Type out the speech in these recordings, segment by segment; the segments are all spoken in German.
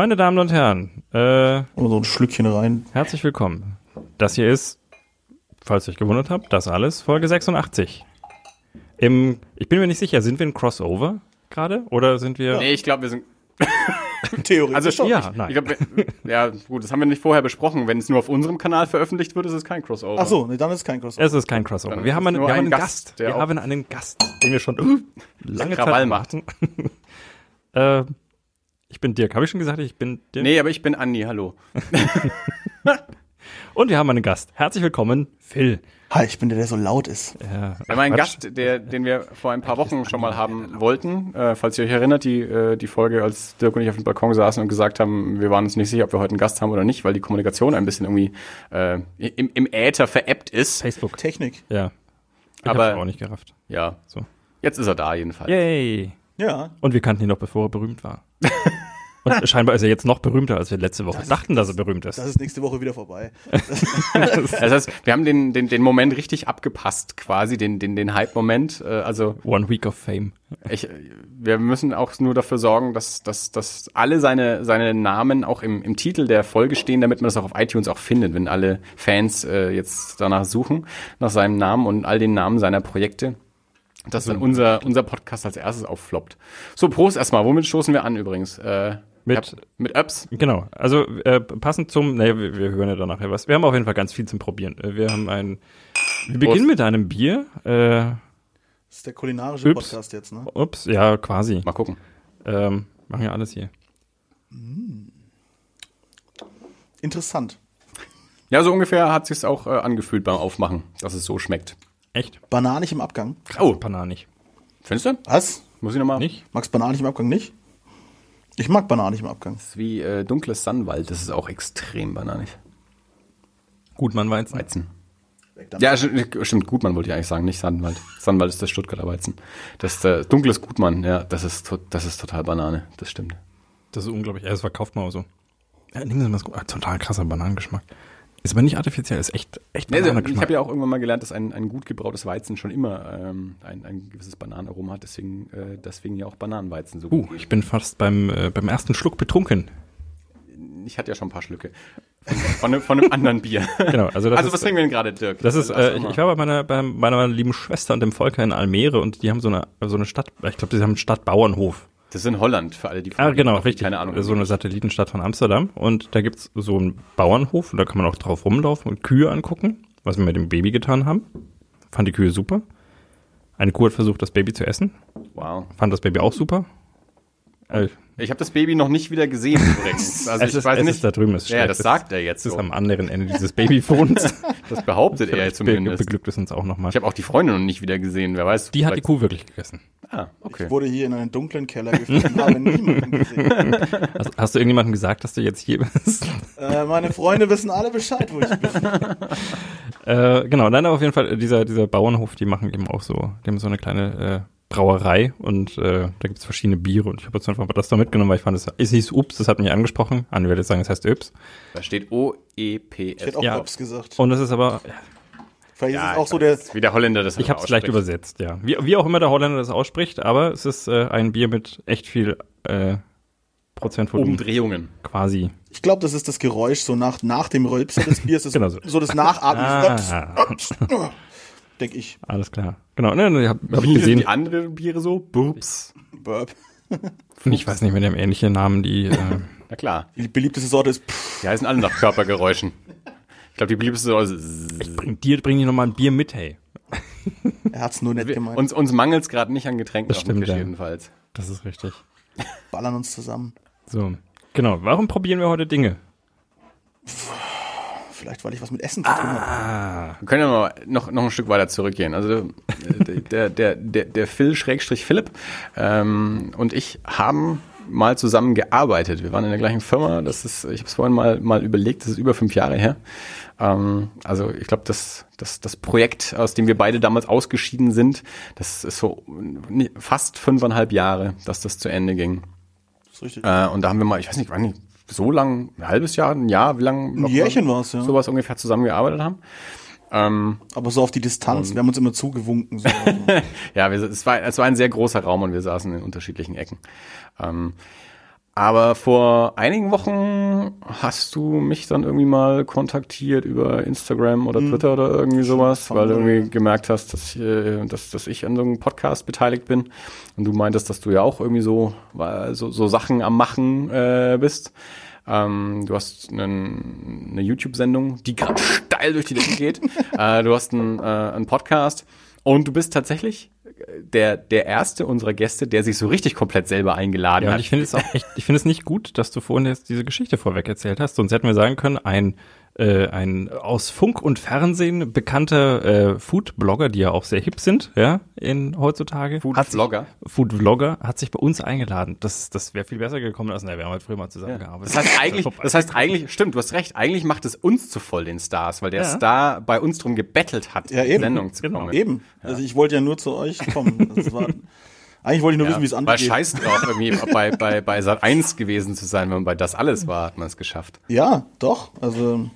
Meine Damen und Herren, äh, Oder so ein Schlückchen rein. herzlich willkommen. Das hier ist, falls ihr euch gewundert habt, das alles, Folge 86. Im, ich bin mir nicht sicher, sind wir ein Crossover gerade? Oder sind wir. Nee, ich glaube, wir sind. Theoretisch Also schon. ja, nein. Ich glaub, wir, ja, gut, das haben wir nicht vorher besprochen. Wenn es nur auf unserem Kanal veröffentlicht wird, ist es kein Crossover. Ach so, nee, dann ist kein Crossover. Es ist kein Crossover. Dann Wir haben, es einen, nur wir haben ein einen Gast, Gast. Wir haben einen Gast, den wir schon lange Krawall Zeit macht. machen. äh, ich bin Dirk. Habe ich schon gesagt, ich bin Dirk? Nee, aber ich bin Andi, hallo. Und wir haben einen Gast. Herzlich willkommen, Phil. Hi, ich bin der, der so laut ist. Ja, Wir haben einen. Gast, der, den wir vor ein paar Wochen schon mal haben wollten. Äh, falls ihr euch erinnert, die, äh, die Folge, als Dirk und ich auf dem Balkon saßen und gesagt haben, wir waren uns nicht sicher, ob wir heute einen Gast haben oder nicht, weil die Kommunikation ein bisschen irgendwie äh, im, im Äther veräppt ist. Facebook. Technik. Ja. Ich Aber- hab's auch nicht gerafft. Ja, So. jetzt ist er da jedenfalls. Yay. Ja. Und wir kannten ihn noch, bevor er berühmt war. Und scheinbar ist er jetzt noch berühmter, als wir letzte Woche dachten, dass er berühmt ist. Das ist nächste Woche wieder vorbei. Das heißt, wir haben den, den, den Moment richtig abgepasst, quasi, den, den, den Hype-Moment. Äh, also One Week of Fame. ich, wir müssen auch nur dafür sorgen, dass, dass, dass alle seine, seine Namen auch im, im Titel der Folge stehen, damit man das auch auf iTunes auch findet, wenn alle Fans äh, jetzt danach suchen, nach seinem Namen und all den Namen seiner Projekte. Dass dann unser, unser Podcast als erstes auffloppt. So, Prost erstmal. Womit stoßen wir an übrigens? Äh, Mit- mit Öps. Genau, also äh, passend zum, nee, wir, wir hören ja dann nachher was. Wir haben auf jeden Fall ganz viel zum Probieren. Äh, Wir haben ein, wir beginnen mit einem Bier. Äh, Das ist der kulinarische Ups. Podcast jetzt, ne? ups, ja, quasi. Mal gucken. Ähm, machen ja alles hier. Interessant. Ja, so ungefähr hat sich's auch äh, angefühlt beim Aufmachen, dass es so schmeckt. Echt? Bananig im Abgang. Oh, Bananig. findest du? Was? Muss ich nochmal? Nicht? Magst bananig im Abgang nicht? Ich mag bananig im Abgang. Das ist wie äh, dunkles Sandwald, das ist auch extrem bananig. Gutmann-Weizen. Weizen. Weg damit. Ja, st- stimmt, Gutmann wollte ich eigentlich sagen, nicht Sandwald. Sandwald ist das Stuttgarter Weizen. Das ist äh, dunkles Gutmann, ja, das ist, to- das ist total Banane, das stimmt. Das ist unglaublich. Ja, das verkauft man auch so. Ja, nehmen Sie mal das gut. Ah, total krasser Bananengeschmack. Ist aber nicht artifiziell, ist echt, echt Nee, also, ich habe ja auch irgendwann mal gelernt, dass ein, ein gut gebrautes Weizen schon immer ähm, ein, ein gewisses Bananenaroma hat, deswegen, äh, deswegen ja auch Bananenweizen so uh, gut. ich bin fast beim, äh, beim ersten Schluck betrunken. Ich hatte ja schon ein paar Schlücke. Von, von, einem- von einem anderen Bier. Genau, also das also ist, was trinken wir denn gerade, Dirk? Das ist, äh, ich, ich war bei meiner, bei meiner lieben Schwester und dem Volker in Almere und die haben so eine, so eine Stadt, ich glaube, die haben einen Stadtbauernhof. Das ist in Holland, für alle, die Ah, genau, richtig. Keine Ahnung. So eine Satellitenstadt von Amsterdam. Und da gibt's so einen Bauernhof und da kann man auch drauf rumlaufen und Kühe angucken, was wir mit dem Baby getan haben. Fand die Kühe super. Eine Kuh hat versucht, das Baby zu essen. Wow. Fand das Baby auch super. Äh, Ich habe das Baby noch nicht wieder gesehen übrigens. Also es ich ist, weiß es nicht. ist da drüben. Es ja, das sagt er jetzt Es ist so. am anderen Ende dieses Babyfons. Das behauptet er be zumindest. beglückt es uns auch nochmal. Ich habe auch die Freundin noch nicht wieder gesehen. Wer weiß. Die hat die Kuh wirklich gegessen. Ah, okay. Ich wurde hier in einen dunklen Keller und habe niemanden gesehen. Hast, hast du irgendjemandem gesagt, dass du jetzt hier bist? Äh, meine Freunde wissen alle Bescheid, wo ich bin. Äh, genau, nein, aber auf jeden Fall, äh, dieser, dieser Bauernhof, die machen eben auch so, die haben so eine kleine äh, Brauerei und äh, da gibt's verschiedene Biere und ich habe jetzt einfach mal das da mitgenommen, weil ich fand, es, es hieß Ups, das hat mich angesprochen. Anni würde jetzt sagen, es heißt Ups. Da steht Ich O-E-P-S. hätte auch Ja. Ups gesagt. Und das ist aber, ja, Vielleicht ist Ja, es auch ich so der, ist Wie der Holländer das ich habe es gleich ausspricht. übersetzt, ja. Wie, wie auch immer der Holländer das ausspricht, aber es ist äh, ein Bier mit echt viel äh, Prozentvolumen, Umdrehungen. quasi. ich glaube, das ist das Geräusch so nach, nach dem Rülpser des Biers, Genau so. so. das Nachatmen. Ah. Denke ich. Alles klar. Genau, ne, ne, habe hab ich gesehen. die anderen Biere so? Burps. Burp. Und ich weiß nicht mehr, die haben ähnliche Namen, die äh, Na klar. Die beliebteste Sorte ist pff, Die heißen alle nach Körpergeräuschen. Ich glaube, die beliebteste Sorte ist. bring dir, bring dir nochmal ein Bier mit, hey. er hat's nur nett gemeint. Uns, uns mangelt es gerade nicht an Getränken Das auf dem stimmt, Tisch ja. jedenfalls. Das ist richtig. ballern uns zusammen. So, genau. Warum probieren wir heute Dinge? Vielleicht, weil ich was mit Essen zu tun habe. Wir können ja mal noch, noch ein Stück weiter zurückgehen. Also äh, der, der, der, der Phil Schrägstrich Philipp ähm, und ich haben mal zusammen gearbeitet. Wir waren in der gleichen Firma. Das ist, ich habe es vorhin mal, mal überlegt, das ist über fünf Jahre her. Ähm, also ich glaube, das, das, das Projekt, aus dem wir beide damals ausgeschieden sind, das ist so fast fünfeinhalb Jahre, dass das zu Ende ging. Das ist richtig. Äh, und da haben wir mal, ich weiß nicht, nicht so lang, ein halbes Jahr, ein Jahr, wie lange? Ein Jährchen war's, ja. Sowas ungefähr zusammengearbeitet haben. Ähm, Aber so auf die Distanz. Wir haben uns immer zugewunken. So. ja, wir, es, war, es war ein sehr großer Raum und wir saßen in unterschiedlichen Ecken. Ähm, Aber vor einigen Wochen hast du mich dann irgendwie mal kontaktiert über Instagram oder Twitter oder irgendwie sowas, weil du irgendwie gemerkt hast, dass, ich, äh, dass, dass ich an so einem Podcast beteiligt bin. Und du meintest, dass du ja auch irgendwie so, so, so Sachen am Machen äh, bist. Ähm, du hast einen, eine YouTube-Sendung, die gerade steil durch die Decke geht. äh, du hast einen, äh, einen Podcast und du bist tatsächlich der, der erste unserer Gäste, der sich so richtig komplett selber eingeladen Ja, hat. und ich finde es auch echt, ich finde es nicht gut, dass du vorhin jetzt diese Geschichte vorweg erzählt hast. Sonst hätten wir sagen können, ein, äh, ein aus Funk und Fernsehen bekannter äh, Food-Blogger, die ja auch sehr hip sind, ja, in heutzutage. Food hat sich- Vlogger. Food-Vlogger hat sich bei uns eingeladen. Das, das wäre viel besser gekommen als, na, wir haben halt früher mal zusammengearbeitet. Das heißt eigentlich, das heißt eigentlich, stimmt, du hast recht, eigentlich macht es uns zu voll den Stars, weil der Ja. Star bei uns drum gebettelt hat, Ja, in die eben. Sendung zu Genau. kommen. Eben. Also ich wollte ja nur zu euch kommen. Das war, eigentlich wollte ich nur wissen, wie es War angeht. scheiß drauf, irgendwie bei, bei, bei Sat 1 gewesen zu sein, wenn man bei das alles war, hat man es geschafft. Ja, doch. Also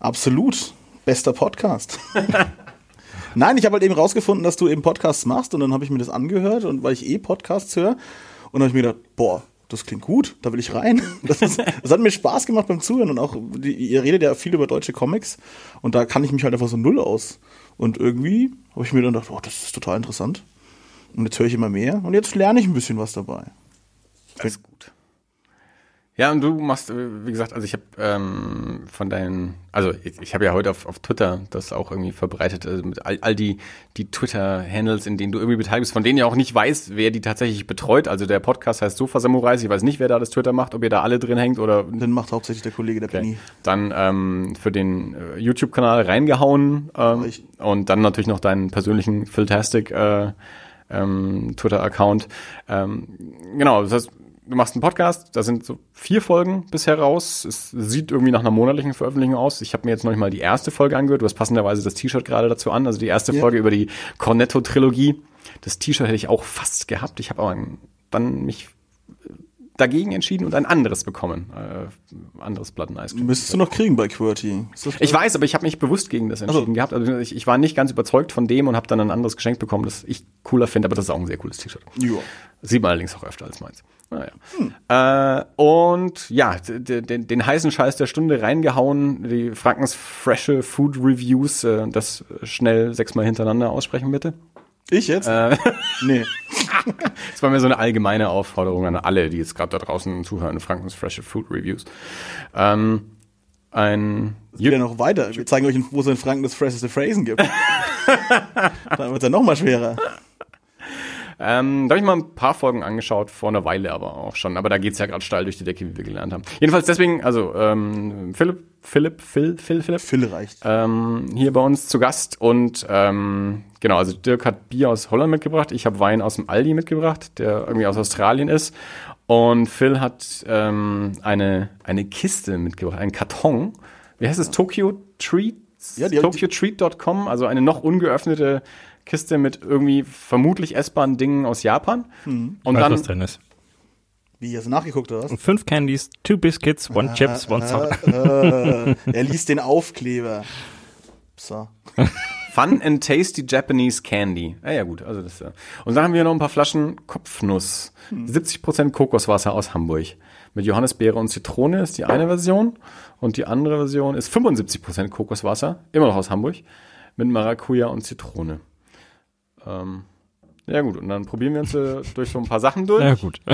absolut. Bester Podcast. Nein, ich habe halt eben rausgefunden, dass du eben Podcasts machst und dann habe ich mir das angehört und weil ich eh Podcasts höre und dann habe ich mir gedacht, boah, das klingt gut, da will ich rein. Das, ist, das hat mir Spaß gemacht beim Zuhören und auch, die, ihr redet ja viel über deutsche Comics und da kann ich mich halt einfach so null aus. Und irgendwie habe ich mir dann gedacht, oh, das ist total interessant. Und jetzt höre ich immer mehr und jetzt lerne ich ein bisschen was dabei. Ist gut. Ja, und du machst, äh, wie gesagt, also ich habe ähm, von deinen, also ich, ich habe ja heute auf, auf Twitter das auch irgendwie verbreitet, also mit all, all die, die Twitter-Handles, in denen du irgendwie beteiligt bist, von denen ich auch nicht weiß, wer die tatsächlich betreut. Also der Podcast heißt Sofa Samurais, ich weiß nicht, wer da das Twitter macht, ob ihr da alle drin hängt oder Den macht hauptsächlich der Kollege der Penny. dann ähm, für den äh, YouTube-Kanal reingehauen ähm, und dann natürlich noch deinen persönlichen Philtastic äh, ähm, Twitter-Account. Ähm, genau, das heißt, du machst einen Podcast, da sind so vier Folgen bisher raus. Es sieht irgendwie nach einer monatlichen Veröffentlichung aus. Ich habe mir jetzt noch nicht mal die erste Folge angehört. Du hast passenderweise das T-Shirt gerade dazu an, also die erste Ja. Folge über die Cornetto-Trilogie. Das T-Shirt hätte ich auch fast gehabt. Ich habe aber dann mich dagegen entschieden und ein anderes bekommen. Äh, anderes Platteneis. Müsstest du noch kriegen bei QWERTY. Ich weiß, aber ich habe mich bewusst gegen das entschieden so. gehabt. Also ich, ich war nicht ganz überzeugt von dem und habe dann ein anderes geschenkt bekommen, das ich cooler finde, aber das ist auch ein sehr cooles T-Shirt. Ja. Sieht man allerdings auch öfter als meins. Naja. Äh, und ja, d- d- den heißen Scheiß der Stunde reingehauen, die Frankens freshe Food Reviews, äh, das schnell sechsmal hintereinander aussprechen bitte. Ich jetzt? Äh. Nee. Das war mir so eine allgemeine Aufforderung an alle, die jetzt gerade da draußen zuhören, Frankens freshe Food Reviews. Ähm, ein Geht ja noch weiter. Wir zeigen euch, wo es in Franken das fresheste Phrasen gibt. Dann wird es ja noch mal schwerer. Ähm, da habe ich mal ein paar Folgen angeschaut, vor einer Weile aber auch schon. Aber da geht's ja gerade steil durch die Decke, wie wir gelernt haben. Jedenfalls deswegen, also ähm, Philipp, Philipp, Phil, Phil, Philipp, Fülle reicht. ähm, hier bei uns zu Gast. Und ähm, genau, also Dirk hat Bier aus Holland mitgebracht. Ich habe Wein aus dem Aldi mitgebracht, der irgendwie aus Australien ist. Und Phil hat ähm, eine, eine Kiste mitgebracht, einen Karton. Wie heißt es? Tokyo Treats? Ja, die- TokyoTreat.com, also eine noch ungeöffnete Kiste mit irgendwie vermutlich essbaren Dingen aus Japan. Und Weiß, dann was drin ist. Wie, hast du nachgeguckt oder was? Fünf Candies, two Biscuits, one Chips, one Soda. äh, er liest den Aufkleber. So. Fun and Tasty Japanese Candy. Ah ja gut, also das ja. Und dann haben wir noch ein paar Flaschen Kopfnuss. 70% Kokoswasser aus Hamburg. Mit Johannisbeere und Zitrone ist die eine Version. Und die andere Version ist 75% Kokoswasser, immer noch aus Hamburg. Mit Maracuja und Zitrone. Ähm, ja gut, und dann probieren wir uns äh, durch so ein paar Sachen durch. Ja, gut.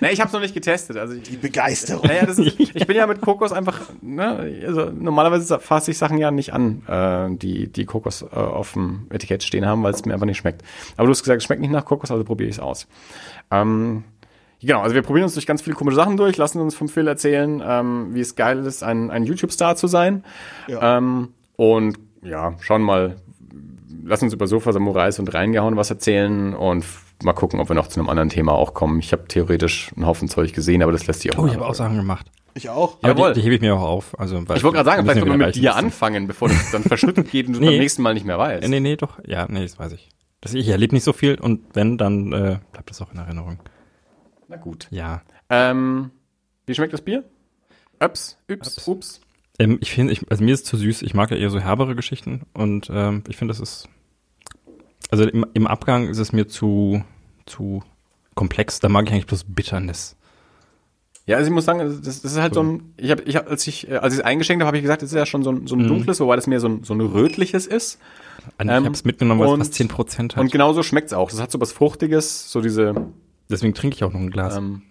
Nee, ich habe es noch nicht getestet. Also ich, Die Begeisterung. naja, das ist, ich bin ja mit Kokos einfach, ne, also normalerweise fasse ich Sachen ja nicht an, äh, die, die Kokos äh, auf dem Etikett stehen haben, weil es mir einfach nicht schmeckt. Aber du hast gesagt, es schmeckt nicht nach Kokos, also probiere ich es aus. Ähm, genau, also wir probieren uns durch ganz viele komische Sachen durch, lassen uns vom Phil erzählen, ähm, wie es geil ist, ein, ein YouTube-Star zu sein. Ja. Ähm, und ja, schauen mal, lass uns über Sofa Samurais und reingehauen was erzählen und mal gucken, ob wir noch zu einem anderen Thema auch kommen. Ich habe theoretisch einen Haufen Zeug gesehen, aber das lässt sich auch Oh, ich habe auch Sachen gemacht. Ich auch. Aber Jawohl. die, die hebe ich mir auch auf. Also, weil Ich wollte gerade sagen, vielleicht wir man wieder mit dir anfangen, bevor das dann verschüttet geht und du Nee. beim nächsten Mal nicht mehr weißt. Nee, nee, doch. Ja, nee, das weiß ich. Das, ich erlebe nicht so viel und wenn, dann äh, bleibt das auch in Erinnerung. Na gut. Ja. Ähm, wie schmeckt das Bier? Ups, ups, ups. Ähm, ich finde, ich, also mir ist es zu süß. Ich mag ja eher so herbere Geschichten und ähm, ich finde, das ist. Also im, im Abgang ist es mir zu, zu komplex. Da mag ich eigentlich bloß Bitternis. Ja, also ich muss sagen, das, das ist halt so ein, ich habe, ich hab, als ich, äh, als ich es eingeschenkt habe, habe ich gesagt, das ist ja schon so ein, so ein dunkles, wobei das mehr so ein, so ein rötliches ist. Und Ähm, ich habe es mitgenommen, weil es fast 10% hat. Und genauso schmeckt's auch. Das hat so was Fruchtiges, so diese, Deswegen trinke ich auch noch ein Glas. ähm,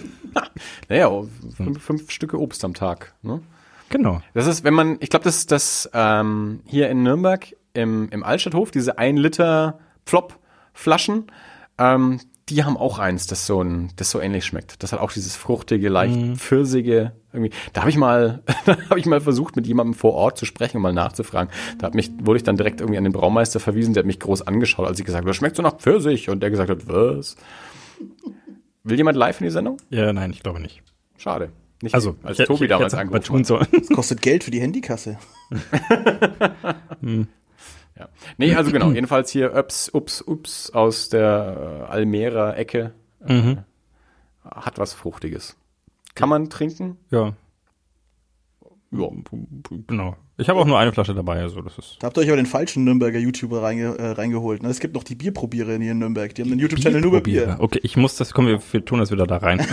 naja, fünf, fünf Stücke Obst am Tag. Ne? genau. Das ist, wenn man, ich glaube, das das ähm, hier in Nürnberg im, im Altstadthof, diese 1 Liter Flop-Flaschen, ähm, die haben auch eins, das so ein, das so ähnlich schmeckt. Das hat auch dieses fruchtige, leicht pfirsige irgendwie. Da habe ich mal, da habe ich mal versucht, mit jemandem vor Ort zu sprechen und mal nachzufragen. Da hat mich, wurde ich dann direkt irgendwie an den Braumeister verwiesen, der hat mich groß angeschaut, als ich gesagt habe, das schmeckt so nach Pfirsich. Und der gesagt hat, was? Will jemand live in die Sendung? Ja, nein, ich glaube nicht. Schade. Nicht Also, als ich- Tobi ich, damals ich angerufen tun. Das kostet Geld für die Handykasse. Ja. Nee, also genau, jedenfalls hier Ups, Ups, Ups aus der äh, Almera-Ecke äh, hat was Fruchtiges. Kann man trinken? ja, Ja. genau. Ich habe auch nur eine Flasche dabei, also das ist. Da habt ihr euch aber den falschen Nürnberger YouTuber reinge, äh, reingeholt. Ne? Es gibt noch die Bierprobierer hier in Nürnberg. Die haben einen YouTube-Channel nur über. Bier. Okay, ich muss das, komm, wir, wir tun das wieder da rein.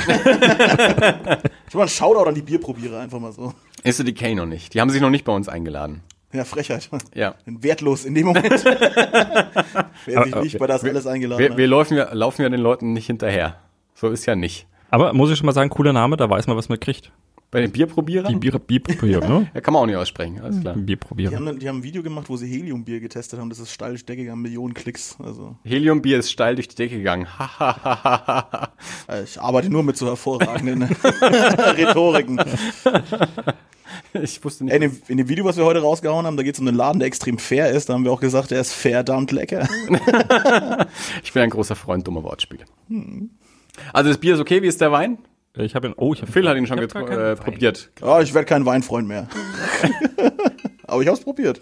Ich mach mal einen Shoutout an die Bierprobierer, einfach mal so. Ist die Decay noch nicht. Die haben sich noch nicht bei uns eingeladen. Ja, Frechheit. Ja. Wertlos in dem Moment. Wer sich Aber- nicht bei das alles eingeladen Wir, hat. wir laufen, ja, laufen ja den Leuten nicht hinterher. So ist ja nicht. Aber muss ich schon mal sagen, cooler Name, da weiß man, was man kriegt. Bei den Bierprobierern? Die Bier, Bierprobierer, ne? ja, kann man auch nicht aussprechen, alles klar. Die Bierprobierer. haben, die haben ein Video gemacht, wo sie Heliumbier getestet haben. Das ist steil durch die Decke gegangen, Millionen Klicks. Also Heliumbier ist steil durch die Decke gegangen. ich arbeite nur mit so hervorragenden Rhetoriken. ich wusste nicht. In, dem, in dem Video, was wir heute rausgehauen haben, da geht es um einen Laden, der extrem fair ist. Da haben wir auch gesagt, der ist verdammt lecker. Ich bin ein großer Freund dummer Wortspiele. Also das Bier ist okay, wie ist der Wein? Ich habe ihn, oh, ich hab Phil hat ihn schon äh, probiert. Ja, ich werde kein Weinfreund mehr. Aber ich hab's probiert.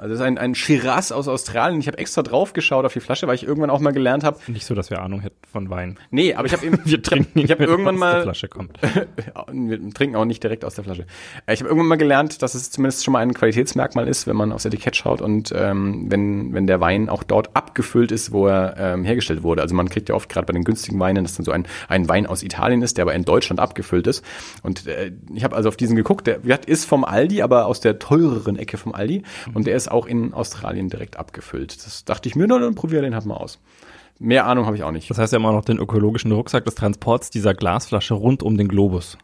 Also das ist ein, ein Shiraz aus Australien. Ich habe extra drauf geschaut auf die Flasche, weil ich irgendwann auch mal gelernt habe. Nicht so, dass wir Ahnung hätten von Wein. Nee, aber ich habe eben Wir trinken ich wenn irgendwann er aus der mal Flasche kommt. wir trinken auch nicht direkt aus der Flasche. Äh, Ich habe irgendwann mal gelernt, dass es zumindest schon mal ein Qualitätsmerkmal ist, wenn man aufs Etikett schaut und ähm, wenn wenn der Wein auch dort abgefüllt ist, wo er ähm, hergestellt wurde. Also man kriegt ja oft gerade bei den günstigen Weinen, dass dann so ein ein Wein aus Italien ist, der aber in Deutschland abgefüllt ist. Und äh, ich habe also auf diesen geguckt. Der ist vom Aldi, aber aus der teureren Ecke vom Aldi und der ist auch in Australien direkt abgefüllt. Das dachte ich mir, na, dann probier den halt mal aus. Mehr Ahnung habe ich auch nicht. Das heißt ja immer noch den ökologischen Rucksack des Transports dieser Glasflasche rund um den Globus.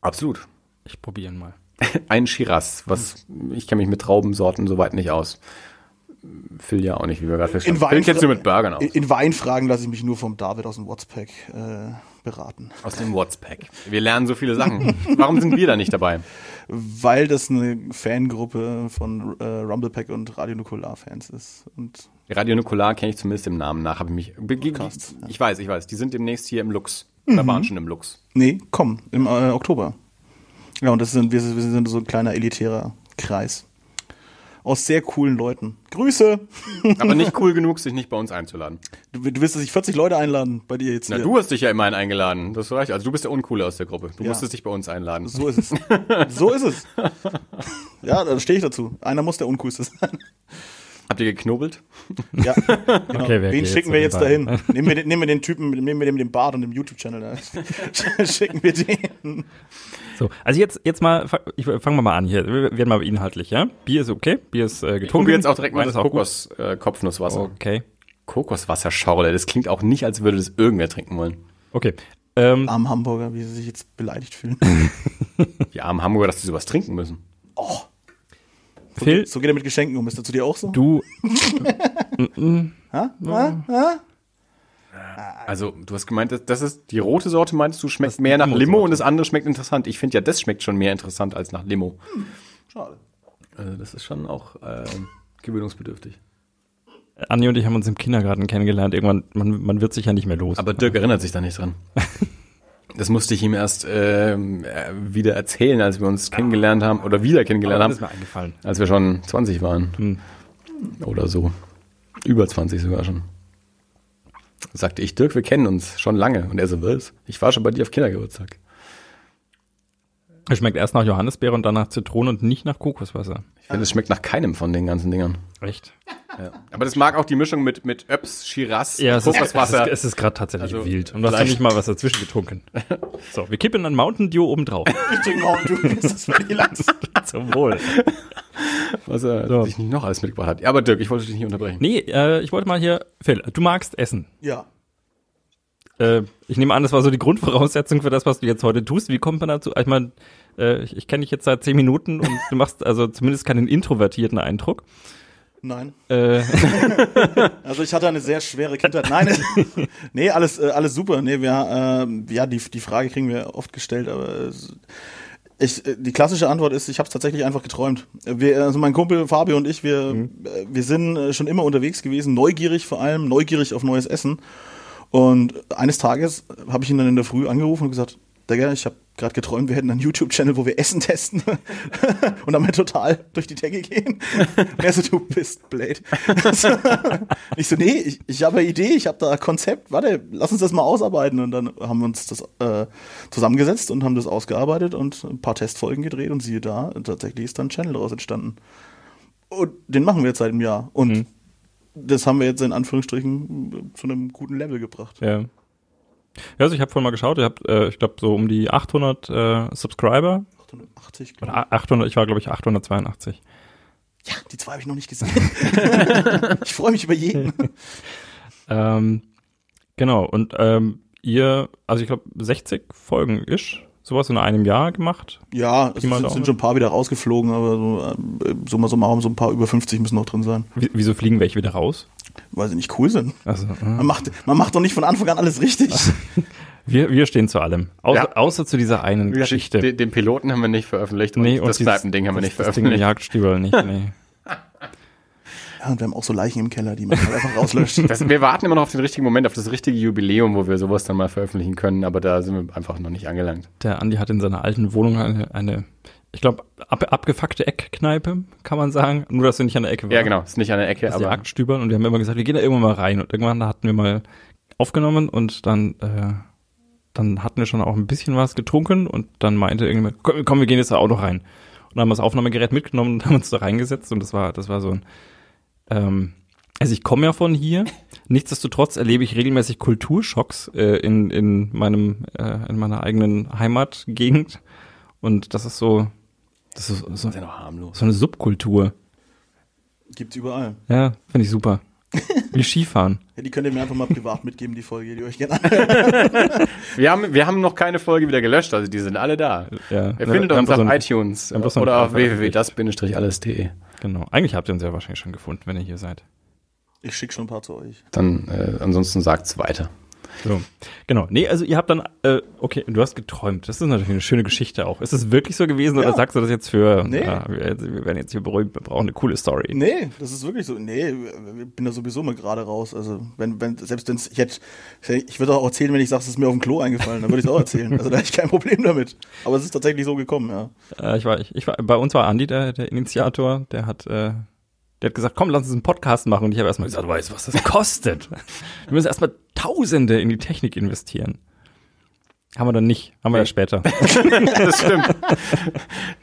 Absolut. Ich probiere ihn mal. Ein Shiraz, was ich kenne mich mit Traubensorten soweit nicht aus. Phil ja auch nicht, wie wir gerade In, feststellen. Phil kennst du mit Burgern aus. in, in Weinfragen lasse ich mich nur vom David aus dem WhatsApp äh, beraten. Aus dem WhatsApp. Wir lernen so viele Sachen. Warum sind wir da nicht dabei? Weil das eine Fangruppe von äh, Rumblepack und Radio Nukular-Fans ist. Und Radio Nukular kenne ich zumindest im Namen nach. Habe ich mich begegnet. Podcasts. Ich weiß, ich weiß. Die sind demnächst hier im Lux. Da waren schon im Lux. nee, komm, im äh, Oktober. Ja, und das sind, wir, wir sind so ein kleiner elitärer Kreis. Aus sehr coolen Leuten. Grüße! Aber nicht cool genug, sich nicht bei uns einzuladen. Du, du willst, dass sich 40 Leute einladen bei dir jetzt Na, hier. du hast dich ja immerhin eingeladen. Das reicht. Also du bist der Uncoole aus der Gruppe. Du Ja. musstest dich bei uns einladen. So ist es. so ist es. Ja, da stehe ich dazu. Einer muss der Uncoolste sein. Habt ihr geknobelt? Ja, genau. Okay, wer Wen schicken jetzt wir jetzt dahin? Nehmen wir, den, nehmen wir den Typen, mit- nehmen wir den mit dem Bart und dem YouTube-Channel da. schicken wir den. So, also jetzt, jetzt mal, ich fangen wir mal an hier. Wir werden mal inhaltlich, ja? Bier ist okay, Bier ist äh, getrunken. probiere jetzt auch direkt mal das. Kokos-Kopfnusswasser. Okay, Kokoswasserschorle, das klingt auch nicht, als würde das irgendwer trinken wollen. okay. Ähm, Armen Hamburger, wie sie sich jetzt beleidigt fühlen. Die armen Hamburger, dass die sowas trinken müssen. Phil, So geht er mit Geschenken um. Ist das zu dir auch so? du, Ha? Ha? Ha? Also, du hast gemeint, das- das ist die rote Sorte, meinst du, schmeckt mehr nach. Limo und das andere schmeckt interessant. Ich finde ja, das schmeckt schon mehr interessant als nach Limo. Schade. Also, das ist schon auch äh, gewöhnungsbedürftig. Anni und ich haben uns im Kindergarten kennengelernt. Irgendwann, man, man wird sich ja nicht mehr los. Aber Dirk erinnert sich da nicht dran. Das musste ich ihm erst ähm, äh, wieder erzählen, als wir uns kennengelernt haben oder wieder kennengelernt das ist haben, mir eingefallen. als wir schon 20 waren. Hm. Oder so. Über 20 sogar schon. Sagte ich, Dirk, wir kennen uns schon lange. Und er so, was? Ich war schon bei dir auf Kindergeburtstag. Es schmeckt erst nach Johannisbeere und dann nach Zitrone und nicht nach Kokoswasser. Ich finde, es schmeckt nach keinem von den ganzen Dingern. Echt? Ja. Aber das mag auch die Mischung mit, mit Öps, Shiraz, Ja, es ist, es Kokoswasser. ist, es ist gerade tatsächlich Also, wild. Und du hast ja nicht mal was dazwischen getrunken. So, wir kippen ein Mountain Dew oben drauf. Ich trinke auch, du bist das Vanillas. Zum Wohl. was er So. sich nicht noch alles mitgebracht hat. Ja, aber Dirk, ich wollte dich nicht unterbrechen. Nee, äh, ich wollte mal hier, Phil, du magst Essen. Ja. Äh, ich nehme an, das war so die Grundvoraussetzung für das, was du jetzt heute tust. Wie kommt man dazu? Ich meine, äh, ich, ich kenne dich jetzt seit zehn Minuten und du machst also zumindest keinen introvertierten Eindruck. Nein. Äh, Also ich hatte eine sehr schwere Kindheit. Nein, nee, alles, äh, alles super. Nee, wir, ähm, ja, die, die Frage kriegen wir oft gestellt, aber ich, äh, die klassische Antwort ist, ich habe es tatsächlich einfach geträumt. Wir, also mein Kumpel Fabio und ich, wir, äh, wir sind äh, schon immer unterwegs gewesen, neugierig vor allem, neugierig auf neues Essen. Und eines Tages habe ich ihn dann in der Früh angerufen und gesagt, Digga, ich habe gerade geträumt, wir hätten einen YouTube-Channel, wo wir Essen testen und damit total durch die Decke gehen. Er so, du bist blöd. ich so, nee, ich, ich habe eine Idee, ich habe da ein Konzept, warte, lass uns das mal ausarbeiten. Und dann haben wir uns das äh, zusammengesetzt und haben das ausgearbeitet und ein paar Testfolgen gedreht und siehe da, tatsächlich ist da ein Channel daraus entstanden. Und den machen wir jetzt seit einem Jahr. Und das haben wir jetzt in Anführungsstrichen zu einem guten Level gebracht. ja. ja, also ich habe vorhin mal geschaut, ihr habt, äh, ich glaube, so um die 800 äh, Subscriber. 880, glaube Oder 800, ich war, glaube ich, 882. ich. Ja, die zwei habe ich noch nicht gesehen. ich freue mich über jeden. Ähm, genau, und ähm, ihr, also ich glaube, 60 Folgen ist sowas in einem Jahr gemacht. Ja, es mal sind, sind schon ein paar wieder rausgeflogen, aber so, äh, so mal so machen so ein paar über 50 müssen noch drin sein, Wie, wieso fliegen welche wieder raus? weil sie nicht cool sind. Also, äh, Man macht, man macht doch nicht von Anfang an alles richtig. wir, wir stehen zu allem. Außer, Ja. außer zu dieser einen Geschichte. Den, den Piloten haben wir nicht veröffentlicht Nee, und das dieses- Kneipending haben wir das- nicht Das Ding veröffentlicht. Jagdstübel nicht, nee. Ja, und wir haben auch so Leichen im Keller, die man halt einfach rauslöscht. Das, wir warten immer noch auf den richtigen Moment, auf das richtige Jubiläum, wo wir sowas dann mal veröffentlichen können, aber da sind wir einfach noch nicht angelangt. Der Andi hat in seiner alten Wohnung eine, eine ich glaube, ab, abgefuckte Eckkneipe, kann man sagen. Nur, dass sie nicht an der Ecke war. Ja, genau, ist nicht an der Ecke, Das aber Jagdstübern und wir haben immer gesagt, wir gehen da irgendwann mal rein. Und irgendwann hatten wir mal aufgenommen und dann, äh, dann hatten wir schon auch ein bisschen was getrunken und dann meinte irgendjemand, komm, komm wir gehen jetzt da auch noch rein. Und dann haben wir das Aufnahmegerät mitgenommen und haben uns da reingesetzt und das war, das war so ein, ähm, also ich komme ja von hier. Nichtsdestotrotz erlebe ich regelmäßig Kulturschocks äh, in, in meinem, äh, in meiner eigenen Heimatgegend. Und das ist so, das ist so, das ist ja noch harmlos. so eine Subkultur. Gibt's überall. Ja, finde ich super. Wie Skifahren. Ja, die könnt ihr mir einfach mal privat mitgeben, die Folge, die euch gerne. Wir haben, wir haben noch keine Folge wieder gelöscht, also die sind alle da. Ja. Ihr Wir findet haben uns auf iTunes oder auf www.das-alles.de. Genau. Eigentlich habt ihr uns ja wahrscheinlich schon gefunden, wenn ihr hier seid. Ich schicke schon ein paar zu euch. Dann äh, ansonsten sagt's weiter. So. Genau. Nee, also ihr habt dann, äh, okay, du hast geträumt. Das ist natürlich eine schöne Geschichte auch. Ist es wirklich so gewesen oder Ja. sagst du das jetzt für, Nee. ja, wir, wir werden jetzt hier berühmt, wir brauchen eine coole Story. Nee, das ist wirklich so. Nee, ich bin da sowieso mal gerade raus. Also, wenn, wenn, selbst wenn ich hätte, ich würde auch erzählen, wenn ich sage, es ist mir auf dem Klo eingefallen, dann würde ich es auch erzählen. Also, da habe ich kein Problem damit. Aber es ist tatsächlich so gekommen, ja. Äh, ich war, ich, ich war, bei uns war Andi der, der Initiator, der hat, äh, der hat gesagt, komm, lass uns einen Podcast machen. Und ich habe erstmal gesagt, du weißt, was das kostet. wir müssen erstmal Tausende in die Technik investieren. Haben wir dann nicht, haben wir ja später. Das stimmt.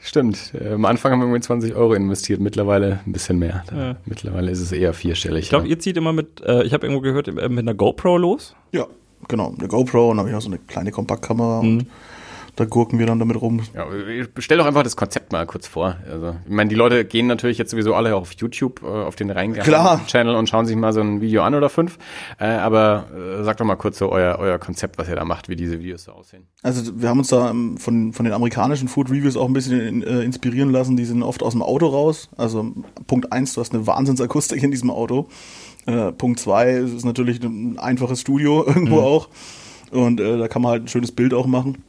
stimmt. Äh, am Anfang haben wir irgendwie 20 Euro investiert, mittlerweile ein bisschen mehr. Ja. Mittlerweile ist es eher vierstellig. Ich glaube, ja. ihr zieht immer mit, äh, ich habe irgendwo gehört, äh, mit einer GoPro los. Ja, genau. Eine GoPro und dann habe ich noch so eine kleine Kompaktkamera und da gurken wir dann damit rum. Ja, stell doch einfach das Konzept mal kurz vor. Also, ich meine, die Leute gehen natürlich jetzt sowieso alle auf YouTube, äh, auf den Klar. Channel und schauen sich mal so ein Video an oder fünf. Äh, aber äh, sagt doch mal kurz so euer, euer Konzept, was ihr da macht, wie diese Videos so aussehen. Also wir haben uns da ähm, von, von den amerikanischen Food Reviews auch ein bisschen in, inspirieren lassen. Die sind oft aus dem Auto raus. Also Punkt eins, du hast eine Wahnsinnsakustik in diesem Auto. Punkt zwei, es ist natürlich ein einfaches Studio irgendwo auch. Und da kann man halt ein schönes Bild auch machen.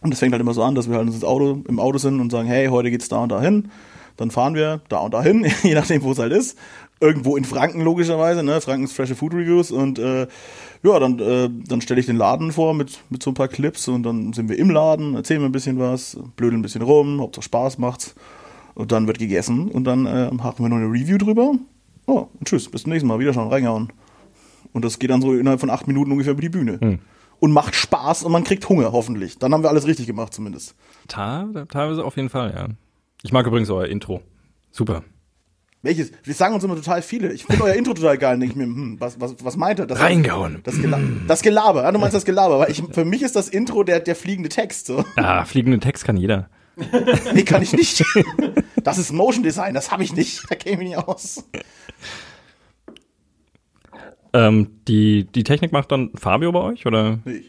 Und das fängt halt immer so an, dass wir halt ins Auto, im Auto sind und sagen, hey, heute geht's da und da hin. Dann fahren wir da und da hin, je nachdem, wo es halt ist. Irgendwo in Franken logischerweise, ne? Frankens Fresh Food Reviews und äh, ja, dann, äh, dann stelle ich den Laden vor mit, mit so ein paar Clips und dann sind wir im Laden, erzählen wir ein bisschen was, blödeln ein bisschen rum, Hauptsache Spaß macht's. Und dann wird gegessen und dann äh, machen wir noch eine Review drüber. Oh, und tschüss, bis zum nächsten Mal, wieder schauen, reingehauen. Und das geht dann so innerhalb von acht Minuten ungefähr über die Bühne. Hm. Und macht Spaß und man kriegt Hunger, hoffentlich. Dann haben wir alles richtig gemacht, zumindest. Te- Teilweise auf jeden Fall, ja. Ich mag übrigens euer Intro. Super. Welches? Wir sagen uns immer total viele. Ich finde euer Intro total geil. Denke ich mir, hm, was, was, was meint er? Das, Reingehauen. Das, Gela das Gelaber. Ja, du meinst das Gelaber. Weil ich, für mich ist das Intro der, der fliegende Text. So. Ah, fliegenden Text kann jeder. Nee, kann ich nicht. Das ist Motion Design, das habe ich nicht. Da käme ich nicht aus. Ähm, die, die Technik macht dann Fabio bei euch, oder? Nee,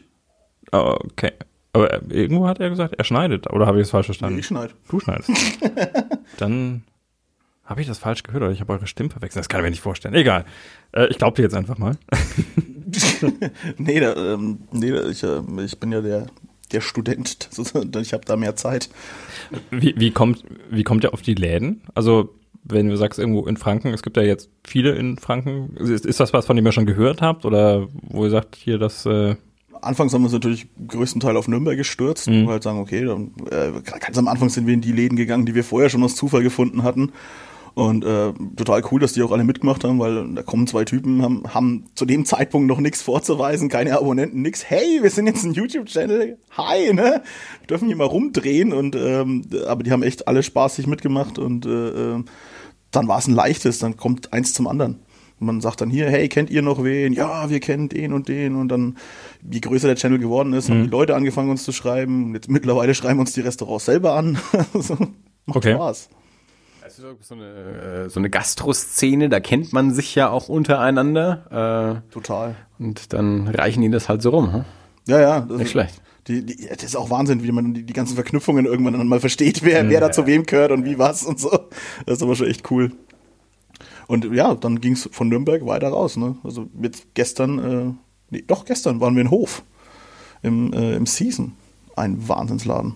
Ah, okay. Aber äh, irgendwo hat er gesagt, er schneidet. Oder habe ich es falsch verstanden? ich schneide. Du schneidest. Dann habe ich das falsch gehört oder ich habe eure Stimme verwechselt. Das kann ich mir nicht vorstellen. Egal. Äh, ich glaube dir jetzt einfach mal. nee, da, ähm, nee da, ich, äh, ich bin ja der, der Student. Ich habe da mehr Zeit. Wie, wie, kommt, wie kommt ihr auf die Läden? Also, wenn du sagst, irgendwo in Franken, es gibt ja jetzt viele in Franken. Ist, ist das was, von dem ihr schon gehört habt? Oder wo ihr sagt, hier das. Äh, Anfangs haben wir uns natürlich größtenteils auf Nürnberg gestürzt, Mhm. weil halt sagen, okay, dann, äh, ganz am Anfang sind wir in die Läden gegangen, die wir vorher schon aus Zufall gefunden hatten. Und äh, total cool, dass die auch alle mitgemacht haben, weil da kommen zwei Typen, haben, haben zu dem Zeitpunkt noch nichts vorzuweisen, keine Abonnenten, nix. Hey, wir sind jetzt ein YouTube-Channel. Hi, ne? Wir dürfen hier mal rumdrehen und ähm, aber die haben echt alle spaßig mitgemacht und äh, äh, dann war es ein leichtes, dann kommt eins zum anderen. Und man sagt dann hier, hey, kennt ihr noch wen? Ja, wir kennen den und den. Und dann, je größer der Channel geworden ist, haben die Leute angefangen, uns zu schreiben. Und jetzt mittlerweile schreiben uns die Restaurants selber an. so, macht Okay. Spaß. Das ist so eine, äh, so eine Gastroszene, da kennt man sich ja auch untereinander. Total. Äh, und dann reichen die das halt so rum. Hm? Ja, ja. Das Nicht ist, schlecht. Die, die, das ist auch Wahnsinn, wie man die, die ganzen Verknüpfungen irgendwann dann mal versteht, wer, wer da zu wem gehört und wie was und so. Das ist aber schon echt cool. Und ja, dann ging es von Nürnberg weiter raus. Ne? Also jetzt gestern, äh, nee, doch gestern waren wir in Hof im, äh, im Season. Ein Wahnsinnsladen.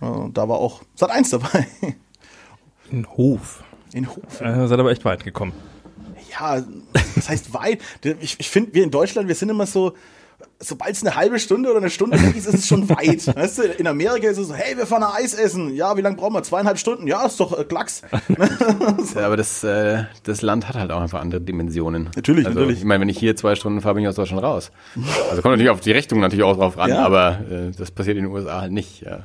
Äh, da war auch Sat 1 dabei. in Hof. In Hof. Äh, seid aber echt weit gekommen. Ja, das heißt weit. Ich, ich finde, wir in Deutschland, wir sind immer so, sobald es eine halbe Stunde oder eine Stunde weg ist, ist es schon weit. Weißt du, in Amerika ist es so, hey, wir fahren nach Eis essen. Ja, wie lange brauchen wir? Zweieinhalb Stunden? Ja, ist doch äh, Klacks. Ja, aber das, äh, das Land hat halt auch einfach andere Dimensionen. Natürlich, also, natürlich. Ich meine, wenn ich hier zwei Stunden fahre, bin ich aus Deutschland raus. Also kommt natürlich auf die Richtung natürlich auch drauf ran, Ja. aber äh, das passiert in den USA halt nicht. Ja.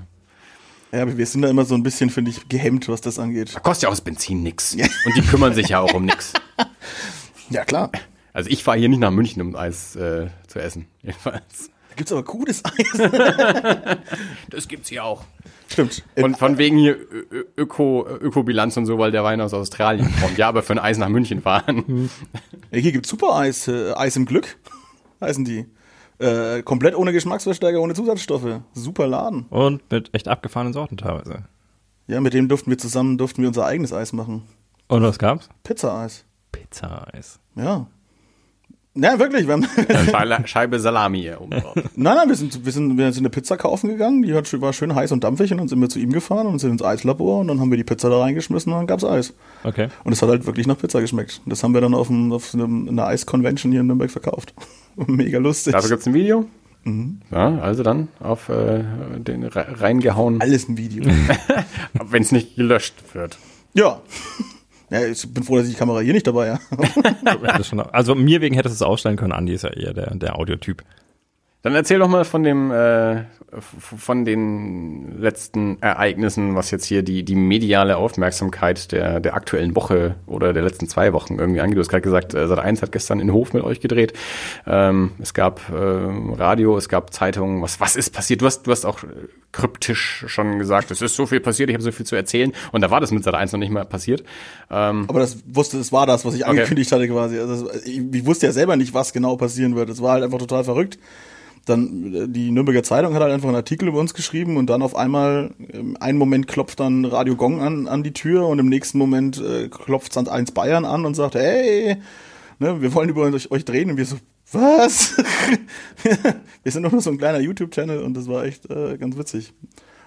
Ja, aber wir sind da immer so ein bisschen, finde ich, gehemmt, was das angeht. Da kostet ja auch das Benzin nix. Und die kümmern sich ja auch um nix. Ja, klar. Also ich fahre hier nicht nach München, um Eis äh, zu essen. Jedenfalls. Da gibt's aber gutes Eis. Das gibt's hier auch. Stimmt. Von, von wegen hier Öko, Ökobilanz und so, weil der Wein aus Australien kommt. Ja, aber für ein Eis nach München fahren. Ja, hier gibt's super Eis. Äh, Eis im Glück heißen die. Äh, komplett ohne Geschmacksverstärker, ohne Zusatzstoffe. Super Laden. Und mit echt abgefahrenen Sorten teilweise. Ja, mit dem durften wir zusammen, durften wir unser eigenes Eis machen. Und was gab's? Pizza-Eis. Pizza-Eis. Ja. Ja, wirklich. Wir haben, Scheibe- Scheibe Salami hier oben drauf. nein, nein, wir sind, wir, sind, wir sind eine Pizza kaufen gegangen. Die hat, war schön heiß und dampfig. Und dann sind wir zu ihm gefahren und sind ins Eislabor. Und dann haben wir die Pizza da reingeschmissen und dann gab's Eis. Okay. Und es hat halt wirklich nach Pizza geschmeckt. Das haben wir dann auf, einem, auf einem, einer Eis-Convention hier in Nürnberg verkauft. Mega lustig. Dafür gibt's ein Video. Mhm. Ja, also dann auf äh, den re- reingehauen, Alles ein Video. wenn es nicht gelöscht wird. ja. Ja, ich bin froh, dass ich die Kamera hier nicht dabei habe. Schon- also mir wegen hättest du es ausstellen können. Andi ist ja eher der, der Audiotyp. Dann erzähl doch mal von dem, äh, von den letzten Ereignissen, was jetzt hier die, die mediale Aufmerksamkeit der, der aktuellen Woche oder der letzten zwei Wochen irgendwie angeht. Du hast gerade gesagt, äh, Sat1 hat gestern in Hof mit euch gedreht. Ähm, es gab ähm, Radio, es gab Zeitungen. Was, was ist passiert? Du hast, du hast auch äh, kryptisch schon gesagt, es ist so viel passiert, ich habe so viel zu erzählen. Und da war das mit Sat1 noch nicht mal passiert. Ähm, Aber das wusste, es war das, was ich Okay. angekündigt hatte quasi. Also, ich, ich wusste ja selber nicht, was genau passieren wird. Es war halt einfach total verrückt. Dann äh, die Nürnberger Zeitung hat halt einfach einen Artikel über uns geschrieben und dann auf einmal, im einen Moment klopft dann Radio Gong an, an die Tür und im nächsten Moment äh, klopft Sand 1 Bayern an und sagt, hey, ne, wir wollen über euch, euch drehen und wir so, was? wir sind doch nur so ein kleiner YouTube-Channel und das war echt äh, ganz witzig.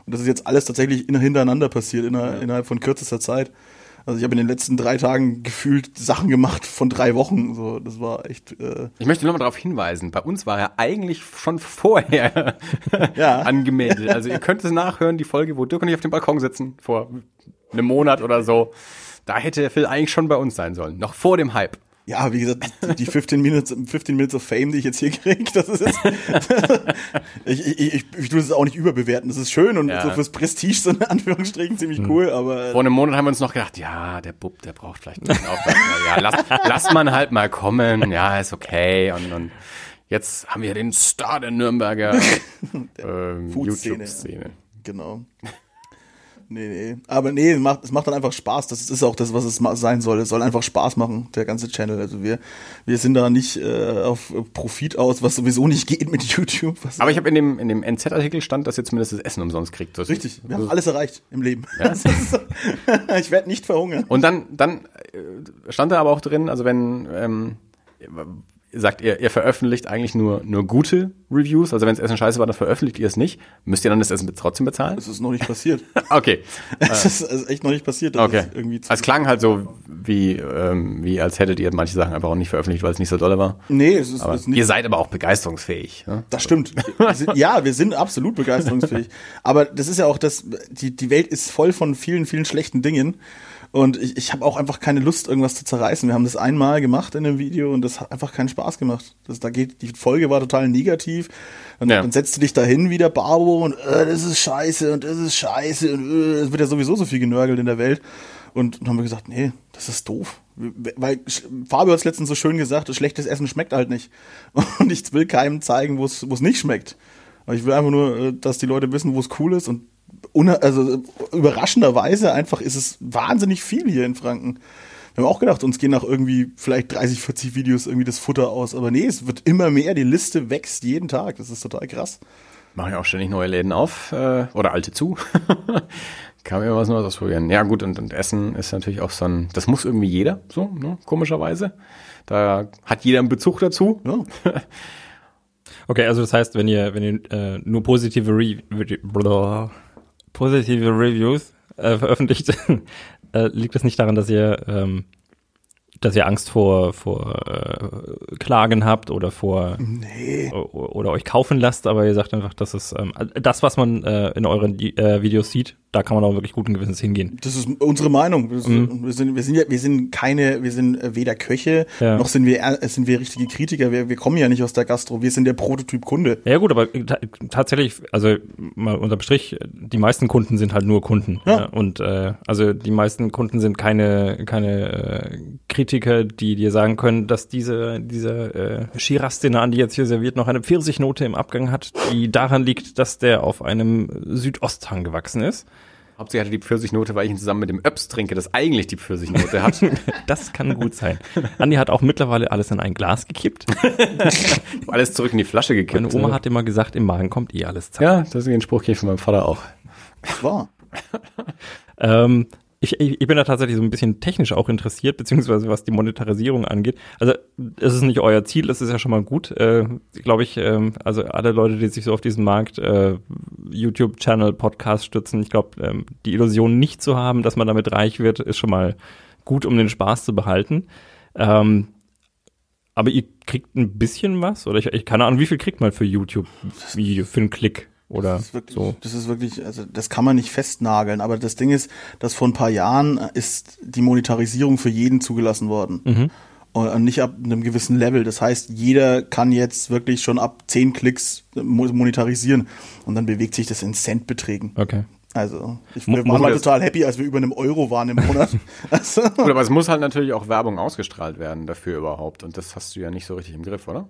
Und das ist jetzt alles tatsächlich in, hintereinander passiert, inner, innerhalb von kürzester Zeit. Also ich habe in den letzten drei Tagen gefühlt Sachen gemacht von drei Wochen. So, das war echt. Äh, Ich möchte nur mal darauf hinweisen, bei uns war er eigentlich schon vorher Ja. angemeldet. Also ihr könnt es nachhören, die Folge, wo Dirk und ich auf dem Balkon sitzen, vor einem Monat oder so. Da hätte Phil eigentlich schon bei uns sein sollen, noch vor dem Hype. Ja, wie gesagt, die- die 15 Minutes, 15 Minutes of Fame, die ich jetzt hier kriege, das ist jetzt, ich, ich, ich, ich tue das auch nicht überbewerten. Das ist schön und Ja. so fürs Prestige, so in Anführungsstrichen, ziemlich cool, aber Vor einem Monat haben wir uns noch gedacht, ja, der Bub, der braucht vielleicht ein bisschen Aufmerksamkeit. Ja, lass, lass man halt mal kommen. Ja, ist okay. Und, und jetzt haben wir den Star der Nürnberger ähm, Food-Szene. YouTube-Szene. Genau. Nee, nee. Aber nee, es macht, es macht dann einfach Spaß. Das ist auch das, was es sein soll. Es soll einfach Spaß machen, der ganze Channel. Also wir, wir sind da nicht äh, auf Profit aus, was sowieso nicht geht mit YouTube. Was Aber ich habe in dem, in dem NZ-Artikel stand, dass ihr zumindest das Essen umsonst kriegt. Das Richtig, wir haben alles erreicht im Leben. So- ich werde nicht verhungern. Und dann, dann äh, stand da aber auch drin, also wenn, ähm, sagt ihr, ihr veröffentlicht eigentlich nur, nur gute Reviews, also wenn das Essen scheiße war, dann veröffentlicht ihr es nicht. Müsst ihr dann das Essen trotzdem bezahlen? Das ist noch nicht passiert. Okay. Es ist, ist echt noch nicht passiert. Okay. es irgendwie Es klang halt so, wie, ähm, wie als hättet ihr manche Sachen einfach auch nicht veröffentlicht, weil es nicht so dolle war. nee, es ist, Aber es ist nicht. ihr seid aber auch begeisterungsfähig. Ne? Das stimmt. Wir sind, ja, wir sind absolut begeisterungsfähig. Aber das ist ja auch das, die, die Welt ist voll von vielen, vielen schlechten Dingen. Und ich, ich habe auch einfach keine Lust, irgendwas zu zerreißen. Wir haben das einmal gemacht in einem Video und das hat einfach keinen Spaß gemacht. Das, da geht, die Folge war total negativ. Und Ja. dann setzt du dich dahin wie der Barbo und äh, das ist scheiße und das ist scheiße und äh, es wird ja sowieso so viel genörgelt in der Welt. Und dann haben wir gesagt, nee, das ist doof. Weil Fabio hat es letztens so schön gesagt, schlechtes Essen schmeckt halt nicht. Und ich will keinem zeigen, wo es nicht schmeckt. Aber ich will einfach nur, äh, dass die Leute wissen, wo es cool ist. Und also überraschenderweise einfach ist es wahnsinnig viel hier in Franken. Wir haben auch gedacht, uns gehen nach irgendwie vielleicht 30, 40 Videos irgendwie das Futter aus. Aber nee, es wird immer mehr. Die Liste wächst jeden Tag. Das ist total krass. Machen ja auch ständig neue Läden auf äh, oder alte zu. Kann man ja was Neues ausprobieren. Ja gut, und, und Essen ist natürlich auch so ein, das muss irgendwie jeder, so, ne, komischerweise. Da hat jeder einen Bezug dazu. Ja. Okay, also das heißt, wenn ihr, wenn ihr äh, nur positive, Re Re positive Reviews äh, veröffentlicht, äh, liegt das nicht daran, dass ihr, ähm, dass ihr Angst vor, vor äh, Klagen habt oder vor Nee. oder euch kaufen lasst, aber ihr sagt einfach, dass es ähm, das, was man äh, in euren äh, Videos sieht, da kann man auch wirklich guten Gewissens hingehen. Das ist unsere Meinung. Mhm. Wir sind, wir sind ja, wir sind keine, wir sind äh, weder Köche, Ja. noch sind wir, äh, sind wir richtige Kritiker. Wir, wir kommen ja nicht aus der Gastro. Wir sind der Prototyp Kunde. Ja gut, aber ta tatsächlich, also mal unterm Strich, die meisten Kunden sind halt nur Kunden. Ja. Ja. Und äh, also die meisten Kunden sind keine keine äh, Kritiker, die dir sagen können, dass diese diese äh, Shiraz, den Andi jetzt hier serviert, noch eine Pfirsichnote im Abgang hat, die daran liegt, dass der auf einem Südosthang gewachsen ist. Hauptsächlich hatte die Pfirsichnote, weil ich ihn zusammen mit dem Öps trinke, das eigentlich die Pfirsichnote hat. Das kann gut sein. Andi hat auch mittlerweile alles in ein Glas gekippt. Alles zurück in die Flasche gekippt. Meine Oma ne? hat immer gesagt, im Magen kommt eh alles zusammen. Ja, das ist den Spruch kenne ich von meinem Vater auch. War. Ähm, ich, ich, ich bin da tatsächlich so ein bisschen technisch auch interessiert, beziehungsweise was die Monetarisierung angeht. Also es ist nicht euer Ziel, das ist ja schon mal gut. Äh, Glaube ich, ähm, also alle Leute, die sich so auf diesen Markt äh, YouTube-Channel, Podcast stützen, ich glaube, ähm, die Illusion nicht zu haben, dass man damit reich wird, ist schon mal gut, um den Spaß zu behalten. Ähm, aber ihr kriegt ein bisschen was? Oder ich, ich keine Ahnung, wie viel kriegt man für YouTube-Video, für einen Klick? Oder Das ist wirklich, so? das ist wirklich, also das kann man nicht festnageln. Aber das Ding ist, dass vor ein paar Jahren ist die Monetarisierung für jeden zugelassen worden. Mhm. Und nicht ab einem gewissen Level. Das heißt, jeder kann jetzt wirklich schon ab 10 Klicks mo- monetarisieren. Und dann bewegt sich das in Centbeträgen. Okay. Also, ich, wir waren mal total happy, als wir über einem Euro waren im Monat. also, Gut, aber es muss halt natürlich auch Werbung ausgestrahlt werden dafür überhaupt. Und das hast du ja nicht so richtig im Griff, oder?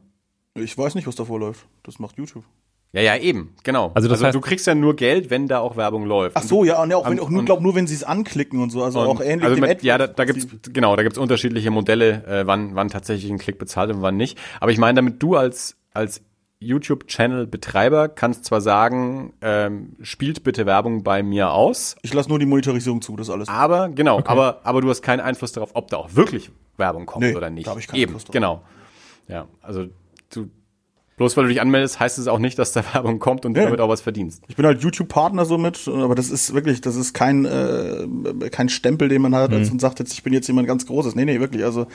ich weiß nicht, was davor läuft. Das macht YouTube. Ja, ja, eben, genau. Also das heißt- du kriegst ja nur Geld, wenn da auch Werbung läuft. Ach so, ja, und auch, wenn, und- auch nur, glaub, nur wenn sie es anklicken und so. Also auch Und- ähnlich also dem mit, ja, da, da gibt's genau, da gibt's unterschiedliche Modelle, äh, wann wann tatsächlich ein Klick bezahlt und wann nicht. Aber ich meine, damit du als als YouTube-Channel-Betreiber kannst zwar sagen, ähm, spielt bitte Werbung bei mir aus, Ich lasse nur die Monetarisierung zu, das alles. aber genau, aber aber du hast keinen Einfluss darauf, ob da auch wirklich Werbung kommt Nee, oder nicht. da hab ich keinen Eben, Einfluss drauf. genau. Ja, also du bloß weil du dich anmeldest, heißt es auch nicht, dass da Werbung kommt und du Nee. damit auch was verdienst. Ich bin halt YouTube-Partner somit, aber das ist wirklich, das ist kein, äh, kein Stempel, den man hat als und sagt jetzt, ich bin jetzt jemand ganz Großes. Nee, nee, wirklich. Also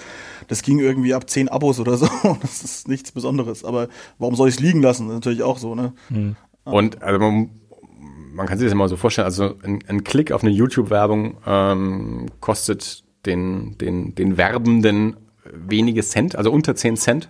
das ging irgendwie ab 10 Abos oder so. Das ist nichts Besonderes. Aber warum soll ich es liegen lassen? Das ist natürlich auch so, ne? Und also man, man kann sich das mal so vorstellen, also ein, ein Klick auf eine YouTube-Werbung ähm, kostet den, den, den Werbenden wenige Cent, also unter 10 Cent.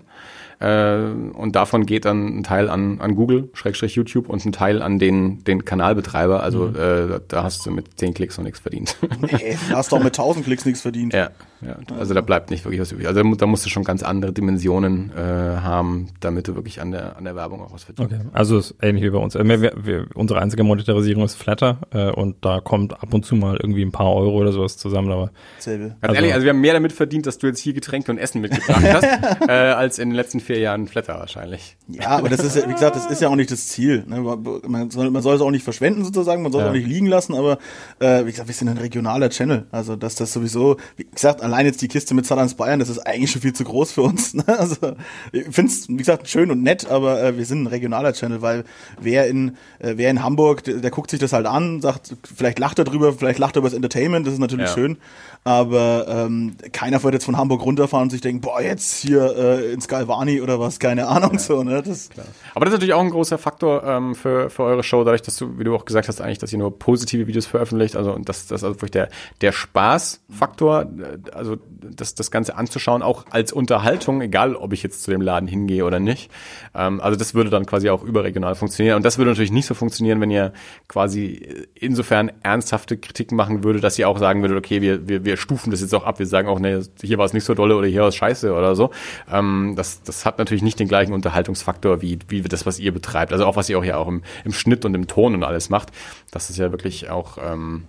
Äh, und davon geht dann ein Teil an, an Google, Schrägstrich YouTube und ein Teil an den, den Kanalbetreiber. Also mhm. äh, da hast du mit 10 Klicks noch nichts verdient. Nee, hast du auch mit 1000 Klicks nichts verdient. Ja, ja, also da bleibt nicht wirklich was übrig. Also da musst du schon ganz andere Dimensionen äh, haben, damit du wirklich an der, an der Werbung auch was verdienst. Okay, also ist ähnlich wie bei uns. Wir, wir, unsere einzige Monetarisierung ist Flatter äh, und da kommt ab und zu mal irgendwie ein paar Euro oder sowas zusammen. Aber Selbe. Ganz also, ehrlich, also wir haben mehr damit verdient, dass du jetzt hier Getränke und Essen mitgebracht hast, äh, als in den letzten vier Jahren Flatter wahrscheinlich. Ja, aber das ist ja, wie gesagt, das ist ja auch nicht das Ziel. Ne? Man, soll, man soll es auch nicht verschwenden sozusagen, man soll es ja. auch nicht liegen lassen, aber äh, wie gesagt, wir sind ein regionaler Channel. Also dass das sowieso, wie gesagt, allein jetzt die Kiste mit Saddams Bayern, das ist eigentlich schon viel zu groß für uns. Ne? Also ich finde es, wie gesagt, schön und nett, aber äh, wir sind ein regionaler Channel, weil wer in, äh, wer in Hamburg, der, der, guckt sich das halt an, sagt, vielleicht lacht er drüber, vielleicht lacht er über das Entertainment, das ist natürlich ja. schön, aber ähm, keiner wird jetzt von Hamburg runterfahren und sich denken, boah, jetzt hier äh, ins Galvani oder was, keine Ahnung, ja. so, ne? Das, Klar. Aber das ist natürlich auch ein großer Faktor ähm, für, für eure Show, dadurch, dass du, wie du auch gesagt hast, eigentlich, dass ihr nur positive Videos veröffentlicht, also das, das also wirklich der, der Spaßfaktor, äh, also das, das Ganze anzuschauen, auch als Unterhaltung, egal ob ich jetzt zu dem Laden hingehe oder nicht. Ähm, also das würde dann quasi auch überregional funktionieren. Und das würde natürlich nicht so funktionieren, wenn ihr quasi insofern ernsthafte Kritiken machen würde, dass ihr auch sagen würdet, okay, wir, wir, wir stufen das jetzt auch ab, wir sagen auch, nee, hier war es nicht so dolle oder hier war es scheiße oder so. Ähm, das, das hat natürlich nicht den gleichen Unterhaltungsfaktor wie, wie das, was ihr betreibt. Also auch was ihr auch ja auch im, im Schnitt und im Ton und alles macht. Das ist ja wirklich auch ähm,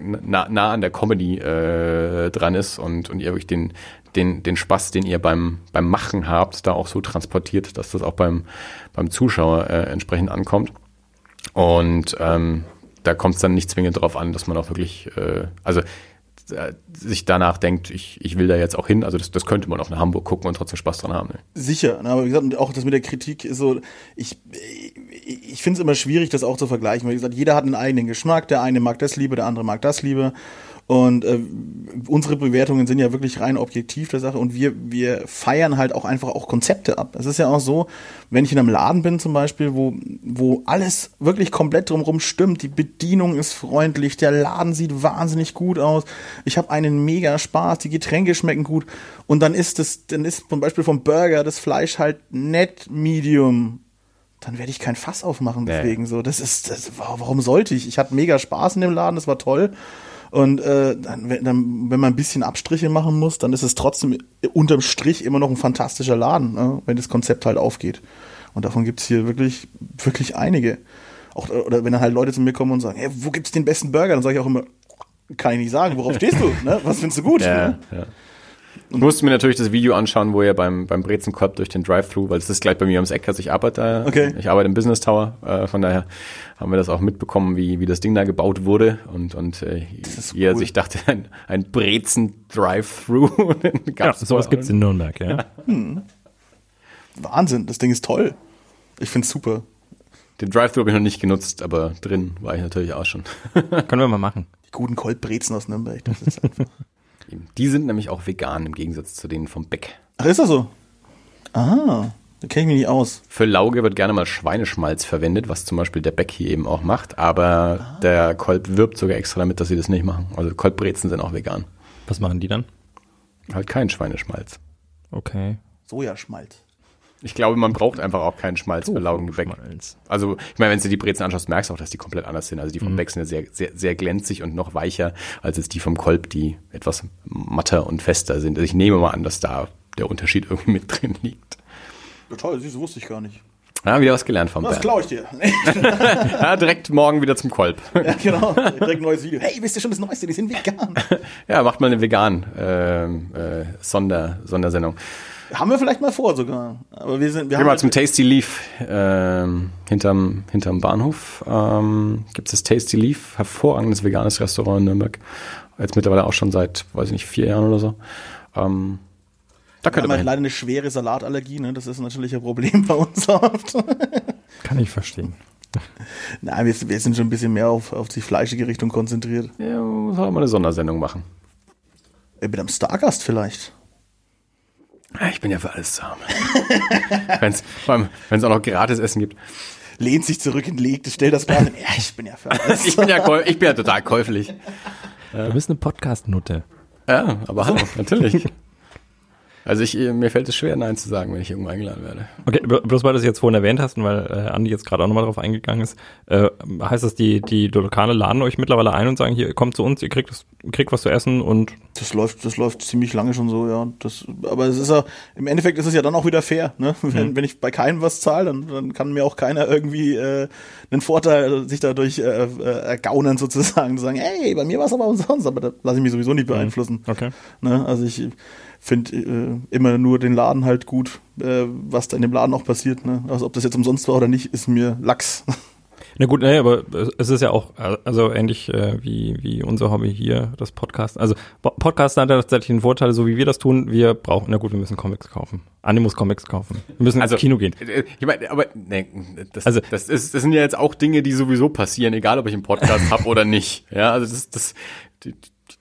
nah, nah an der Comedy äh, dran ist und, und ihr wirklich den, den, den Spaß, den ihr beim, beim Machen habt, da auch so transportiert, dass das auch beim, beim Zuschauer äh, entsprechend ankommt. Und ähm, da kommt es dann nicht zwingend darauf an, dass man auch wirklich, äh, also sich danach denkt, ich, ich will da jetzt auch hin. Also das, das könnte man auch in Hamburg gucken und trotzdem Spaß dran haben. Ne? Sicher, aber wie gesagt, auch das mit der Kritik ist so, ich, ich finde es immer schwierig, das auch zu vergleichen, weil wie gesagt, jeder hat einen eigenen Geschmack, der eine mag das lieber, der andere mag das lieber. Und äh, unsere Bewertungen sind ja wirklich rein objektiv der Sache und wir, wir feiern halt auch einfach auch Konzepte ab. Es ist ja auch so, wenn ich in einem Laden bin zum Beispiel, wo, wo alles wirklich komplett drumherum stimmt, die Bedienung ist freundlich, der Laden sieht wahnsinnig gut aus, ich habe einen mega Spaß, die Getränke schmecken gut und dann ist das, dann ist zum Beispiel vom Burger das Fleisch halt nett medium dann werde ich kein Fass aufmachen deswegen nee. so. Das ist, das, warum sollte ich? Ich hatte mega Spaß in dem Laden, das war toll. Und äh, dann, dann, wenn man ein bisschen Abstriche machen muss, dann ist es trotzdem unterm Strich immer noch ein fantastischer Laden, ne? wenn das Konzept halt aufgeht. Und davon gibt's hier wirklich, wirklich einige. Auch, oder wenn dann halt Leute zu mir kommen und sagen, hey, wo gibt's den besten Burger? Dann sage ich auch immer, kann ich nicht sagen, worauf stehst du? Ne? Was findest du gut? Ja, ne? ja. Ich musste mir natürlich das Video anschauen, wo ihr beim, beim Brezenkorb durch den Drive-Thru, weil es ist gleich bei mir ums Eck, also ich arbeite, okay. ich arbeite im Business Tower, äh, von daher haben wir das auch mitbekommen, wie, wie das Ding da gebaut wurde und, und äh, jeder cool. sich dachte, ein, ein Brezen-Drive-Thru. ja, sowas gibt's in Nürnberg, ja. ja. Hm. Wahnsinn, das Ding ist toll. Ich find's super. Den Drive-Thru habe ich noch nicht genutzt, aber drin war ich natürlich auch schon. Können wir mal machen. Die guten Cold-Brezen aus Nürnberg, das ist einfach... Die sind nämlich auch vegan im Gegensatz zu denen vom Beck. Ach, ist das so? Aha, da kenne ich mich nicht aus. Für Lauge wird gerne mal Schweineschmalz verwendet, was zum Beispiel der Beck hier eben auch macht, aber ah. der Kolb wirbt sogar extra damit, dass sie das nicht machen. Also Kolbbrezen sind auch vegan. Was machen die dann? Halt kein Schweineschmalz. Okay. Sojaschmalz. Ich glaube, man braucht einfach auch keinen Schmalz oh, für Laugengebäck. Also, ich meine, wenn du die Brezen anschaust, merkst du auch, dass die komplett anders sind. Also die vom mhm. Beck sind ja sehr, sehr, sehr glänzig und noch weicher als jetzt die vom Kolb, die etwas matter und fester sind. Also ich nehme mal an, dass da der Unterschied irgendwie mit drin liegt. Ja, toll, das wusste ich gar nicht. Ja, wieder was gelernt vom Das klaue ich dir. ja, direkt morgen wieder zum Kolb. ja, genau. Direkt ein neues Video. Hey, wisst ihr schon das Neueste? Die sind vegan. ja, macht mal eine vegan äh, äh, Sonder, Sondersendung. Haben wir vielleicht mal vor sogar. Aber wir sind. Wir Gehen mal zum Tasty Leaf ähm, hinterm, hinterm Bahnhof. Ähm, Gibt es das Tasty Leaf, hervorragendes veganes Restaurant in Nürnberg. Jetzt mittlerweile auch schon seit, weiß ich nicht, vier Jahren oder so. Ähm, da könnte man leider eine schwere Salatallergie, ne? Das ist natürlich ein Problem bei uns oft. Kann ich verstehen. Nein, wir, wir, sind schon ein bisschen mehr auf, auf die fleischige Richtung konzentriert. Ja, muss auch mal eine Sondersendung machen. Mit einem Stargast vielleicht. Ich bin ja für alles zu haben. wenn es auch noch gratis Essen gibt. Lehnt sich zurück und legt, stellt das Glas. Ja, ich bin ja für alles. ich, bin ja, ich bin ja total käuflich. Du bist eine Podcast-Nutte. Ja, aber hallo, natürlich. Also ich, mir fällt es schwer, Nein zu sagen, wenn ich irgendwo eingeladen werde. Okay, bloß weil du es jetzt vorhin erwähnt hast und weil äh, Andi jetzt gerade auch nochmal drauf eingegangen ist, äh, heißt das, die, die Lokale laden euch mittlerweile ein und sagen, hier, kommt zu uns, ihr kriegt, das, kriegt was zu essen und Das läuft, das läuft ziemlich lange schon so, ja. Das, aber es ist ja, im Endeffekt ist es ja dann auch wieder fair, ne? Wenn, Mhm. wenn ich bei keinem was zahle, dann, dann kann mir auch keiner irgendwie äh, einen Vorteil sich dadurch äh, äh, ergaunern sozusagen, zu sagen, hey, bei mir war es aber umsonst, aber da lasse ich mich sowieso nicht beeinflussen. okay. Ne? Also ich finde äh, immer nur den Laden halt gut, äh, was da in dem Laden auch passiert. Ne? Also ob das jetzt umsonst war oder nicht, ist mir Lachs. Na gut, nee, aber es- ist ja auch, also ähnlich äh, wie, wie unser Hobby hier, das Podcast. Also Podcast hat ja tatsächlich einen Vorteil, so wie wir das tun, wir brauchen, na gut, wir müssen Comics kaufen. Andi muss Comics kaufen. Wir müssen ins Kino gehen. äh, Ich meine, aber nee, das, Also- das, ist, das sind ja jetzt auch Dinge, die sowieso passieren, egal ob ich einen Podcast habe oder nicht. Ja, also das, das, die-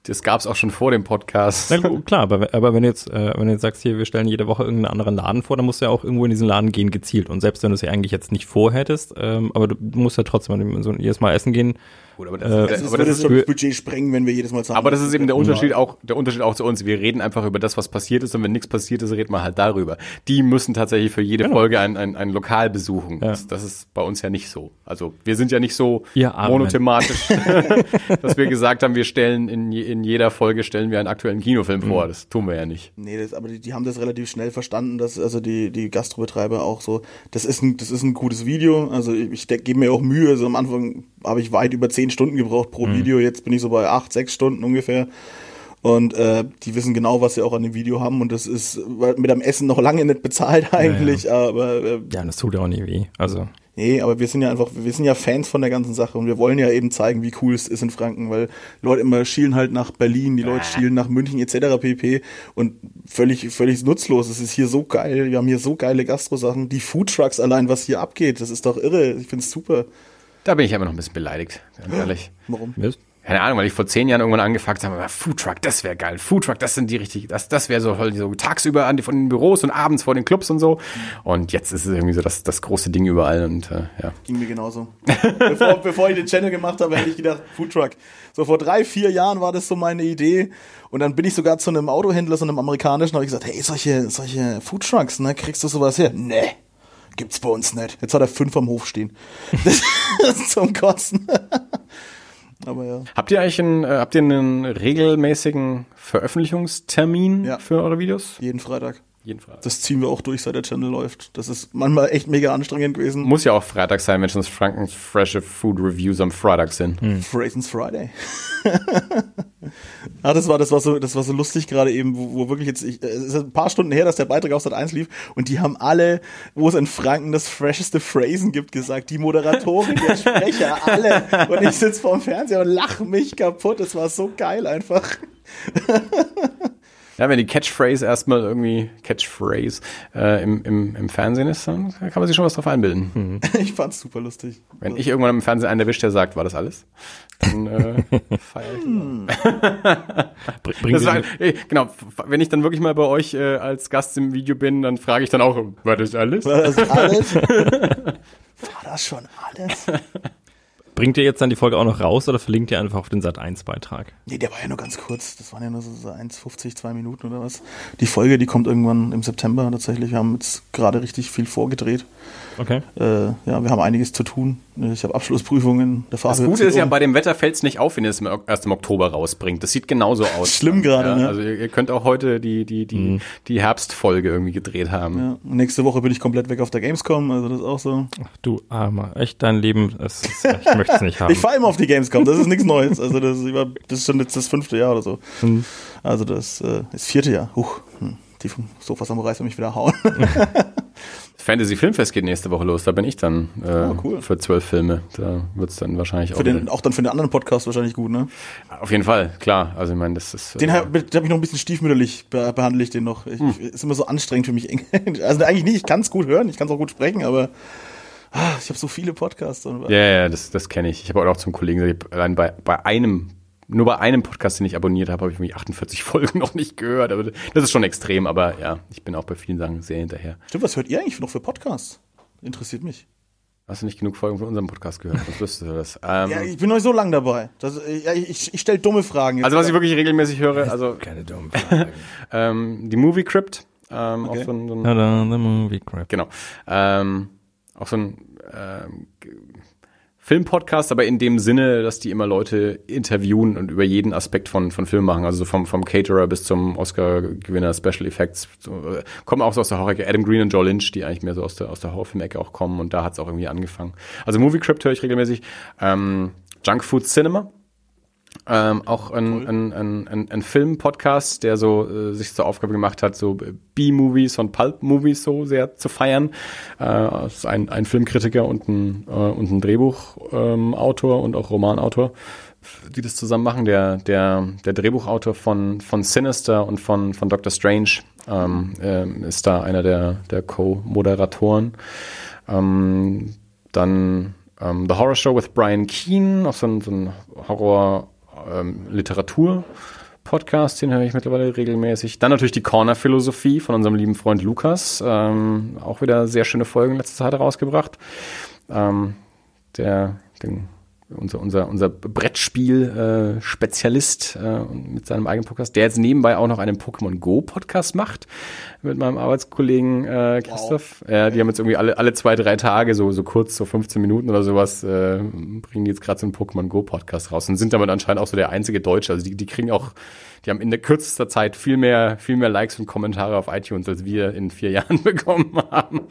das gab's auch schon vor dem Podcast. Gut, klar, aber, aber wenn du jetzt, äh, wenn du jetzt sagst, hier, wir stellen jede Woche irgendeinen anderen Laden vor, dann musst du ja auch irgendwo in diesen Laden gehen, gezielt. Und selbst wenn du es ja eigentlich jetzt nicht vorhättest, ähm, aber du musst ja trotzdem so jedes Mal essen gehen. Gut, aber das, Äh, das, Das aber das ist, schon das Budget sprengen, wenn wir jedes Mal zahlen. aber das ist eben der Unterschied auch, der Unterschied auch zu uns. Wir reden einfach über das, was passiert ist und wenn nichts passiert ist, reden wir halt darüber. Die müssen tatsächlich für jede Folge ein, ein, ein Lokal besuchen. Das, das ist bei uns ja nicht so. Also wir sind ja nicht so Armen. monothematisch, dass wir gesagt haben, wir stellen in, in jeder Folge stellen wir einen aktuellen Kinofilm vor. Das tun wir ja nicht. Nee, das, aber die, die haben das relativ schnell verstanden, dass also die, die Gastrobetreiber auch so, das ist ein, das ist ein gutes Video. Also ich, ich gebe mir auch Mühe. Also am Anfang habe ich weit über zehn Stunden gebraucht pro Video. Jetzt bin ich so bei acht, sechs Stunden ungefähr. Und äh, die wissen genau, was sie auch an dem Video haben. Und das ist mit am Essen noch lange nicht bezahlt eigentlich. Aber äh, Ja, das tut ja auch nie weh. Also, Nee, aber wir sind ja einfach, wir sind ja Fans von der ganzen Sache und wir wollen ja eben zeigen, wie cool es ist in Franken, weil Leute immer schielen halt nach Berlin, die Leute schielen nach München etc. pp. Und völlig, völlig nutzlos. Es ist hier so geil, wir haben hier so geile Gastro-Sachen. Die Foodtrucks allein, was hier abgeht, das ist doch irre. Ich find's super. Da bin ich aber noch ein bisschen beleidigt, ganz ehrlich. Warum? Keine Ahnung, weil ich vor zehn Jahren irgendwann angefangen habe, Foodtruck, das wäre geil. Foodtruck, das sind die richtig, das, das wäre so, so tagsüber an die, von den Büros und abends vor den Clubs und so. Und jetzt ist es irgendwie so das, das große Ding überall und äh, ja. Ging mir genauso. bevor, bevor ich den Channel gemacht habe, hätte ich gedacht, Foodtruck. So vor drei, vier Jahren war das so meine Idee. Und dann bin ich sogar zu einem Autohändler, so einem amerikanischen, habe ich gesagt, hey, solche, solche Foodtrucks, ne, kriegst du sowas her? Nee, gibt's bei uns nicht. Jetzt hat er fünf am Hof stehen. Das ist zum Kotzen. Aber ja. Habt ihr eigentlich einen, äh, habt ihr einen regelmäßigen Veröffentlichungstermin Ja. für eure Videos? Jeden Freitag. Jeden Freitag. Das ziehen wir auch durch, seit der Channel läuft. Das ist manchmal echt mega anstrengend gewesen. Muss ja auch Freitag sein, wenn schon das Frankens frische Food Reviews am Freitag sind. Frasons Friday. ah, das war, das war so, das war so lustig gerade eben, wo, wo wirklich jetzt, ich, es ist ein paar Stunden her, dass der Beitrag auf Sat 1 lief und die haben alle, wo es in Franken das fresheste Phrasen gibt, gesagt. Die Moderatoren, der Sprecher, alle. Und ich sitze vorm Fernseher und lache mich kaputt. Es war so geil einfach. Ja, wenn die Catchphrase erstmal irgendwie Catchphrase äh, im, im, im Fernsehen ist, dann kann man sich schon was drauf einbilden. Ich fand's super lustig. Wenn ich irgendwann im Fernsehen einen erwischt, der sagt, war das alles? Dann äh, feier ich. Bring Das war, ey, genau, wenn ich dann wirklich mal bei euch äh, als Gast im Video bin, dann frage ich dann auch, war das alles? War das alles? War das schon alles? Bringt ihr jetzt dann die Folge auch noch raus oder verlinkt ihr einfach auf den Sat 1 Beitrag? Nee, der war ja nur ganz kurz. Das waren ja nur so, so 1,50, zwei Minuten oder was. Die Folge, die kommt irgendwann im September tatsächlich. Wir haben jetzt gerade richtig viel vorgedreht. Okay. Äh, ja, wir haben einiges zu tun. Ich habe Abschlussprüfungen. Der Das Gute ist ja, um. bei dem Wetter fällt es nicht auf, wenn ihr es erst im Oktober rausbringt. Das sieht genauso aus. Schlimm gerade, ja, ne? Also ihr, ihr könnt auch heute die, die, die, die Herbstfolge irgendwie gedreht haben. Ja, nächste Woche bin ich komplett weg auf der Gamescom, also das ist auch so. Ach du Armer, echt dein Leben, es ist, ich möchte es nicht haben. Ich fahre immer auf die Gamescom, das ist nichts Neues. Also das ist, über, das ist schon jetzt das fünfte Jahr oder so. Also das äh, ist vierte Jahr. Huch, hm, die vom Sofa Samurais will mich wieder hauen. Fantasy Filmfest geht nächste Woche los. Da bin ich dann äh, Ah, cool. für zwölf Filme. Da wird's dann wahrscheinlich auch. Für den, auch dann für den anderen Podcast wahrscheinlich gut, ne? auf jeden Fall, klar. Also ich meine, das ist. Den äh, habe hab ich noch ein bisschen stiefmütterlich, be behandle ich den noch. Ich, Ist immer so anstrengend für mich. Also eigentlich nicht, ich kann es gut hören, ich kann es auch gut sprechen, aber ah, ich habe so viele Podcasts. Ja, ja, das, das kenne ich. Ich habe auch zum Kollegen gesagt, allein bei, bei einem, nur bei einem Podcast, den ich abonniert habe, habe ich irgendwie 48 Folgen noch nicht gehört. Aber das ist schon extrem. Aber ja, ich bin auch bei vielen Sachen sehr hinterher. Stimmt, was hört ihr eigentlich noch für Podcasts? Interessiert mich. Hast du nicht genug Folgen von unserem Podcast gehört? Was wüsstest du das? Ähm, Ja, ich bin noch nicht so lang dabei. Das, ja, ich ich stelle dumme Fragen. Jetzt. also was ich wirklich regelmäßig höre, also Keine dummen Fragen. ähm, die Movie Crypt Ähm, Okay. Auch so ein, so ein Tada, the movie crap. Genau. Ähm, auch so ein ähm, Filmpodcast, aber in dem Sinne, dass die immer Leute interviewen und über jeden Aspekt von, von Film machen. Also so vom, vom Caterer bis zum Oscar-Gewinner Special Effects. So, äh, kommen auch so aus der Horror-Ecke. Adam Green und Joe Lynch, die eigentlich mehr so aus der, aus der Horrorfilm-Ecke auch kommen. Und da hat es auch irgendwie angefangen. Also Movie Crypt höre ich regelmäßig. Ähm, Junk Food Cinema. Ähm, auch ein, ein, ein, ein, ein Film-Podcast, der so äh, sich zur Aufgabe gemacht hat, so B-Movies und Pulp-Movies so sehr zu feiern. Äh, ist ein, ein Filmkritiker und ein, äh, und ein Drehbuchautor ähm, und auch Romanautor, die das zusammen machen. Der, der, der Drehbuchautor von, von Sinister und von, von Doctor Strange ähm, ähm, ist da einer der, der Co-Moderatoren. Ähm, dann ähm, The Horror Show with Brian Keane, auch so ein, so ein Horror-Literatur-Podcast, den höre ich mittlerweile regelmäßig. Dann natürlich die Corner-Philosophie von unserem lieben Freund Lukas, ähm, auch wieder sehr schöne Folgen in letzter Zeit rausgebracht. Ähm, der, den, unser, unser, unser Brettspiel-Spezialist äh, mit seinem eigenen Podcast, der jetzt nebenbei auch noch einen Pokémon Go-Podcast macht mit meinem Arbeitskollegen äh, Christoph. Ja, die haben jetzt irgendwie alle, alle zwei, drei Tage, so, so kurz, so 15 Minuten oder sowas, äh, bringen die jetzt gerade so einen Pokémon Go-Podcast raus und sind damit anscheinend auch so der einzige Deutsche. Also die, die kriegen auch, die haben in der kürzester Zeit viel mehr, viel mehr Likes und Kommentare auf iTunes, als wir in vier Jahren bekommen haben,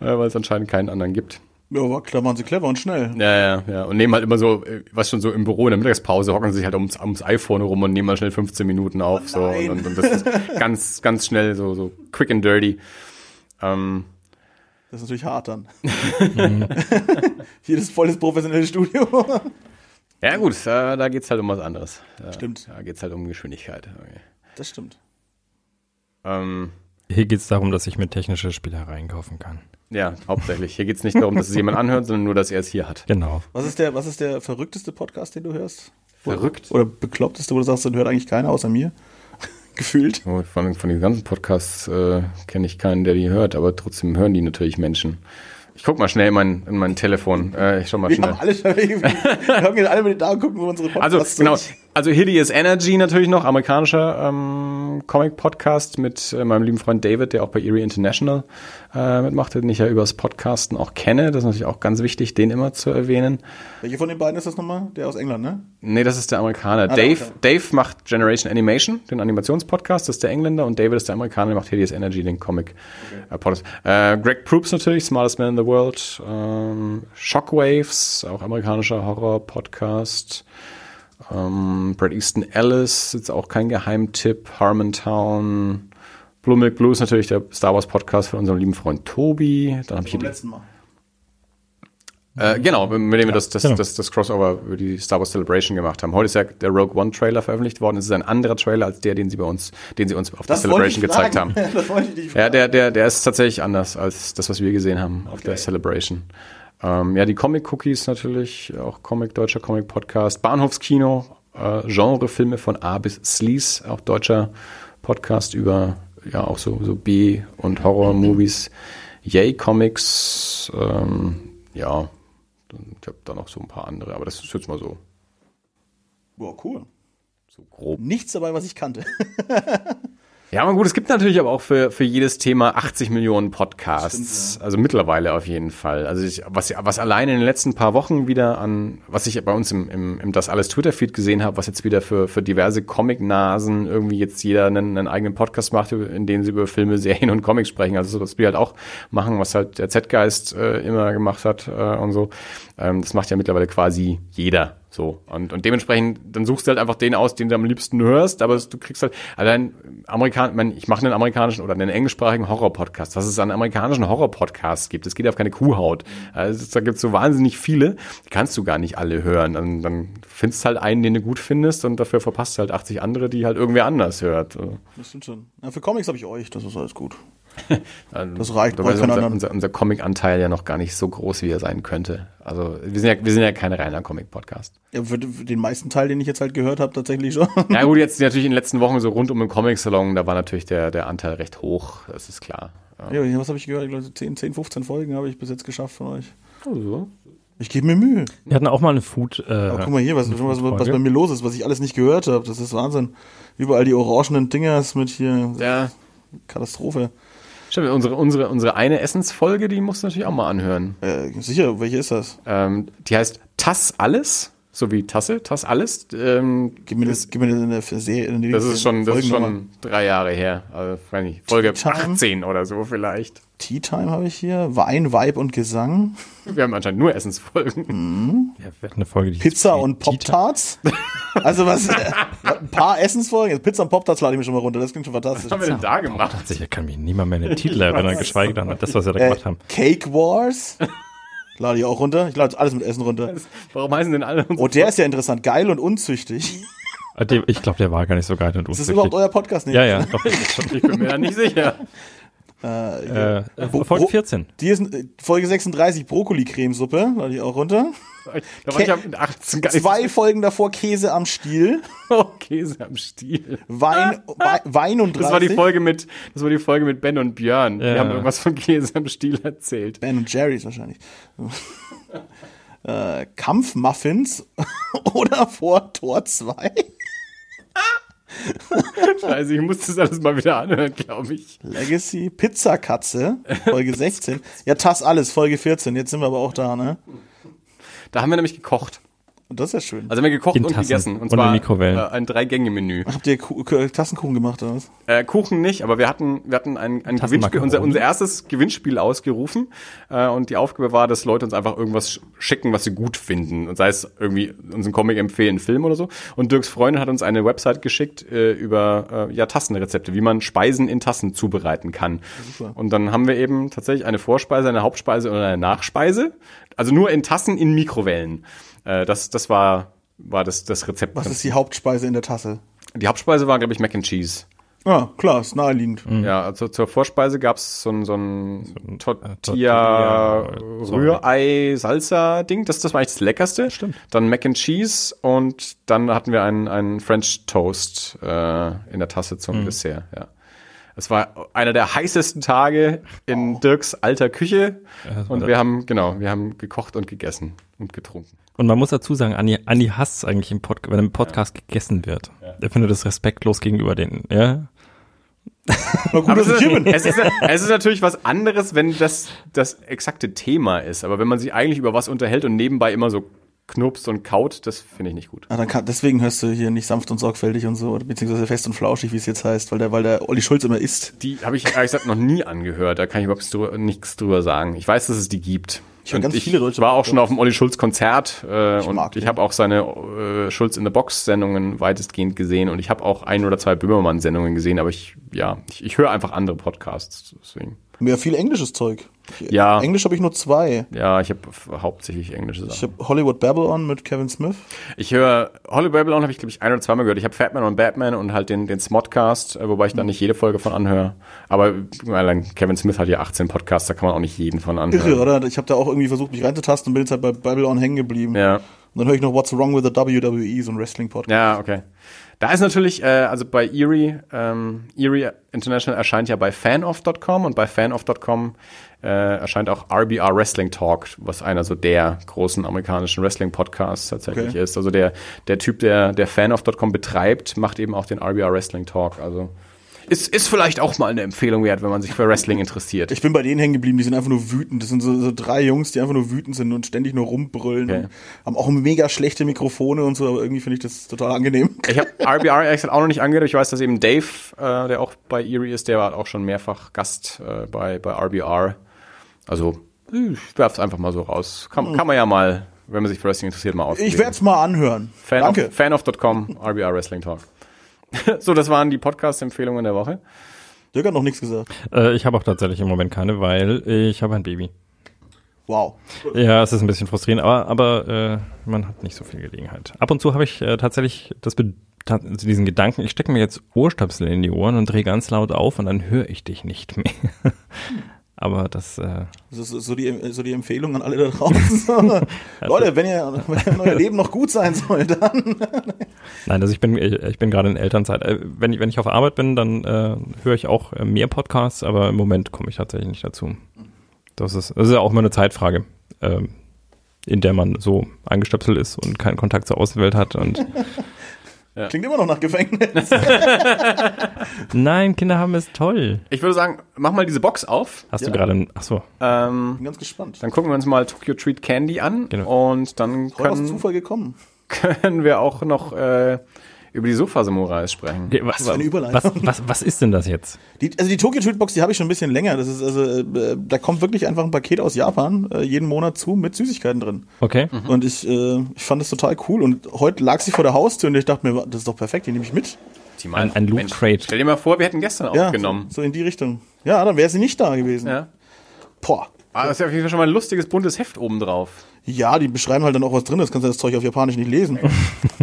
äh, weil es anscheinend keinen anderen gibt. Ja, war klar, waren sie clever und schnell. Ja, ja, ja. Und nehmen halt immer so, äh, was schon so im Büro in der Mittagspause, hocken sie sich halt ums, ums iPhone rum und nehmen mal schnell 15 Minuten auf. so nein. und, und das ist ganz, ganz schnell, so, so quick and dirty. Ähm, Das ist natürlich hart dann. Das volles professionelle Studio. ja, gut, da, da geht's halt um was anderes. Da, Stimmt. Da geht's halt um Geschwindigkeit. Okay. Das stimmt. Ähm, Hier geht es darum, dass ich mir technische Spielereien kaufen kann. ja, hauptsächlich. Hier geht's nicht darum, dass es jemand anhört, sondern nur, dass er es hier hat. Genau. Was ist der, was ist der verrückteste Podcast, den du hörst? Verrückt. Oder bekloppteste, wo du sagst, den hört eigentlich keiner außer mir? Gefühlt. Oh, Von, von den ganzen Podcasts äh, kenne ich keinen, der die hört, aber trotzdem hören die natürlich Menschen. Ich guck mal schnell in mein, in mein Telefon. Äh, ich schau mal Wir schnell. haben alle schon, wir haben jetzt alle mit den Daumen gucken, wo unsere Also Podcasts genau, sind. also Hideous Energy natürlich noch, amerikanischer ähm, Comic-Podcast mit äh, meinem lieben Freund David, der auch bei Erie International äh, mitmacht, den ich ja übers Podcasten auch kenne. Das ist natürlich auch ganz wichtig, den immer zu erwähnen. Welcher von den beiden ist das nochmal? Der aus England, ne? Nee, das ist der Amerikaner. der Dave, Amerikaner. Dave macht Generation Animation, den Animationspodcast, das ist der Engländer und David ist der Amerikaner, der macht Hideous Energy, den Comic äh, Podcast. Äh, Greg Proops natürlich, Smartest Man in the World. Ähm, Shockwaves, auch amerikanischer Horror-Podcast. Ähm, Brad Easton Ellis, jetzt auch kein Geheimtipp. Harmontown. Blue Milk Blues natürlich der Star Wars Podcast von unserem lieben Freund Tobi. Dann habe ich hier letzten Mal. äh, genau, mit dem wir das, das, genau. das, das Crossover über die Star Wars Celebration gemacht haben. Heute ist ja der Rogue One Trailer veröffentlicht worden. Es ist ein anderer Trailer als der, den sie bei uns, den sie uns auf der Celebration gezeigt haben. das wollte ich nicht Ja, der, der, der ist tatsächlich anders als das, was wir gesehen haben auf der Celebration. Ähm, ja, die Comic Cookies natürlich, auch Comic, deutscher Comic Podcast, Bahnhofskino, äh, Genrefilme von A bis Sleaze, auch deutscher Podcast über ja auch so, so B- und Horror-Movies. Yay Comics, ähm, ja, ich habe da noch so ein paar andere, aber das ist jetzt mal so, Boah, cool. so grob. Nichts dabei, was ich kannte. Ja, aber gut, es gibt natürlich aber auch für, für jedes Thema 80 Millionen Podcasts. Also mittlerweile auf jeden Fall. Also ich, was, was allein in den letzten paar Wochen wieder an, was ich bei uns im, im, im Das Alles Twitter-Feed gesehen habe, was jetzt wieder für, für diverse Comic-Nasen irgendwie jetzt jeder einen, einen eigenen Podcast macht, in dem sie über Filme, Serien und Comics sprechen. Also so, was wir halt auch machen, was halt der Z-Geist äh, immer gemacht hat äh, und so. Ähm, das macht ja mittlerweile quasi jeder. So. Und, und dementsprechend, dann suchst du halt einfach den aus, den du am liebsten hörst, aber du kriegst halt, allein Amerikan, ich, mache einen amerikanischen oder einen englischsprachigen Horror-Podcast. Was es an amerikanischen Horror-Podcasts gibt, das geht auf keine Kuhhaut. Also, da gibt es so wahnsinnig viele, die kannst du gar nicht alle hören. Und dann findest halt einen, den du gut findest und dafür verpasst du halt 80 andere, die halt irgendwer anders hört. Das stimmt schon. Ja, für Comics habe ich euch, das ist alles gut. Das reicht, Dabei ist unser, unser, unser Comic-Anteil ja noch gar nicht so groß, wie er sein könnte. Also wir sind ja, wir sind ja kein reiner Comic-Podcast. Ja, für für den meisten Teil, den ich jetzt halt gehört habe, tatsächlich schon. Ja gut, jetzt natürlich in den letzten Wochen so rund um den Comic-Salon, da war natürlich der, der Anteil recht hoch, das ist klar. Ja. Ja, was habe ich gehört? Ich glaube, 10, 10, 15 Folgen habe ich bis jetzt geschafft von euch. Also. Ich gebe mir Mühe. Wir hatten auch mal eine Food. Äh, Aber guck mal hier, was, was, was, bei mir los ist, was ich alles nicht gehört habe. Das ist Wahnsinn. Überall die orangenen Dingers mit hier. Ja, Katastrophe. Stimmt, unsere, unsere, unsere eine Essensfolge, die musst du natürlich auch mal anhören. Äh, sicher, welche ist das? Ähm, die heißt Tass alles, so wie Tasse, Tass alles. Ähm, Gib mir das, gib mir das in der Serie. In das ist schon, das ist schon drei Jahre her. Also, weiß nicht, Folge Tea Time? 18 oder so vielleicht. Tea Time habe ich hier. Wein, Vibe und Gesang. Wir haben anscheinend nur Essensfolgen. Ja, wir hatten eine Folge, die Pizza und Pop-Tarts. also was, äh, ein paar Essensfolgen. Also Pizza und Pop-Tarts lade ich mir schon mal runter. Das klingt schon fantastisch. Was haben wir denn da gemacht? Ich kann mich niemand mehr an den Titel erinnern, geschweige denn an das, was wir da Äh, gemacht haben. Cake Wars. Lade ich auch runter. Ich lade alles mit Essen runter. Warum heißen denn alle Oh, der ist ja interessant. Geil und unzüchtig. Ah, Ich glaube, der war gar nicht so geil und Ist das unzüchtig. überhaupt euer Podcast? Nee. Ja, ja, doch. Ich bin mir da nicht sicher. Äh, Äh, Wo- Folge wo- 14. die ist äh, Folge 36 Brokkoli-Cremesuppe. Lade ich auch runter. Da war ich mit 18 gar nicht Zwei Folgen davor Käse am Stiel. so Käse am Stiel. Wein, Wei- Wein und 30. Das war die Folge mit, das war die Folge mit Ben und Björn. Die Ja. haben irgendwas von Käse am Stiel erzählt. Ben und Jerry's wahrscheinlich. äh, Kampfmuffins oder vor Tor 2. Scheiße, ich muss das alles mal wieder anhören, glaube ich. Legacy, Pizzakatze, Folge 16. Ja, Tass alles, Folge 14. Jetzt sind wir aber auch da, ne? Da haben wir nämlich gekocht. Und das ist ja schön. Also haben wir gekocht In und Tassen gegessen. Und und zwar in Mikrowellen. Äh, ein Drei-Gänge-Menü. Habt ihr Ku Ku- Tassenkuchen gemacht oder was? Äh, Kuchen nicht, aber wir hatten, wir hatten ein, ein Gewinnspiel, unser, unser erstes Gewinnspiel ausgerufen. Äh, und die Aufgabe war, dass Leute uns einfach irgendwas sch- schicken, was sie gut finden. Und sei es irgendwie unseren Comic empfehlen, einen Film oder so. Und Dirks Freundin hat uns eine Website geschickt äh, über äh, ja, Tassenrezepte, wie man Speisen in Tassen zubereiten kann. Super. Und dann haben wir eben tatsächlich eine Vorspeise, eine Hauptspeise und eine Nachspeise. Also nur in Tassen in Mikrowellen. Äh, das, das war, war das, das Rezept. Was ist die Hauptspeise in der Tasse? die Hauptspeise war, glaube ich, Mac and Cheese. Ah, klar, ist naheliegend. Ja, also zur Vorspeise gab's so ein, so ein Tortilla, Tortilla, so. Rührei, Salsa-Ding. Das, das war eigentlich das Leckerste. Stimmt. Dann Mac and Cheese und dann hatten wir einen, einen French Toast äh, in der Tasse zum Dessert. Ja. Es war einer der heißesten Tage in Dirks alter Küche. und wir haben, genau, wir haben gekocht und gegessen und getrunken. Und man muss dazu sagen, Andi, Andi hasst eigentlich im Pod wenn im Podcast gegessen wird. Er findet das respektlos gegenüber den, ja. Gut, dass es, bin. es, ist, es ist natürlich was anderes, wenn das das exakte Thema ist. Aber wenn man sich eigentlich über was unterhält und nebenbei immer so knurpst und kaut, das finde ich nicht gut. Ah, dann kann, deswegen hörst du hier nicht sanft und sorgfältig und so, oder beziehungsweise fest und flauschig, wie es jetzt heißt, weil der, weil der Olli Schulz immer isst. Die habe ich ehrlich gesagt noch nie angehört. Da kann ich überhaupt nichts drüber sagen. Ich weiß, dass es die gibt. Ich Und ganz ich viele deutsche war auch schon auf dem Olli Schulz Konzert äh, Ich und mag ich habe auch seine äh, Schulz in the Box Sendungen weitestgehend gesehen und ich habe auch ein oder zwei Böhmermann Sendungen gesehen, aber ich ja, ich, ich höre einfach andere Podcasts deswegen. Mehr viel englisches Zeug. Ja. Englisch habe ich nur zwei. Ja, ich habe hauptsächlich englische Ich Sachen. habe Hollywood Babylon mit Kevin Smith. Ich höre Holly Babylon habe ich glaube ich ein oder zweimal gehört. Ich habe Fatman und Batman und halt den den Smodcast, äh, wobei ich da nicht jede Folge von anhöre. Aber allein Kevin Smith hat ja 18 Podcasts, da kann man auch nicht jeden von anhören. Irre, oder? Ich habe da auch irgendwie versucht, mich reinzutasten und bin jetzt halt bei Babylon hängen geblieben. Ja. Und dann höre ich noch What's Wrong with the WWE, so ein Wrestling-Podcast. Ja, okay. Da ist natürlich, äh, also bei Erie, ähm, Erie International erscheint ja bei fanoff.com und bei fanoff.com äh, erscheint auch RBR Wrestling Talk, was einer so der großen amerikanischen Wrestling-Podcasts tatsächlich Okay. ist. Also der, der Typ, der, der fanoff.com betreibt, macht eben auch den RBR Wrestling Talk. Also ist, ist vielleicht auch mal eine Empfehlung wert, wenn man sich für Wrestling interessiert. Ich bin bei denen hängen geblieben, die sind einfach nur wütend. Das sind so, so drei Jungs, die einfach nur wütend sind und ständig nur rumbrüllen. Okay. Und haben auch mega schlechte Mikrofone und so, aber irgendwie finde ich das total angenehm. Ich habe RBR ehrlich auch noch nicht angehört. Ich weiß, dass eben Dave, äh, der auch bei Erie ist, der war auch schon mehrfach Gast äh, bei, bei RBR. Also, ich werf's einfach mal so raus. Kann, kann man ja mal, wenn man sich für Wrestling interessiert, mal ausprobieren. Ich werde es mal anhören. Fan Danke. Of, fanoff.com, RBR Wrestling Talk. so, das waren die Podcast-Empfehlungen der Woche. Dirk hat noch nichts gesagt. Äh, ich habe auch tatsächlich im Moment keine, weil ich habe ein Baby. Wow. Ja, es ist ein bisschen frustrierend, aber, aber äh, man hat nicht so viel Gelegenheit. Ab und zu habe ich äh, tatsächlich das Be ta- also diesen Gedanken, ich stecke mir jetzt Ohrstöpsel in die Ohren und drehe ganz laut auf und dann höre ich dich nicht mehr. Aber das, äh, ist so die, so die Empfehlung an alle da draußen. Leute, wenn ihr, wenn euer Leben noch gut sein soll, dann. nein, also ich bin, ich, ich bin gerade in Elternzeit. Äh, wenn, ich, wenn ich auf Arbeit bin, dann äh, höre ich auch äh, mehr Podcasts, aber im Moment komme ich tatsächlich nicht dazu. Das ist, das ist ja auch immer eine Zeitfrage, ähm, in der man so eingestöpselt ist und keinen Kontakt zur Außenwelt hat und Ja. Klingt immer noch nach Gefängnis. Nein, Kinder haben es toll. Ich würde sagen, mach mal diese Box auf. Hast Ja. du gerade, ach so, Ähm, Bin ganz gespannt. dann gucken wir uns mal Tokyo Treat Candy an. Genau. Und dann Voll aus können, Zufall gekommen. können wir auch noch äh, über die Sofa-Samurais sprechen. was, für eine Überleitung. Was, was, was ist denn das jetzt? Die, also die Tokyo Treat Box, die habe ich schon ein bisschen länger. Das ist also, äh, da kommt wirklich einfach ein Paket aus Japan äh, jeden Monat zu mit Süßigkeiten drin. Okay. Und ich, äh, ich fand das total cool. Und heute lag sie vor der Haustür und ich dachte mir, das ist doch perfekt, die nehme ich mit. Die meinen, Ein- ein Loot Mensch, Crate. Stell dir mal vor, wir hätten gestern Ja, aufgenommen. so, so in die Richtung. Ja, dann wäre sie nicht da gewesen. Ja. Boah. Ah, das ist ja auf jeden Fall schon mal ein lustiges, buntes Heft oben drauf. Ja, die beschreiben halt dann auch, was drin ist. Kannst du das Zeug auf Japanisch nicht lesen. Ja,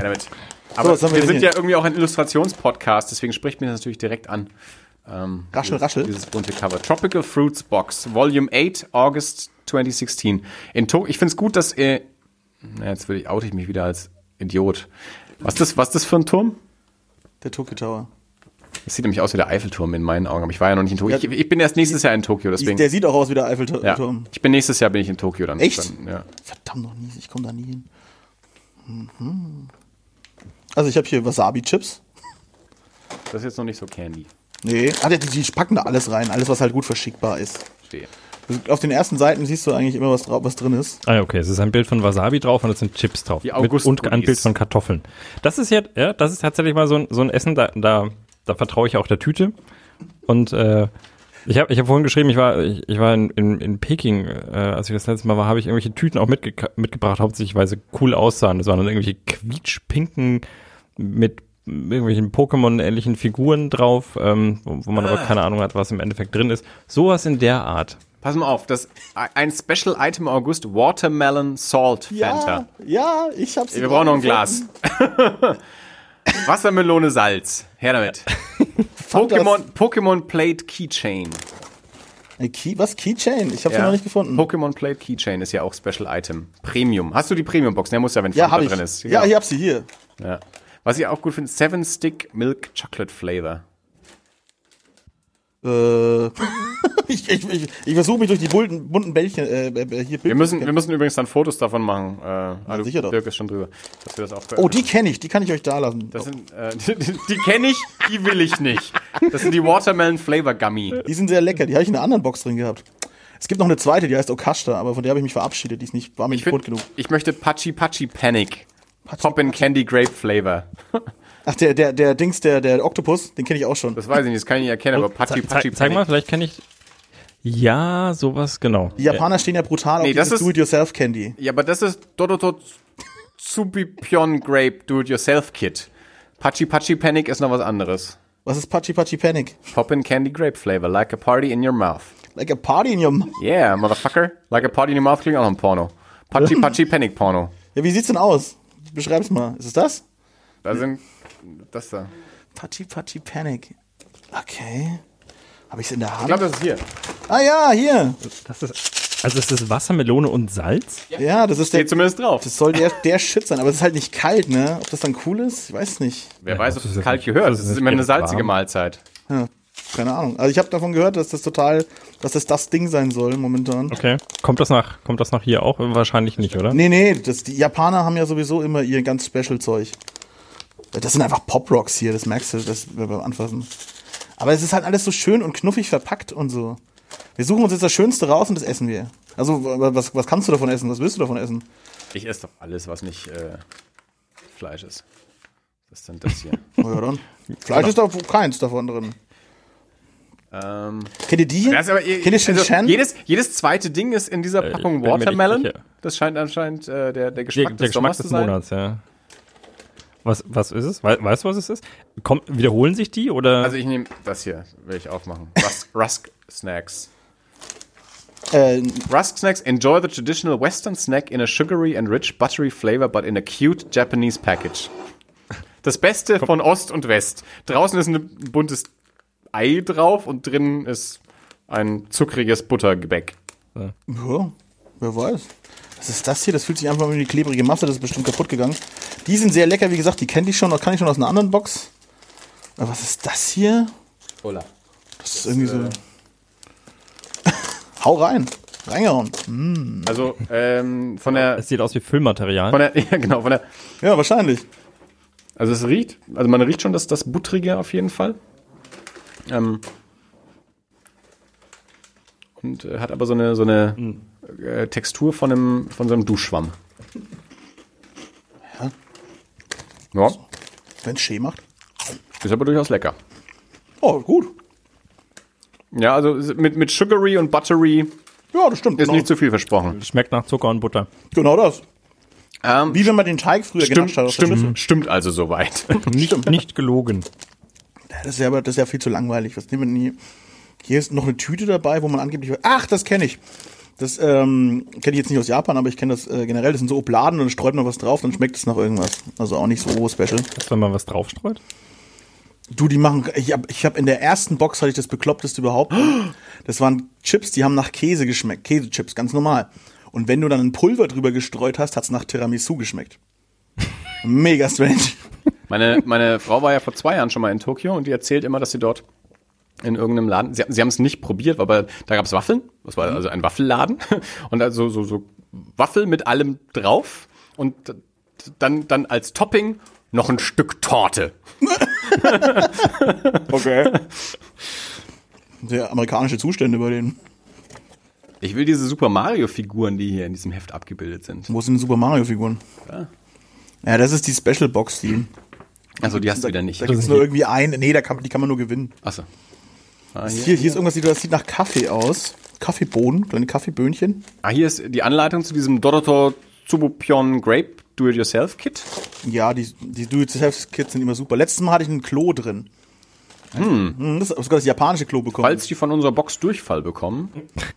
damit. Aber haben wir wir sind ja irgendwie auch ein Illustrationspodcast, deswegen spricht mir das natürlich direkt an. Ähm, Raschel, dieses, raschel. Dieses bunte Cover. Tropical Fruits Box, Volume 8, August 2016. In to ich finde es gut, dass. Äh, na, jetzt will ich, oute ich mich wieder als Idiot. Was ist das, was das für ein Turm? Der Tokyo Tower. Das sieht nämlich aus wie der Eiffelturm in meinen Augen, aber ich war ja noch nicht in Tokio. Ja. ich, ich bin erst nächstes Jahr in Tokio, deswegen. Der sieht auch aus wie der Eiffelturm. ja, ich bin nächstes Jahr bin ich in Tokio dann. Echt? Dann, ja. Verdammt noch nie, ich komme da nie hin. Mhm. Also ich habe hier Wasabi-Chips. Das ist jetzt noch nicht so Candy. Nee, ah, die, die packen da alles rein, alles was halt gut verschickbar ist. Stehe. Auf den ersten Seiten siehst du eigentlich immer, was, drauf, was drin ist. Ah, ja, okay. Es ist ein Bild von Wasabi drauf und es sind Chips drauf. Die Mit, August und ein. Bild von Kartoffeln. Das ist ja, ja, das ist tatsächlich mal so ein, so ein Essen, da, da, da vertraue ich auch der Tüte. Und äh, ich habe ich hab vorhin geschrieben, ich war, ich, ich war in, in, in Peking, äh, als ich das letzte Mal war, habe ich irgendwelche Tüten auch mitge mitgebracht, hauptsächlich weil sie cool aussahen. Das waren dann irgendwelche quietschpinken mit irgendwelchen Pokémon-ähnlichen Figuren drauf, ähm, wo, wo man aber keine Ahnung hat, was im Endeffekt drin ist. Sowas in der Art. Pass mal auf, das ein Special Item im August Watermelon Salt Fanta. ja, ich hab's. Wir brauchen noch ein Glas. Wassermelone Salz. Her damit. Pokémon, Pokémon Plate Keychain. Key, was? Keychain? Ich hab's ja. noch nicht gefunden. Pokémon Plate Keychain ist ja auch Special Item. Premium. Hast du die Premium Box? Der muss ja, wenn ja, Fanta ich. drin ist. Ja, ich hab sie hier. ja. Was ich auch gut finde, Seven Stick Milk Chocolate Flavor. Äh, ich ich, ich, ich versuche mich durch die bunten, bunten Bällchen äh, äh, hier Wir müssen, wir müssen übrigens dann Fotos davon machen. Äh, du, sicher doch. Dirk ist schon drüber. Dass wir das auch Oh, die kenne ich, die kann ich euch da lassen. Das sind, äh, die, die, die kenne ich, die will ich nicht. Das sind die Watermelon Flavor Gummy. Die sind sehr lecker, die habe ich in einer anderen Box drin gehabt. Es gibt noch eine zweite, die heißt Okashta, aber von der habe ich mich verabschiedet, die ist nicht, war mir Ich, nicht gut find, genug. ich möchte Pachi Pachi Panic. Pachi Poppin Candy Grape Flavor. Ach, der, der, der Dings, der, der Oktopus, den kenne ich auch schon. Das weiß ich nicht, das kann ich nicht erkennen, aber Pachi Pachi zeig, mal, Panic. vielleicht kenne ich. Ja, sowas, genau. Die Japaner stehen ja brutal Nee, auf das dieses Do-it-yourself-Candy. Ja, aber das ist Dodoto Tsubipyon Grape Do-It-Yourself Kit. Pachi Pachi Panic ist noch was anderes. Was ist Pachi Pachi Panic? Poppin Candy Grape Flavor, like a party in your mouth. Like a party in your mouth. Yeah, motherfucker. Like a party in your mouth klingt auch noch ein Porno. Pachi Pachi Panic Porno. Ja, wie sieht's denn aus? Beschreib's mal. Ist es das? Da sind, das da. Pachi Pachi Panic. Okay. Habe ich's in der Ich Hand? glaube, das ist hier. ah ja, hier. Das ist, also es ist Wassermelone und Salz? Ja, das ist der. Steht zumindest drauf. Das soll der, der Shit sein, aber es ist halt nicht kalt, ne? Ob das dann cool ist? Ich weiß es nicht. Wer Ja, weiß, das ob es kalt gehört. das Das ist immer eine salzige warm. Mahlzeit. Ja, keine Ahnung. Also ich habe davon gehört, dass das total, dass das das Ding sein soll momentan. Okay. Kommt das nach, kommt das nach hier auch? Wahrscheinlich nicht, oder? Nee, nee, das, die Japaner haben ja sowieso immer ihr ganz Special-Zeug. Das sind einfach Pop-Rocks hier, das merkst du das beim Anfassen. Aber es ist halt alles so schön und knuffig verpackt und so. Wir suchen uns jetzt das Schönste raus und das essen wir. Also, was, was kannst du davon essen? Was willst du davon essen? Ich esse doch alles, was nicht äh, Fleisch ist. Was ist denn das hier? Oh ja, dann. Fleisch ist doch keins davon drin. Ähm, Kennt ihr die hier? aber, Kennt ihr Shin also, Chan? jedes, jedes zweite Ding ist in dieser Äh, Packung nicht Watermelon. Das scheint anscheinend äh, der, der Der, Geschmack der des Geschmack des zu sein. Monats, ja. Was, was ist es? Wei- weißt du, was es ist? Kommt, wiederholen sich die oder? Also ich nehme das hier, will ich aufmachen. Rusk, Rusk Snacks. Äh, Rusk Snacks enjoy the traditional Western snack in a sugary and rich buttery flavor, but in a cute Japanese package. Das Beste von Ost und West. Draußen ist ein buntes Ei drauf und drinnen ist ein zuckriges Buttergebäck. ja, wer weiß. Was ist das hier? Das fühlt sich einfach wie die klebrige Masse, das ist bestimmt kaputt gegangen. Die sind sehr lecker, wie gesagt, die kenne ich schon, kann ich schon aus einer anderen Box. Aber was ist das hier? Hola. Das ist irgendwie so. Hau rein. Reingehauen. Also ähm, von der es sieht aus wie Füllmaterial. von der ja genau von der Ja, wahrscheinlich. Also es riecht, also man riecht schon das, das Buttrige auf jeden Fall. Ähm, und äh, hat aber so eine, so eine äh, Textur von einem, von so einem Duschschwamm. Ja. Ja, Wenn es Schee macht. ist aber durchaus lecker. Oh, gut. Ja, also mit, mit Sugary und Buttery Ja, das stimmt. ist Genau, nicht zu viel versprochen. Schmeckt nach Zucker und Butter. genau das. Ähm, Wie wenn man den Teig früher stimmt, genascht hat stimmt, stimmt also soweit. Nicht, nicht gelogen. Das ist ja, aber das ist ja viel zu langweilig. Was nehmen wir denn hier? Hier ist noch eine Tüte dabei, wo man angeblich. Ach, das kenne ich. Das ähm, kenne ich jetzt nicht aus Japan, aber ich kenne das äh, generell. Das sind so Obladen und dann streut man was drauf, dann schmeckt es nach irgendwas. Also auch nicht so special. Dass wenn man was draufstreut? Du, die machen. Ich habe ich hab in der ersten Box hatte ich das bekloppteste überhaupt. Das waren Chips, die haben nach Käse geschmeckt. Käsechips, ganz normal. Und wenn du dann ein Pulver drüber gestreut hast, hat's nach Tiramisu geschmeckt. Mega strange. Meine, meine Frau war ja vor zwei Jahren schon mal in Tokio und die erzählt immer, dass sie dort in irgendeinem Laden, sie, sie haben es nicht probiert, aber da gab es Waffeln, das war also ein Waffelladen und also so, so Waffel mit allem drauf und dann, dann als Topping noch ein Stück Torte. Okay. Sehr amerikanische Zustände bei denen. Ich will diese Super Mario Figuren, die hier in diesem Heft abgebildet sind. Wo sind Super Mario-Figuren? Ja, das ist die Special Box, die. Also die hast du wieder nicht. Da gibt's nur irgendwie ein. Nee, da kann, die kann man nur gewinnen. Achso. Ah, Hier, hier ist irgendwas, das sieht nach Kaffee aus. Kaffeebohnen, kleine Kaffeeböhnchen. ah, hier ist die Anleitung zu diesem Doroto Tsubupyon Grape Do-It-Yourself-Kit. Ja, die, die Do-It-Yourself-Kits sind immer super. Letztes Mal hatte ich ein Klo drin. Hm. Das ist sogar das japanische Klo bekommen. Falls die von unserer Box Durchfall bekommen,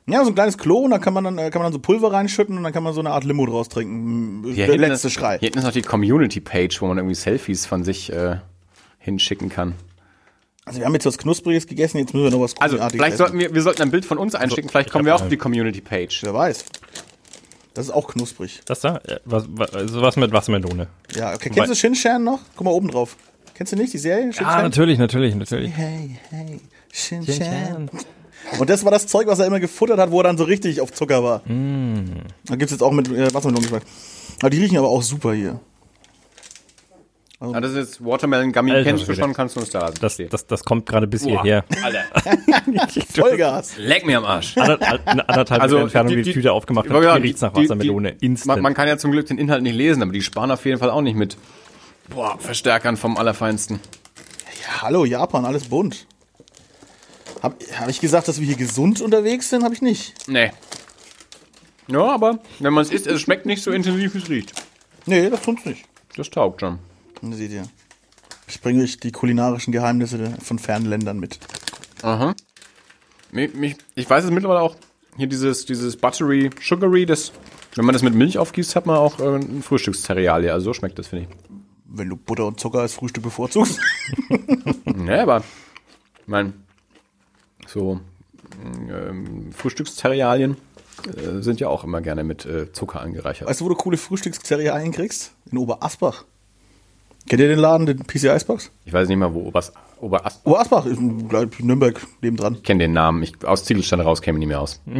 Ja, so ein kleines Klo und da kann man dann, äh, kann man dann so Pulver reinschütten und dann kann man so eine Art Limo draus trinken. Hier Der letzte ist, Schrei. Hier hinten ist noch die Community-Page, wo man irgendwie Selfies von sich äh, hinschicken kann. Also wir haben jetzt was Knuspriges gegessen, jetzt müssen wir noch was Also, vielleicht essen. sollten wir, wir sollten ein Bild von uns einschicken, vielleicht kommen wir auch auf die Community-Page. Wer weiß. Das ist auch knusprig. Das da? Was, was, also was mit Wassermelone. Ja, okay. Kennst du Shinshan noch? Guck mal oben drauf. Kennst du nicht die Serie? Ah, natürlich, natürlich, natürlich. Hey, hey, Shinshan. Und das war das Zeug, was er immer gefuttert hat, wo er dann so richtig auf Zucker war. Da gibt's jetzt auch mit äh, Wassermelonengeschmack. Aber die riechen aber auch super hier. Ah, das ist Watermelon Gummy, Alter, kennst du schon, kannst du uns da lassen. Das, das, das kommt gerade bis hierher. Alter, Vollgas. leck mir am Arsch. Ander, eine anderthalb Also, Meter Entfernung, die- die, die die- Tüte aufgemacht Ja, hat, ja, hier riecht's nach die- die- Wassermelone. Instant. Man, man kann ja zum Glück den Inhalt nicht lesen, aber die sparen auf jeden Fall auch nicht mit boah, Verstärkern vom Allerfeinsten. Ja, hallo, Japan, alles bunt. Hab, hab ich gesagt, dass wir hier gesund unterwegs sind? Hab ich nicht. Nee. Ja, aber wenn man es isst, es schmeckt nicht so intensiv, wie es riecht. Nee, das tut's nicht. Das taugt schon. Und seht ihr. Ich bringe euch die kulinarischen Geheimnisse von fernen Ländern mit. Aha. Mich, mich, ich weiß es mittlerweile auch. Hier dieses, dieses Buttery Sugary, das, wenn man das mit Milch aufgießt, hat man auch äh, ein Frühstückszereal. Also so schmeckt das, finde ich. Wenn du Butter und Zucker als Frühstück bevorzugst. Ja, aber, ich mein, so ähm, Frühstückszerealien äh, sind ja auch immer gerne mit äh, Zucker angereichert. Weißt du, wo du coole Frühstückszerealien kriegst? In Oberasbach. Kennt ihr den Laden, den PC Icebox? Ich weiß nicht mal, wo Obers, Oberast. Oberasbach ist gleich Nürnberg nebendran. Ich kenne den Namen. Ich, aus Ziegelstein raus käme ich nicht mehr aus.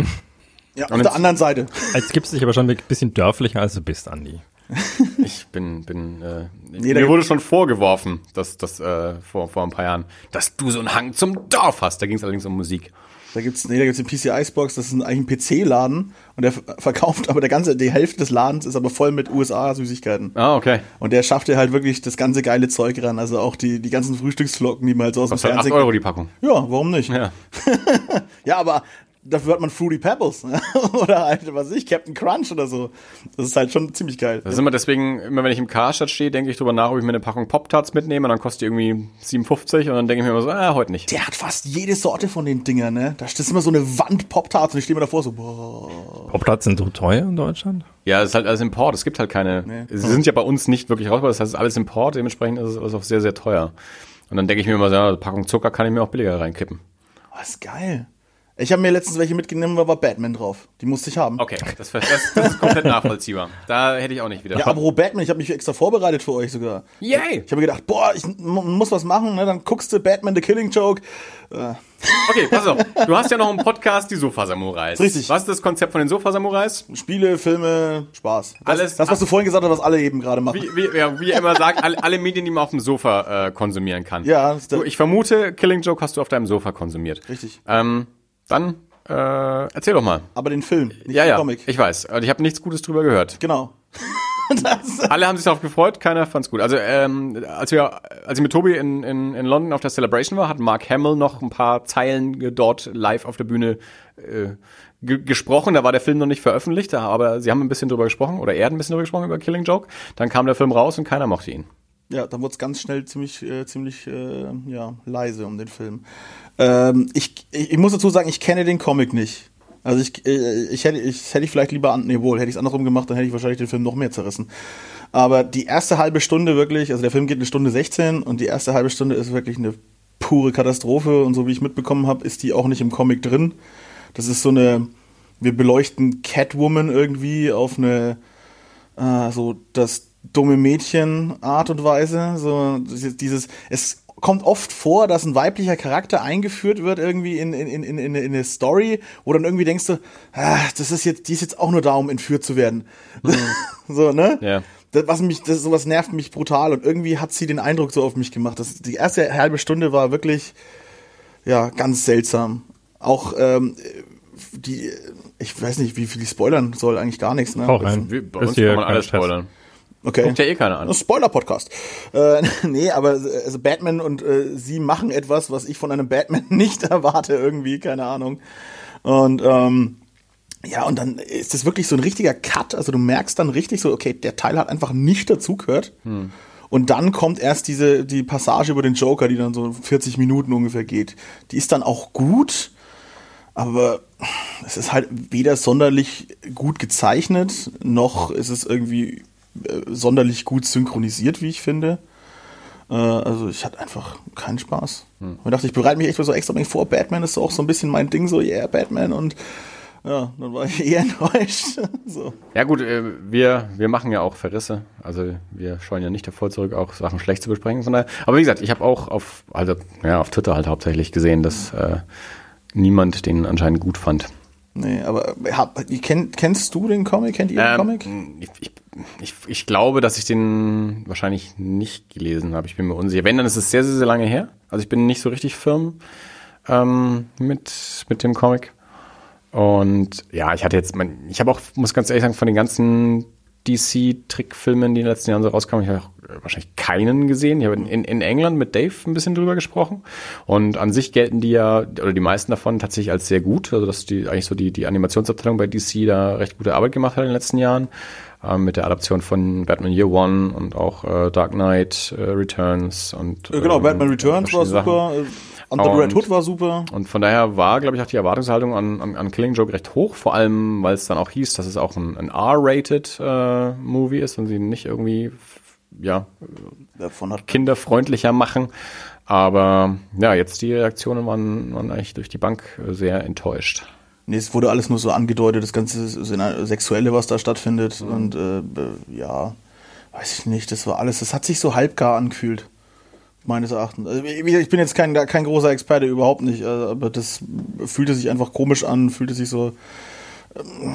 Ja, auf Und der jetzt- anderen Seite. Als gibst du dich aber schon ein bisschen dörflicher, als du bist, Andi. Ich bin, bin, äh, da mir wurde schon vorgeworfen, dass das äh, vor, vor ein paar Jahren, dass du so einen Hang zum Dorf hast. Da ging es allerdings um Musik. Da gibt's, nee, da gibt's den PC Icebox, das ist ein- eigentlich ein PC-Laden und der ver- verkauft, aber der ganze, die Hälfte des Ladens ist aber voll mit USA-Süßigkeiten. Ah, okay. Und der schafft ja halt wirklich das ganze geile Zeug ran, also auch die, die ganzen Frühstücksflocken, die man halt so aus dem Was hat 8 Fernsehen. Euro die Packung? Ja, warum nicht? Ja. Ja, aber dafür hat man Fruity Pebbles ne? oder halt, was weiß ich, Captain Crunch oder so. Das ist halt schon ziemlich geil. Das ist immer deswegen, immer wenn ich im Karstadt stehe, denke ich drüber nach, ob ich mir eine Packung Pop-Tarts mitnehme und dann kostet die irgendwie 57 und dann denke ich mir immer so, ah, heute nicht. Der hat fast jede Sorte von den Dingern, ne? Da ist immer so eine Wand Pop-Tarts und ich stehe mir davor so, boah. Poptarts sind so teuer in Deutschland? Ja, es ist halt alles Import. Es gibt halt keine. Nee. Sie sind ja bei uns nicht wirklich rausgebracht. Das heißt, es ist alles Import. Dementsprechend ist es alles auch sehr, sehr teuer. Und dann denke ich mir immer so, ja, eine Packung Zucker kann ich mir auch billiger reinkippen. Oh, ist geil. Ich habe mir letztens welche mitgenommen, da war Batman drauf. Die musste ich haben. Okay, das, das, das ist komplett nachvollziehbar. Da hätte ich auch nicht wieder. Ja, aber Batman, ich habe mich extra vorbereitet für euch sogar. Yay! Ich habe mir gedacht, boah, ich muss was machen, ne? dann guckst du Batman The Killing Joke. Äh, Okay, pass auf. Du hast ja noch einen Podcast, die Sofa-Samurais. Richtig. Was ist das Konzept von den Sofa-Samurais? Spiele, Filme, Spaß. Das, Alles- das, was du vorhin gesagt hast, was alle eben gerade machen. Wie, wie, ja, wie er immer sagt, alle, alle Medien, die man auf dem Sofa äh, konsumieren kann. Ja, das ist der- ich vermute, Killing Joke hast du auf deinem Sofa konsumiert. Richtig. Ähm, dann äh, erzähl doch mal. Aber den Film, nicht Ja, den ja, Comic. ich weiß. Ich habe nichts Gutes drüber gehört. genau. das, Alle haben sich darauf gefreut, keiner fand's gut. Also ähm, als wir, als ich mit Tobi in, in, in London auf der Celebration war, hat Mark Hamill noch ein paar Zeilen dort live auf der Bühne äh, ge gesprochen. Da war der Film noch nicht veröffentlicht, aber sie haben ein bisschen drüber gesprochen oder er hat ein bisschen drüber gesprochen über Killing Joke. Dann kam der Film raus und keiner mochte ihn. Ja, dann wurde es ganz schnell ziemlich, äh, ziemlich äh, ja, leise um den Film. Ähm, ich, ich, ich muss dazu sagen, ich kenne den Comic nicht. Also ich, äh, ich hätte ich hätte ich vielleicht lieber an, nee, wohl, hätte ich es andersrum gemacht, dann hätte ich wahrscheinlich den Film noch mehr zerrissen. Aber die erste halbe Stunde wirklich, also der Film geht eine Stunde 16 und die erste halbe Stunde ist wirklich eine pure Katastrophe und so wie ich mitbekommen habe, ist die auch nicht im Comic drin. Das ist so eine, wir beleuchten Catwoman irgendwie auf eine, äh, so das dumme Mädchen Art und Weise, so dieses- dieses, es kommt oft vor, dass ein weiblicher Charakter eingeführt wird irgendwie in, in, in, in, in eine Story, wo dann irgendwie denkst du, ah, das ist jetzt, die ist jetzt auch nur da, um entführt zu werden. so, ne? Ja. Das, was mich, das, sowas nervt mich brutal und irgendwie hat sie den Eindruck so auf mich gemacht. Das, die erste halbe Stunde war wirklich, ja, ganz seltsam. Auch, ähm, die, ich weiß nicht, wie viel die spoilern soll, eigentlich gar nichts, ne? Hau rein. Wir, bei uns kann man alles Stress. spoilern. Okay. Guckt ja eh keiner an. Spoiler-Podcast. Äh, nee, aber also Batman und äh, sie machen etwas, was ich von einem Batman nicht erwarte, irgendwie, keine Ahnung. Und ähm, ja, und dann ist das wirklich so ein richtiger Cut. Also du merkst dann richtig so, okay, der Teil hat einfach nicht dazugehört. Und dann kommt erst diese die Passage über den Joker, die dann so 40 Minuten ungefähr geht. Die ist dann auch gut, aber es ist halt weder sonderlich gut gezeichnet, noch ist es irgendwie äh, sonderlich gut synchronisiert, wie ich finde. Äh, also ich hatte einfach keinen Spaß. Hm. Ich dachte, ich bereite mich echt so extra vor. Batman ist so auch so ein bisschen mein Ding, so yeah, Batman und ja, dann war ich eher enttäuscht. so. Ja gut, äh, wir, wir machen ja auch Verrisse. Also wir scheuen ja nicht davor zurück, auch Sachen schlecht zu besprechen. Von daher. Aber wie gesagt, ich habe auch auf, also ja, auf Twitter halt hauptsächlich gesehen, dass äh, niemand den anscheinend gut fand. Nee, aber hab, kenn, kennst du den Comic? Kennt ihr den Ähm, Comic? Ich, ich, ich, glaube, dass ich den wahrscheinlich nicht gelesen habe. Ich bin mir unsicher. Wenn, dann ist es sehr, sehr, sehr lange her. Also ich bin nicht so richtig firm ähm, mit, mit dem Comic. Und ja, ich hatte jetzt, mein, ich habe auch, muss ganz ehrlich sagen, von den ganzen DC-Trickfilmen, die in den letzten Jahren so rauskamen, ich habe auch äh, wahrscheinlich keinen gesehen. Ich habe in, in England mit Dave ein bisschen drüber gesprochen. Und an sich gelten die ja, oder die meisten davon tatsächlich als sehr gut. Also dass die eigentlich so die, die Animationsabteilung bei DC da recht gute Arbeit gemacht hat in den letzten Jahren. Ähm, mit der Adaption von Batman Year One und auch äh, Dark Knight äh, Returns und Äh, genau, ähm, Batman Returns war verschiedene Sachen. super. äh, Under the Und- Red Hood war super. Und von daher war, glaube ich, auch die Erwartungshaltung an, an, an Killing Joke recht hoch, vor allem, weil es dann auch hieß, dass es auch ein, ein R-rated äh, Movie ist und sie nicht irgendwie ja, kinderfreundlicher machen. Aber ja, jetzt die Reaktionen waren, waren eigentlich durch die Bank äh, sehr enttäuscht. Nee, es wurde alles nur so angedeutet, das ganze Sexuelle, was da stattfindet. Und äh, ja, weiß ich nicht, das war alles, das hat sich so halbgar angefühlt. Meines Erachtens. Also, ich bin jetzt kein, kein großer Experte, überhaupt nicht, äh, aber das fühlte sich einfach komisch an, fühlte sich so,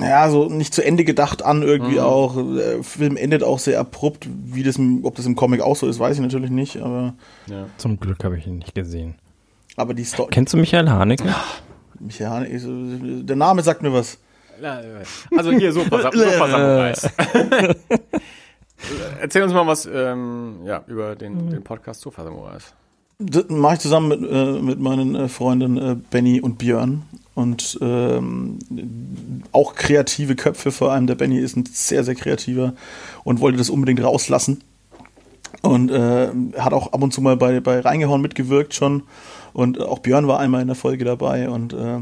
ja, so nicht zu Ende gedacht an, irgendwie auch. Der Film endet auch sehr abrupt, wie das, im- ob das im Comic auch so ist, weiß ich natürlich nicht, aber, Zum Glück habe ich ihn nicht gesehen. aber die Story. Kennst du Michael Haneke? Michael Haneke, der Name sagt mir was. Also hier, Sofa, Sofa Samurais. Erzähl uns mal was ähm, ja, über den, den Podcast Sofa Samurais. Das mache ich zusammen mit, äh, mit meinen äh, Freunden äh, Benny und Björn. Und ähm, auch kreative Köpfe, vor allem der Benny ist ein sehr, sehr kreativer und wollte das unbedingt rauslassen. Und äh, hat auch ab und zu mal bei, bei Reingehauen mitgewirkt schon. Und auch Björn war einmal in der Folge dabei und äh,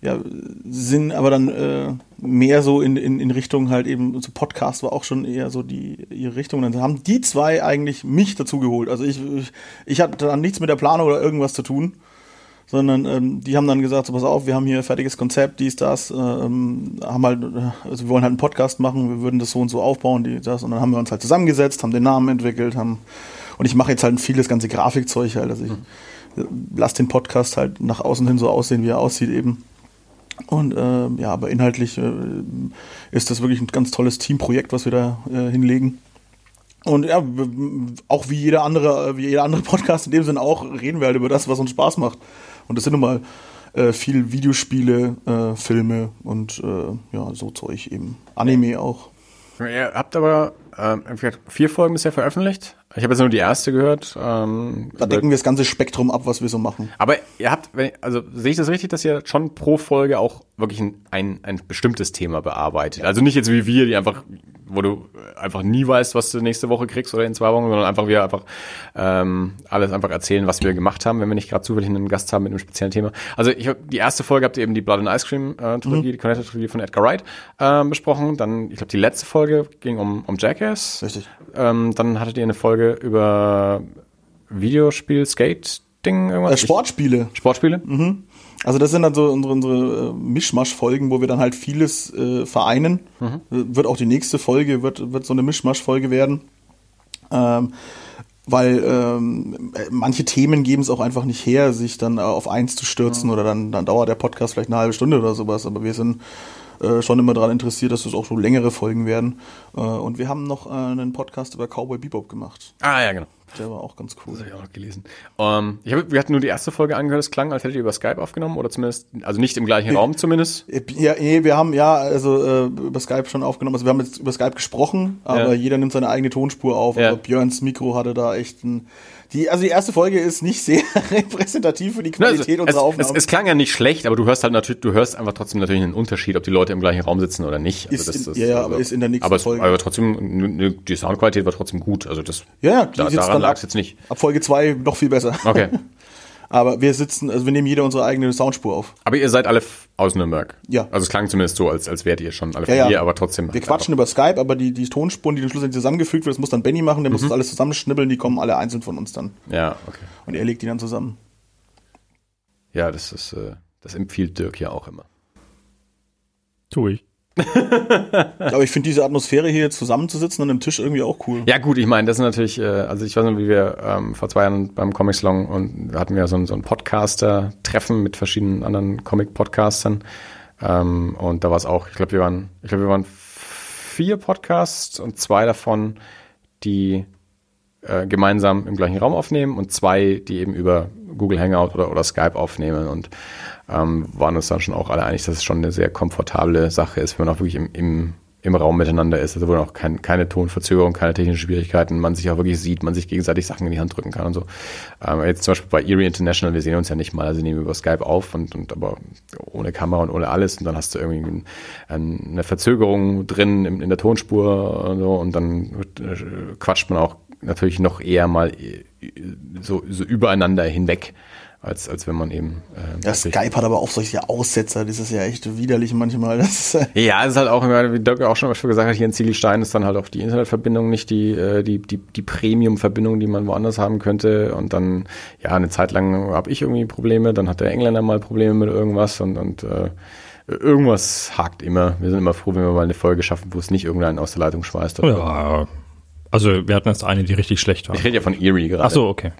ja, sind aber dann äh, mehr so in, in, in Richtung halt eben, so Podcast war auch schon eher so die ihre Richtung. Und dann haben die zwei eigentlich mich dazu geholt. Also ich, ich, ich hatte dann nichts mit der Planung oder irgendwas zu tun. Sondern ähm, die haben dann gesagt, so pass auf, wir haben hier ein fertiges Konzept, dies, das, ähm, haben halt, äh, also wir wollen halt einen Podcast machen, wir würden das so und so aufbauen, die, das, und dann haben wir uns halt zusammengesetzt, haben den Namen entwickelt, haben, und ich mache jetzt halt viel das ganze Grafikzeug halt, also ich mhm. lasse den Podcast halt nach außen hin so aussehen, wie er aussieht eben. Und äh, ja, aber inhaltlich äh, ist das wirklich ein ganz tolles Teamprojekt, was wir da äh, hinlegen. Und ja, auch wie jeder andere, wie jeder andere Podcast in dem Sinne auch, reden wir halt über das, was uns Spaß macht. Und das sind nun mal äh, viel Videospiele, äh, Filme und äh, ja, so Zeug eben. Anime auch. Ihr habt aber ähm, vier Folgen bisher veröffentlicht. Ich habe jetzt nur die erste gehört. Ähm, da decken wir das ganze Spektrum ab, was wir so machen. Aber ihr habt, also sehe ich das richtig, dass ihr schon pro Folge auch wirklich ein, ein, ein bestimmtes Thema bearbeitet? Also nicht jetzt wie wir, die einfach wo du einfach nie weißt, was du nächste Woche kriegst oder in zwei Wochen, sondern einfach wir einfach ähm, alles einfach erzählen, was wir gemacht haben, wenn wir nicht gerade zufällig einen Gast haben mit einem speziellen Thema. Also ich die erste Folge habt ihr eben die Blood and Ice Cream äh, Trilogie, mhm. die Connected Trilogie von Edgar Wright äh, besprochen. Dann, ich glaube, die letzte Folge ging um, um Jackass. Richtig. Ähm, dann hattet ihr eine Folge über Videospiel, Skate, Ding, irgendwas? Äh, Sportspiele. Sportspiele? Mhm. Also das sind dann so unsere, unsere äh, Mischmasch-Folgen, wo wir dann halt vieles äh, vereinen. Mhm. Wird auch die nächste Folge, wird, wird so eine Mischmasch-Folge werden. Ähm, weil ähm, manche Themen geben es auch einfach nicht her, sich dann auf eins zu stürzen mhm. oder dann, dann dauert der Podcast vielleicht eine halbe Stunde oder sowas. Aber wir sind äh, schon immer daran interessiert, dass das auch so längere Folgen werden. Äh, und wir haben noch äh, einen Podcast über Cowboy Bebop gemacht. Ah ja, genau. Der war auch ganz cool. Das habe ich auch noch gelesen. Um, ähm, ich hab, wir hatten nur die erste Folge angehört, es klang, als hättet ihr über Skype aufgenommen oder zumindest, also nicht im gleichen Raum zumindest. Ja, nee, wir haben ja also äh, über Skype schon aufgenommen. Also wir haben jetzt über Skype gesprochen, aber ja. jeder nimmt seine eigene Tonspur auf. Ja. Aber Björns Mikro hatte da echt ein die, also die erste Folge ist nicht sehr repräsentativ für die Qualität also, unserer Aufnahmen. Es, es, klang ja nicht schlecht, aber du hörst halt natürlich, du hörst einfach trotzdem natürlich einen Unterschied, ob die Leute im gleichen Raum sitzen oder nicht. Also ist das, in, ja, also, aber ist in der nächsten aber Folge. aber trotzdem, die Soundqualität war trotzdem gut. Also das, ja, ja da, daran lag es jetzt nicht. Ab Folge zwei noch viel besser. Okay. Aber wir sitzen, also wir nehmen jeder unsere eigene Soundspur auf. Aber ihr seid alle aus Nürnberg. Ja. Also es klang zumindest so, als, als wärt ihr schon alle ja, ja. hier, aber trotzdem. Wir quatschen über Skype, aber die, die Tonspuren, die dann schlussendlich zusammengefügt wird, das muss dann Benny machen, der mhm. muss das alles zusammenschnibbeln, die kommen alle einzeln von uns dann. Ja, okay. Und er legt die dann zusammen. Ja, das ist, äh, das empfiehlt Dirk ja auch immer. Tu ich. Aber ich finde diese Atmosphäre hier zusammenzusitzen an einem Tisch irgendwie auch cool. Ja gut, ich meine, das ist natürlich, äh, also ich weiß nicht, wie wir ähm, vor zwei Jahren beim Comic Salon und hatten wir so ein, so ein Podcaster-Treffen mit verschiedenen anderen Comic-Podcastern ähm, und da war es auch, ich glaube, wir waren, ich glaube, wir waren vier Podcasts und zwei davon, die äh, gemeinsam im gleichen Raum aufnehmen und zwei, die eben über Google Hangout oder, oder Skype aufnehmen und ähm, waren uns dann schon auch alle einig, dass es schon eine sehr komfortable Sache ist, wenn man auch wirklich im, im, im Raum miteinander ist, also wo auch kein, keine Tonverzögerung, keine technischen Schwierigkeiten, man sich auch wirklich sieht, man sich gegenseitig Sachen in die Hand drücken kann und so. Ähm, jetzt zum Beispiel bei Erie International, wir sehen uns ja nicht mal, also nehmen wir über Skype auf und, und aber ohne Kamera und ohne alles und dann hast du irgendwie eine Verzögerung drin in, in der Tonspur und so und dann äh, quatscht man auch natürlich noch eher mal so, so übereinander hinweg als, als wenn man eben. Äh, ja, Skype hat aber auch solche Aussetzer, das ist ja echt widerlich manchmal. Das äh ja, es ist halt auch, wie Dirk auch schon gesagt hat, hier in Ziegelstein ist dann halt auch die Internetverbindung nicht die, äh, die, die, die Premium-Verbindung, die man woanders haben könnte. Und dann, ja, eine Zeit lang habe ich irgendwie Probleme, dann hat der Engländer mal Probleme mit irgendwas und, und äh, irgendwas hakt immer. Wir sind immer froh, wenn wir mal eine Folge schaffen, wo es nicht irgendeinen aus der Leitung schmeißt. Ja, also wir hatten jetzt eine, die richtig schlecht war. Ich rede ja von Erie gerade. Ach so, okay.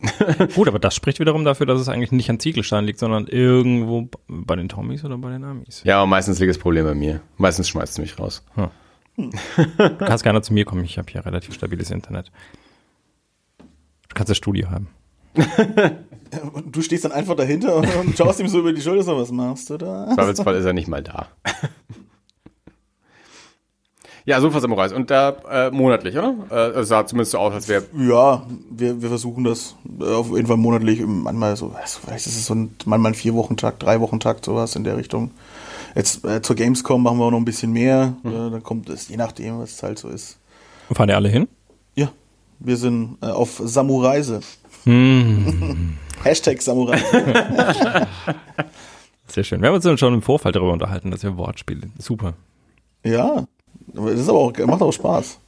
Gut, aber das spricht wiederum dafür, dass es eigentlich nicht an Ziegelstein liegt, sondern irgendwo bei den Tommys oder bei den Amis. Ja, und meistens liegt das Problem bei mir. Meistens schmeißt es mich raus. Hm. Du kannst gerne zu mir kommen, ich habe hier relativ stabiles Internet. Du kannst das Studio haben. und du stehst dann einfach dahinter und schaust ihm so über die Schulter, so was machst du da? Zweifelsfall ist er nicht mal da. Ja, Sofa Samurais. Und da äh, monatlich, oder? Äh, es sah zumindest so aus, als wäre. Ja, wir, wir versuchen das äh, auf jeden Fall monatlich. Manchmal so, vielleicht ist es so ein, manchmal ein vier Wochen Takt, drei Wochen Takt, sowas in der Richtung. Jetzt äh, zur Gamescom machen wir auch noch ein bisschen mehr. Mhm. Äh, dann kommt es, je nachdem, was es halt so ist. Und fahren die alle hin? Ja, wir sind äh, auf Samureise. Hm. Hashtag Samurai. Sehr schön. Wir haben uns schon im Vorfeld darüber unterhalten, dass wir Wortspiele. Super. Ja, das ist aber auch, macht auch Spaß.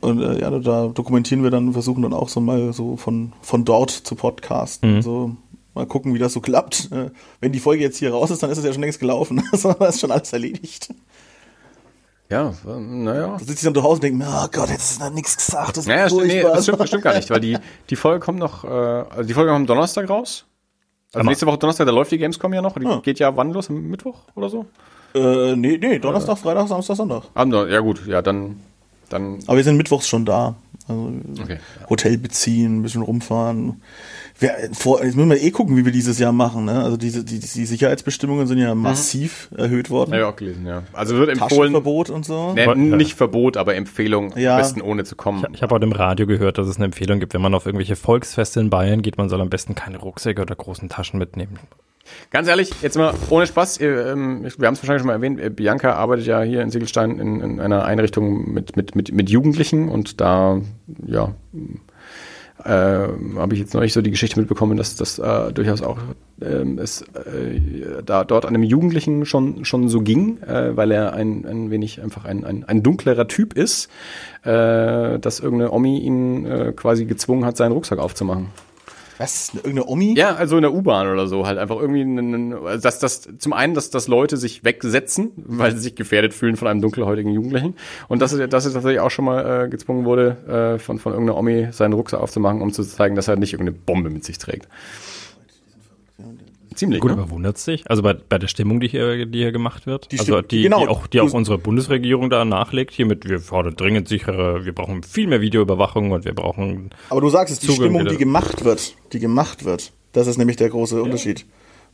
Und äh, ja, da dokumentieren wir dann, versuchen dann auch so mal so von, von dort zu podcasten. Mhm. So. Mal gucken, wie das so klappt. Äh, Wenn die Folge jetzt hier raus ist, dann ist es ja schon längst gelaufen. Das ist schon alles erledigt. Ja, naja. Da sitze ich dann zu Hause und denke mir, oh Gott, jetzt ist da nichts gesagt. Das Naja, nee, das stimmt, das stimmt gar nicht, weil die, die Folge kommt noch, äh, also die Folge kommt am Donnerstag raus. Also Aber- nächste Woche Donnerstag, da läuft die Gamescom ja noch. Die Ah. geht ja wann los? Am Mittwoch oder so? Äh, nee, nee, Donnerstag, Freitag, Samstag, Sonntag. Don- ja gut, ja, dann, dann, Aber wir sind mittwochs schon da. Also okay. Hotel beziehen, ein bisschen rumfahren. Wir, vor, jetzt müssen wir eh gucken, wie wir dieses Jahr machen. Ne? Also diese, die, die Sicherheitsbestimmungen sind ja massiv erhöht worden. Ich auch gelesen, ja. Also wird empfohlen, Taschenverbot und so. nee, Ja. nicht Verbot, aber Empfehlung, Ja. am besten ohne zu kommen. Ich habe heute im Radio gehört, dass es eine Empfehlung gibt, wenn man auf irgendwelche Volksfeste in Bayern geht, man soll am besten keine Rucksäcke oder großen Taschen mitnehmen. Ganz ehrlich, jetzt mal ohne Spaß, ähm, wir haben es wahrscheinlich schon mal erwähnt, äh, Bianca arbeitet ja hier in Siegelstein in, in einer Einrichtung mit, mit, mit, mit Jugendlichen und da, ja, äh, habe ich jetzt neulich so die Geschichte mitbekommen, dass das äh, durchaus auch ähm, es äh, da dort einem Jugendlichen schon schon so ging, äh, weil er ein, ein wenig einfach ein, ein, ein dunklerer Typ ist, äh, dass irgendeine Omi ihn quasi gezwungen hat, seinen Rucksack aufzumachen. Was? Irgendeine Omi? Ja, also in der U-Bahn oder so halt einfach irgendwie, einen, dass das zum einen, dass, dass Leute sich wegsetzen, weil sie sich gefährdet fühlen von einem dunkelhäutigen Jugendlichen und dass dass er tatsächlich auch schon mal äh, gezwungen wurde, äh, von, von irgendeiner Omi seinen Rucksack aufzumachen, um zu zeigen, dass er nicht irgendeine Bombe mit sich trägt. Ziemlich, Gut, ne? aber wundert sich? Also bei, bei der Stimmung, die hier, die hier gemacht wird, Die also die, genau. die auch, die auch unsere Bundesregierung da nachlegt, hiermit, wir fordern dringend sichere, wir brauchen viel mehr Videoüberwachung und wir brauchen, Aber du sagst es, die Zugang Stimmung, wieder. die gemacht wird, die gemacht wird, das ist nämlich der große Unterschied.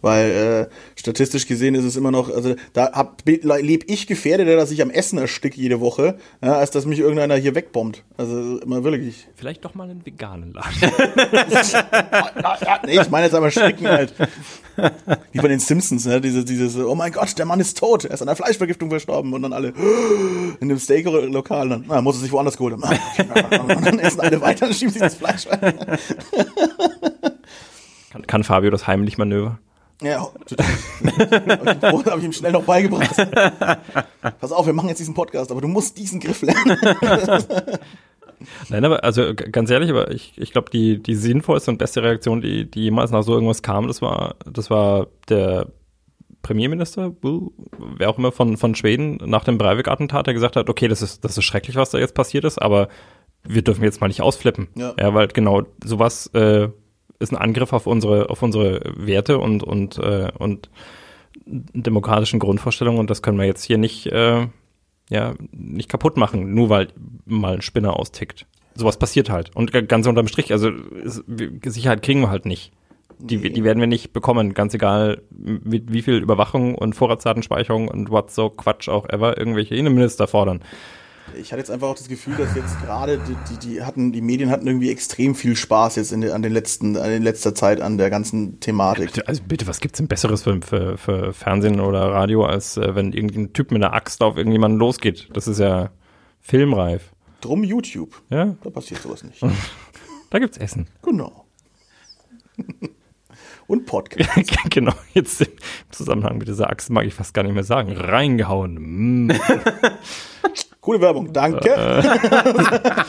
Weil äh, statistisch gesehen ist es immer noch, also da lebe ich gefährdeter, dass ich am Essen ersticke jede Woche, ja, als dass mich irgendeiner hier wegbombt. Also immer wirklich. vielleicht doch mal einen veganen Laden. Nee, ich meine jetzt aber Schrecken halt. Wie bei den Simpsons, ne? Diese, dieses, oh mein Gott, der Mann ist tot, er ist an einer Fleischvergiftung verstorben und dann alle in dem Steak-Lokal, dann na, muss er sich woanders geholt haben. Ah. Und dann essen alle weiter und schieben sich das Fleisch rein. kann, kann Fabio das heimlich Manöver? Ja, habe ich, hab ich ihm schnell noch beigebracht. Pass auf, wir machen jetzt diesen Podcast, aber du musst diesen Griff lernen. Nein, aber also ganz ehrlich, aber ich, ich glaube, die, die sinnvollste und beste Reaktion, die, die jemals nach so irgendwas kam, das war, das war der Premierminister, Will, wer auch immer von, von Schweden, nach dem Breivik-Attentat, der gesagt hat, okay, das ist, das ist schrecklich, was da jetzt passiert ist, aber wir dürfen jetzt mal nicht ausflippen. Ja. ja weil genau sowas äh, ist ein Angriff auf unsere, auf unsere Werte und, und, äh, und demokratischen Grundvorstellungen und das können wir jetzt hier nicht, äh, ja, nicht kaputt machen, nur weil mal ein Spinner austickt. Sowas passiert halt. Und ganz unterm Strich, also Sicherheit kriegen wir halt nicht. Die, die werden wir nicht bekommen, ganz egal, mit wie viel Überwachung und Vorratsdatenspeicherung und what so Quatsch auch ever irgendwelche Innenminister fordern. Ich hatte jetzt einfach auch das Gefühl, dass jetzt gerade die, die, die hatten, die Medien hatten irgendwie extrem viel Spaß jetzt in an den letzten, an letzter Zeit an der ganzen Thematik. Also bitte, was gibt's denn Besseres für, für, für Fernsehen oder Radio, als äh, wenn irgendein Typ mit einer Axt auf irgendjemanden losgeht? Das ist ja filmreif. Drum YouTube. Ja, Da passiert sowas nicht. da gibt's Essen. Genau. Und Podcast. genau, jetzt im Zusammenhang mit dieser Axt mag ich fast gar nicht mehr sagen. Reingehauen. Mm. Coole Werbung, danke.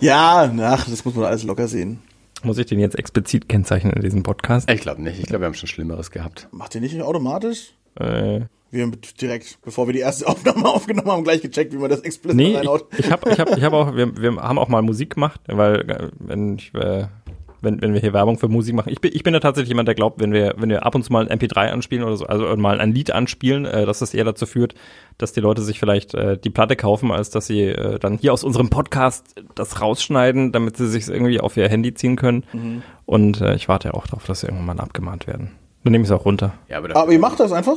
ja, ach, das muss man alles locker sehen. Muss ich den jetzt explizit kennzeichnen in diesem Podcast? Ich glaube nicht. Ich glaube, wir haben schon Schlimmeres gehabt. Macht ihr nicht automatisch? Äh, Wir haben direkt, bevor wir die erste Aufnahme aufgenommen haben, gleich gecheckt, wie man das explizit nee, reinhaut. ich, ich habe ich hab, ich hab auch, wir, wir haben auch mal Musik gemacht, weil äh, wenn ich, äh, wenn, wenn wir hier Werbung für Musik machen, ich bin, ich bin ja tatsächlich jemand, der glaubt, wenn wir, wenn wir ab und zu mal ein MP3 anspielen oder so, also mal ein Lied anspielen, äh, dass das eher dazu führt, dass die Leute sich vielleicht äh, die Platte kaufen, als dass sie äh, dann hier aus unserem Podcast das rausschneiden, damit sie sich irgendwie auf ihr Handy ziehen können. Mhm. Und äh, ich warte ja auch darauf, dass sie irgendwann mal abgemahnt werden. Dann nehme ich es auch runter. Ja, aber, Aber ihr macht das einfach?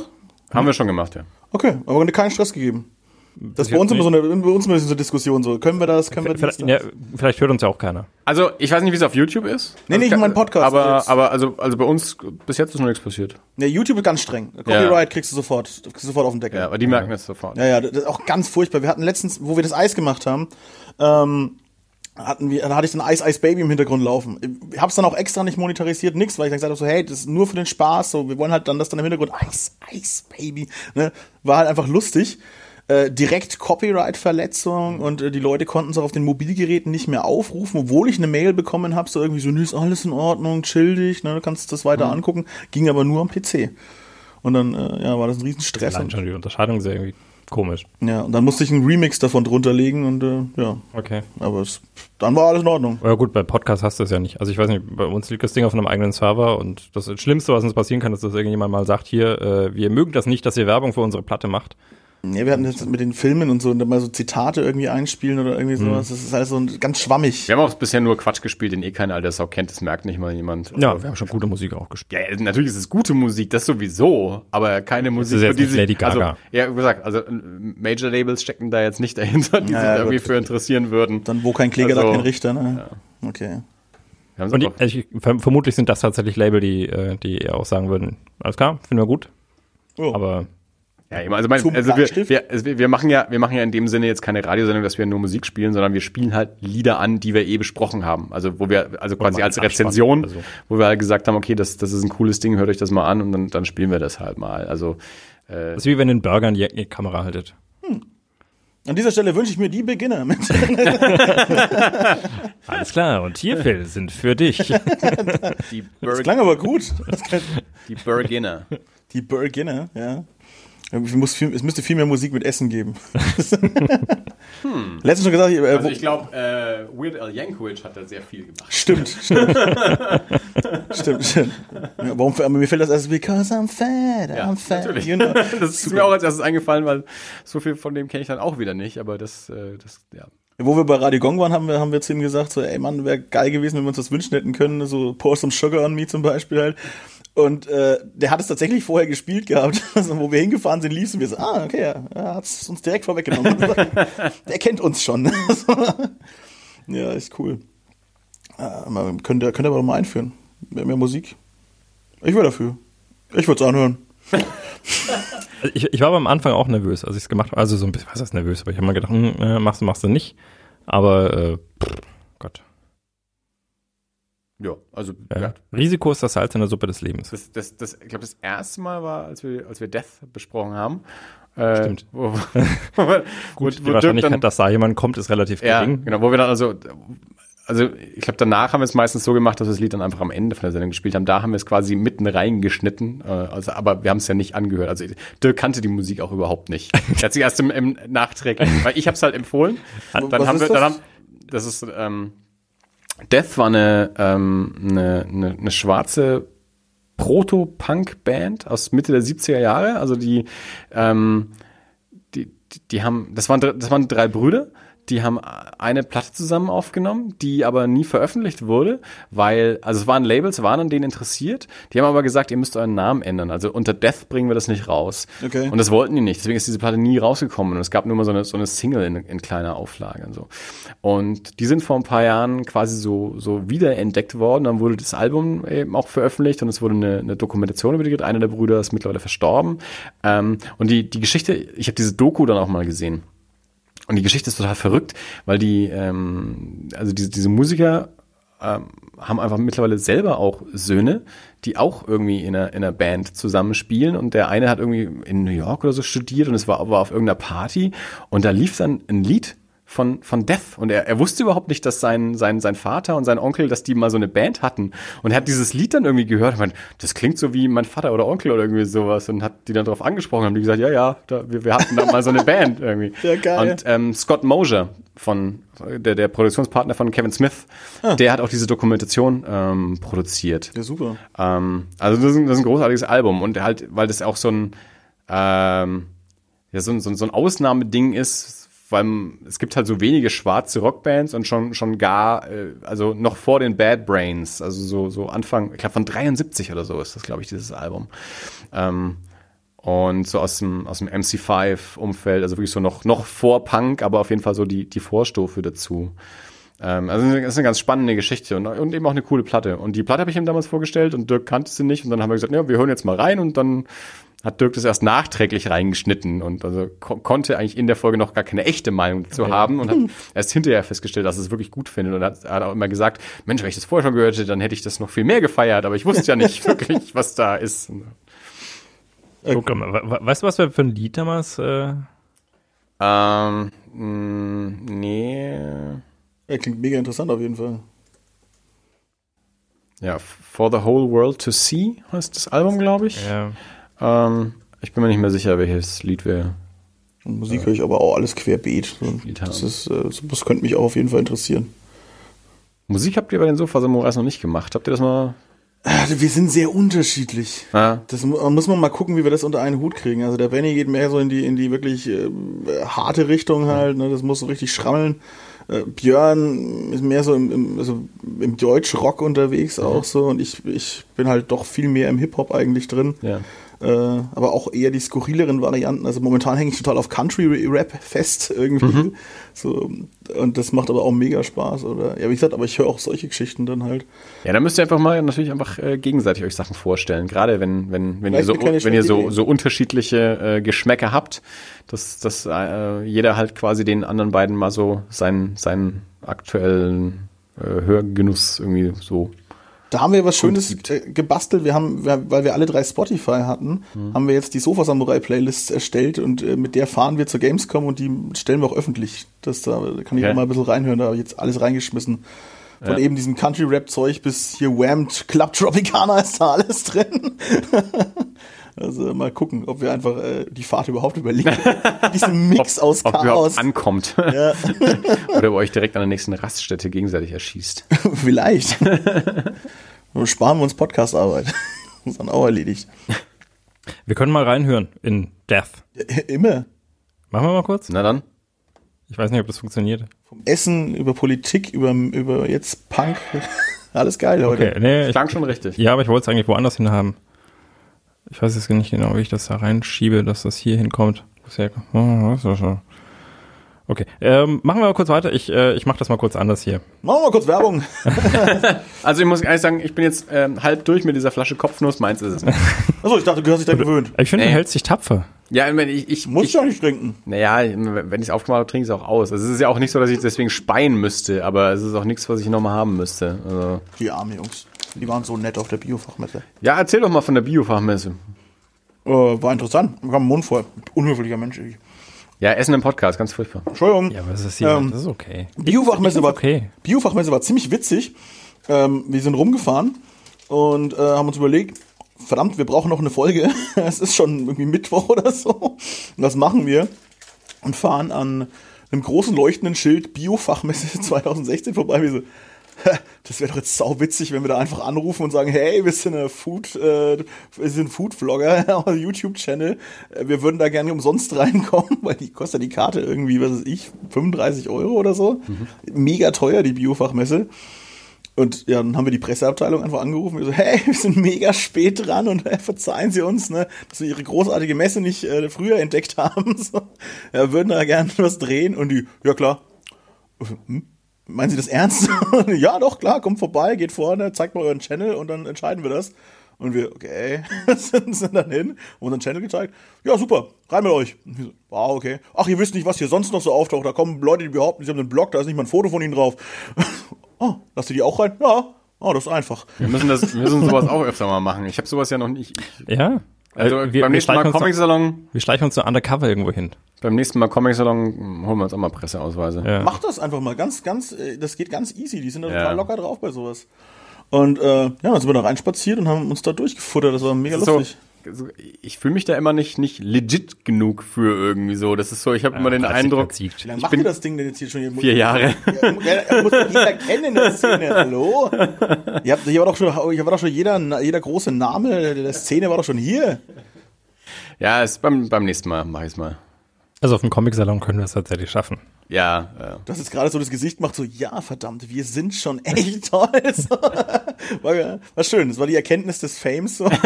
haben wir schon gemacht, ja. Okay, aber keinen Stress gegeben. Das ist bei uns immer so eine, bei uns immer so eine Diskussion so. Können wir das, können wir das? Vielleicht, ja, vielleicht hört uns ja auch keiner. Also, ich weiß nicht, wie es auf YouTube ist. Nee, nee, ich mein Podcast Aber, jetzt. aber also, also bei uns, bis jetzt ist noch nichts passiert. Ne, YouTube ist ganz streng. Copyright kriegst du sofort, kriegst du sofort auf den Deckel. Ja, aber die merken es sofort. Ja, ja, das ist auch ganz furchtbar. Wir hatten letztens, wo wir das Eis gemacht haben, ähm, hatten wir, da hatte ich dann Ice Ice Baby im Hintergrund laufen. Ich hab's dann auch extra nicht monetarisiert, nix, weil ich dann gesagt habe, so, hey, das ist nur für den Spaß, so, wir wollen halt dann das dann im Hintergrund, Ice Ice Baby, ne, war halt einfach lustig. Äh, direkt Copyright-Verletzung und äh, die Leute konnten es auch auf den Mobilgeräten nicht mehr aufrufen, obwohl ich eine Mail bekommen habe, so irgendwie so, nö, ist alles in Ordnung, chill dich, ne, du kannst das weiter angucken, ging aber nur am PC. Und dann äh, ja, war das ein Riesenstress. Allein schon die Unterscheidung ist ja irgendwie komisch. ja, und dann musste ich einen Remix davon drunter legen und äh, ja, Okay. aber es, dann war alles in Ordnung. Ja gut, bei Podcast hast du es ja nicht. Also ich weiß nicht, bei uns liegt das Ding auf einem eigenen Server und das Schlimmste, was uns passieren kann, ist, dass irgendjemand mal sagt, hier, äh, wir mögen das nicht, dass ihr Werbung für unsere Platte macht. Ja, wir hatten jetzt mit den Filmen und so und dann mal so Zitate irgendwie einspielen oder irgendwie sowas. Das ist alles so ganz schwammig. Wir haben auch bisher nur Quatsch gespielt, den eh keiner alter Sau kennt, das merkt nicht mal jemand. Ja, wir haben schon gute Musik auch gespielt. Ja, natürlich ist es gute Musik, das sowieso, aber keine Musik, ist jetzt nicht sich- Lady Gaga. Also, ja, wie gesagt, also äh, Major Labels stecken da jetzt nicht dahinter, die Ja, sich ja, irgendwie gut. für interessieren würden. Dann wo kein Kläger, da Also, kein Richter, ne? Okay. Wir haben's Und die, also ich, verm- vermutlich sind das tatsächlich Label, die, äh, die eher auch sagen würden, alles klar, finden wir gut, Oh. aber Ja, eben, also, mein, also wir, also wir wir machen ja, wir machen ja in dem Sinne jetzt keine Radiosendung, dass wir nur Musik spielen, sondern wir spielen halt Lieder an, die wir eh besprochen haben. Also wo wir, also quasi als Rezension, also. wo wir halt gesagt haben, okay, das, das ist ein cooles Ding, hört euch das mal an und dann, dann spielen wir das halt mal. Also das ist wie wenn ihr einen Burger in die, in die Kamera haltet. An dieser Stelle wünsche ich mir die Beginner mit. Alles klar, und hier, Phil, sind für dich. die, Das Bur klang aber gut. Das die Beginner. Die Beginner, ja. Es, muss viel, es müsste viel mehr Musik mit Essen geben. Letztens schon gesagt, äh, Also ich glaube, äh, Weird Al Yankovic hat da sehr viel gemacht. stimmt, stimmt. stimmt, stimmt. Ja, warum, aber mir fällt das erst, because I'm fat, I'm fat. natürlich. You know. Das ist mir auch als erstes eingefallen, weil so viel von dem kenne ich dann auch wieder nicht, aber das, äh, das, ja. Wo wir bei Radio Gong waren, haben wir, haben wir zu ihm gesagt, so, ey Mann, wäre geil gewesen, wenn wir uns das wünschen hätten können, so Pour some Sugar on Me zum Beispiel halt. Und äh, der hat es tatsächlich vorher gespielt gehabt. Also, wo wir hingefahren sind, lief und wir so, ah, okay, ja, er hat es uns direkt vorweggenommen. der kennt uns schon. ja, ist cool. Äh, mal- könnt, ihr, könnt ihr aber doch mal einführen. Mehr, mehr Musik. Ich wäre dafür. Ich würde es anhören. Ich, ich war aber am Anfang auch nervös, als ich es gemacht habe. Also so ein bisschen, was heißt nervös, aber ich habe mal gedacht, hm, äh, machst du, machst du nicht. Aber, äh, pff. Ja, also Ja. ja. Risiko ist das Salz in der Suppe des Lebens. Das, das, das, ich glaube, das erste Mal war, als wir, als wir Death besprochen haben. Äh, Stimmt. Wo, wo, wo, wo, Die Dirk Wahrscheinlichkeit, dann, dass da jemand kommt, ist relativ ja, gering. genau, wo wir dann also, also ich glaube, danach haben wir es meistens so gemacht, dass wir das Lied dann einfach am Ende von der Sendung gespielt haben. Da haben wir es quasi mitten reingeschnitten, äh, also, aber wir haben es ja nicht angehört. Also Dirk kannte die Musik auch überhaupt nicht. Er hat sie erst im, im Nachträglich, weil ich habe es halt empfohlen. Dann Was haben ist wir, das? dann haben, das ist ähm, Death war eine, ähm, eine, eine, eine schwarze Proto-Punk-Band aus Mitte der 70er Jahre. Also die, ähm, die, die, die haben, das waren, das waren drei Brüder, die haben eine Platte zusammen aufgenommen, die aber nie veröffentlicht wurde, weil, also es waren Labels, waren an denen interessiert, die haben aber gesagt, ihr müsst euren Namen ändern. Also unter Death bringen wir das nicht raus. Okay. Und das wollten die nicht. Deswegen ist diese Platte nie rausgekommen. Und es gab nur mal so eine, so eine Single in, in kleiner Auflage und so. Und die sind vor ein paar Jahren quasi so, so wiederentdeckt worden. Dann wurde das Album eben auch veröffentlicht und es wurde eine, eine Dokumentation über die. Einer der Brüder ist mittlerweile verstorben. Ähm, und die, die Geschichte, ich habe diese Doku dann auch mal gesehen. Und die Geschichte ist total verrückt, weil die, ähm, also diese, diese Musiker ähm, haben einfach mittlerweile selber auch Söhne, die auch irgendwie in einer, in einer Band zusammenspielen. Und der eine hat irgendwie in New York oder so studiert und es war, war auf irgendeiner Party und da lief dann ein Lied von, von Death. Und er, er wusste überhaupt nicht, dass sein, sein, sein Vater und sein Onkel, dass die mal so eine Band hatten. Und er hat dieses Lied dann irgendwie gehört und meint, das klingt so wie mein Vater oder Onkel oder irgendwie sowas. Und hat die dann darauf angesprochen und haben die gesagt, ja, ja, da, wir, wir hatten da mal so eine Band irgendwie. Ja, geil. Und ähm, Scott Mosier von der, der Produktionspartner von Kevin Smith, der hat auch diese Dokumentation ähm, produziert. Ja, super. Ähm, also das ist, ein, das ist ein großartiges Album und halt, weil das auch so ein, ähm, ja, so so so ein Ausnahmeding ist, weil es gibt halt so wenige schwarze Rockbands und schon, schon gar, äh, also noch vor den Bad Brains, also so, so Anfang, ich glaube von 73 oder so ist das, glaube ich, dieses Album. Ähm, und so aus dem, aus dem MC5-Umfeld, also wirklich so noch, noch vor Punk, aber auf jeden Fall so die, die Vorstufe dazu. Ähm, also das ist eine ganz spannende Geschichte und, und eben auch eine coole Platte. Und die Platte habe ich ihm damals vorgestellt und Dirk kannte sie nicht und dann haben wir gesagt, ja, wir hören jetzt mal rein und dann hat Dirk das erst nachträglich reingeschnitten und also ko konnte eigentlich in der Folge noch gar keine echte Meinung dazu haben und hat erst hinterher festgestellt, dass er es wirklich gut findet und hat, hat auch immer gesagt, Mensch, wenn ich das vorher schon gehört hätte, dann hätte ich das noch viel mehr gefeiert, aber ich wusste ja nicht wirklich, was da ist. Guck mal, we- we- weißt du, was wir für ein Lied damals äh, Ähm, mh, nee. Ja, klingt mega interessant auf jeden Fall. Ja, For the Whole World to See heißt das Album, glaube ich. Ja. Ähm, ich bin mir nicht mehr sicher, welches Lied wir. Und Musik höre ich aber auch alles querbeet. Das, ist, äh, das könnte mich auch auf jeden Fall interessieren. Musik habt ihr bei den Sofa Samurais noch nicht gemacht. Habt ihr das mal? Also wir sind sehr unterschiedlich. Ah, Das mu- muss man mal gucken, wie wir das unter einen Hut kriegen. Also der Benny geht mehr so in die in die wirklich äh, harte Richtung halt. Ne? Das muss so richtig schrammeln. Äh, Björn ist mehr so im, im, also im Deutsch-Rock unterwegs auch so und ich, ich bin halt doch viel mehr im Hip-Hop eigentlich drin. ja. Äh, aber auch eher die skurrileren Varianten. Also momentan hänge ich total auf Country-Rap fest irgendwie. So, und das macht aber auch mega Spaß. Oder ja, wie gesagt, aber ich höre auch solche Geschichten dann halt. Ja, dann müsst ihr einfach mal natürlich einfach äh, gegenseitig euch Sachen vorstellen. Gerade wenn, wenn, wenn ihr so, wenn ihr so, so unterschiedliche äh, Geschmäcker habt, dass, dass äh, jeder halt quasi den anderen beiden mal so seinen, seinen aktuellen äh, Hörgenuss irgendwie so. Da haben wir was Schönes äh, gebastelt. Wir haben, weil wir alle drei Spotify hatten, haben wir jetzt die Sofa Samurai Playlists erstellt und äh, mit der fahren wir zur Gamescom und die stellen wir auch öffentlich. Das da kann ich Okay. mal ein bisschen reinhören. Da habe ich jetzt alles reingeschmissen. Von Ja. eben diesem Country Rap Zeug bis hier Whammed Club Tropicana ist da alles drin. Also mal gucken, ob wir einfach äh, die Fahrt überhaupt überlegen. Diesen Mix aus ob Chaos. ankommt. Ja, Oder ob ihr euch direkt an der nächsten Raststätte gegenseitig erschießt. vielleicht. Dann sparen wir uns Podcastarbeit. ist dann auch erledigt. Wir können mal reinhören in Death. Immer. Machen wir mal kurz? Na dann. Ich weiß nicht, ob das funktioniert. Vom Essen über Politik, über, über jetzt Punk. Alles geil heute. Okay, nee, ich, Klang schon richtig. ja, aber ich wollte es eigentlich woanders hin haben. Ich weiß jetzt nicht genau, wie ich das da reinschiebe, dass das hier hinkommt. Schon- Okay, ähm, machen wir mal kurz weiter. Ich, äh, ich mache das mal kurz anders hier. Machen wir mal kurz Werbung. Also ich muss ehrlich sagen, ich bin jetzt ähm, halb durch mit dieser Flasche Kopfnuss. Meins ist es. nicht. Achso, ich dachte, du hast dich da gewöhnt. Ich finde, Nee. du hältst dich tapfer. Ja, ich, meine, ich, ich, Muss ich ja nicht trinken. Naja, wenn ich es aufgemacht habe, trinke ich es auch aus. Also es ist ja auch nicht so, dass ich deswegen speien müsste, aber es ist auch nichts, was ich nochmal haben müsste. Also, Die armen Jungs. Die waren so nett auf der Biofachmesse. ja, erzähl doch mal von der Biofachmesse. Äh, war interessant. Ich den Mund voll. Unhöflicher Mensch. Ich. Ja, Essen im Podcast, ganz furchtbar. Entschuldigung. Ja, aber das ist hier, Ähm, das ist okay. Biofachmesse Das war ist okay. Biofachmesse war ziemlich witzig. Ähm, wir sind rumgefahren und äh, haben uns überlegt, verdammt, wir brauchen noch eine Folge. es ist schon irgendwie Mittwoch oder so. Und was machen wir? Und fahren an einem großen leuchtenden Schild Biofachmesse 2016 vorbei. Wir so, "Hä, das wäre doch jetzt sau witzig, wenn wir da einfach anrufen und sagen, hey, wir sind eine Food, äh, wir sind Food-Vlogger YouTube-Channel. Äh, Wir würden da gerne umsonst reinkommen, weil die kostet die Karte irgendwie, was weiß ich, 35 Euro oder so. Mega teuer, die Biofachmesse. Und ja, dann haben wir die Presseabteilung einfach angerufen. Wir so, hey, wir sind mega spät dran und äh, verzeihen Sie uns, ne, dass wir Ihre großartige Messe nicht äh, früher entdeckt haben. So. Ja, würden da gerne was drehen. Und die, ja klar. Hm? Meinen Sie das ernst? ja, doch, klar, kommt vorbei, geht vorne, zeigt mal euren Channel und dann entscheiden wir das. Und wir, okay, sind, sind dann hin, haben unseren Channel gezeigt. Ja, super, rein mit euch. Und wir so, wow, okay. Ach, ihr wisst nicht, was hier sonst noch so auftaucht. Da kommen Leute, die behaupten, sie haben einen Blog, da ist nicht mal ein Foto von ihnen drauf. oh, lasst ihr die auch rein? Ja. Oh, das ist einfach. Wir müssen, das, wir müssen sowas auch öfter mal machen. Ich habe sowas ja noch nicht. Ich, Ja. Also Äh, wir, beim wir, nächsten Mal schleichen uns, Comic Salon, wir schleichen uns so undercover irgendwo hin. beim nächsten Mal Comic Salon holen wir uns auch mal Presseausweise. Ja. Macht das einfach mal ganz, ganz, äh, das geht ganz easy. Die sind da Ja. total locker drauf bei sowas. Und äh, ja, dann sind wir da reinspaziert und haben uns da durchgefuttert. Das war mega so, lustig. So, ich fühle mich da immer nicht, nicht legit genug für irgendwie so. Das ist so, ich habe immer den Eindruck. Wie lange ich macht ihr das Ding denn jetzt hier schon? Hier? vier Jahre. Ja, ja, muss doch jeder kennen in der Szene. Hallo? Ihr habt, hier war doch schon, hier war doch schon jeder, jeder große Name der Szene war doch schon hier. Ja, ist beim, beim nächsten Mal mache ich es mal. Also auf dem Comic-Salon können wir es tatsächlich schaffen. Ja, äh, Das ist gerade so das Gesicht macht so, ja, verdammt, wir sind schon echt toll. So. War, war schön. Das war die Erkenntnis des Fames. So.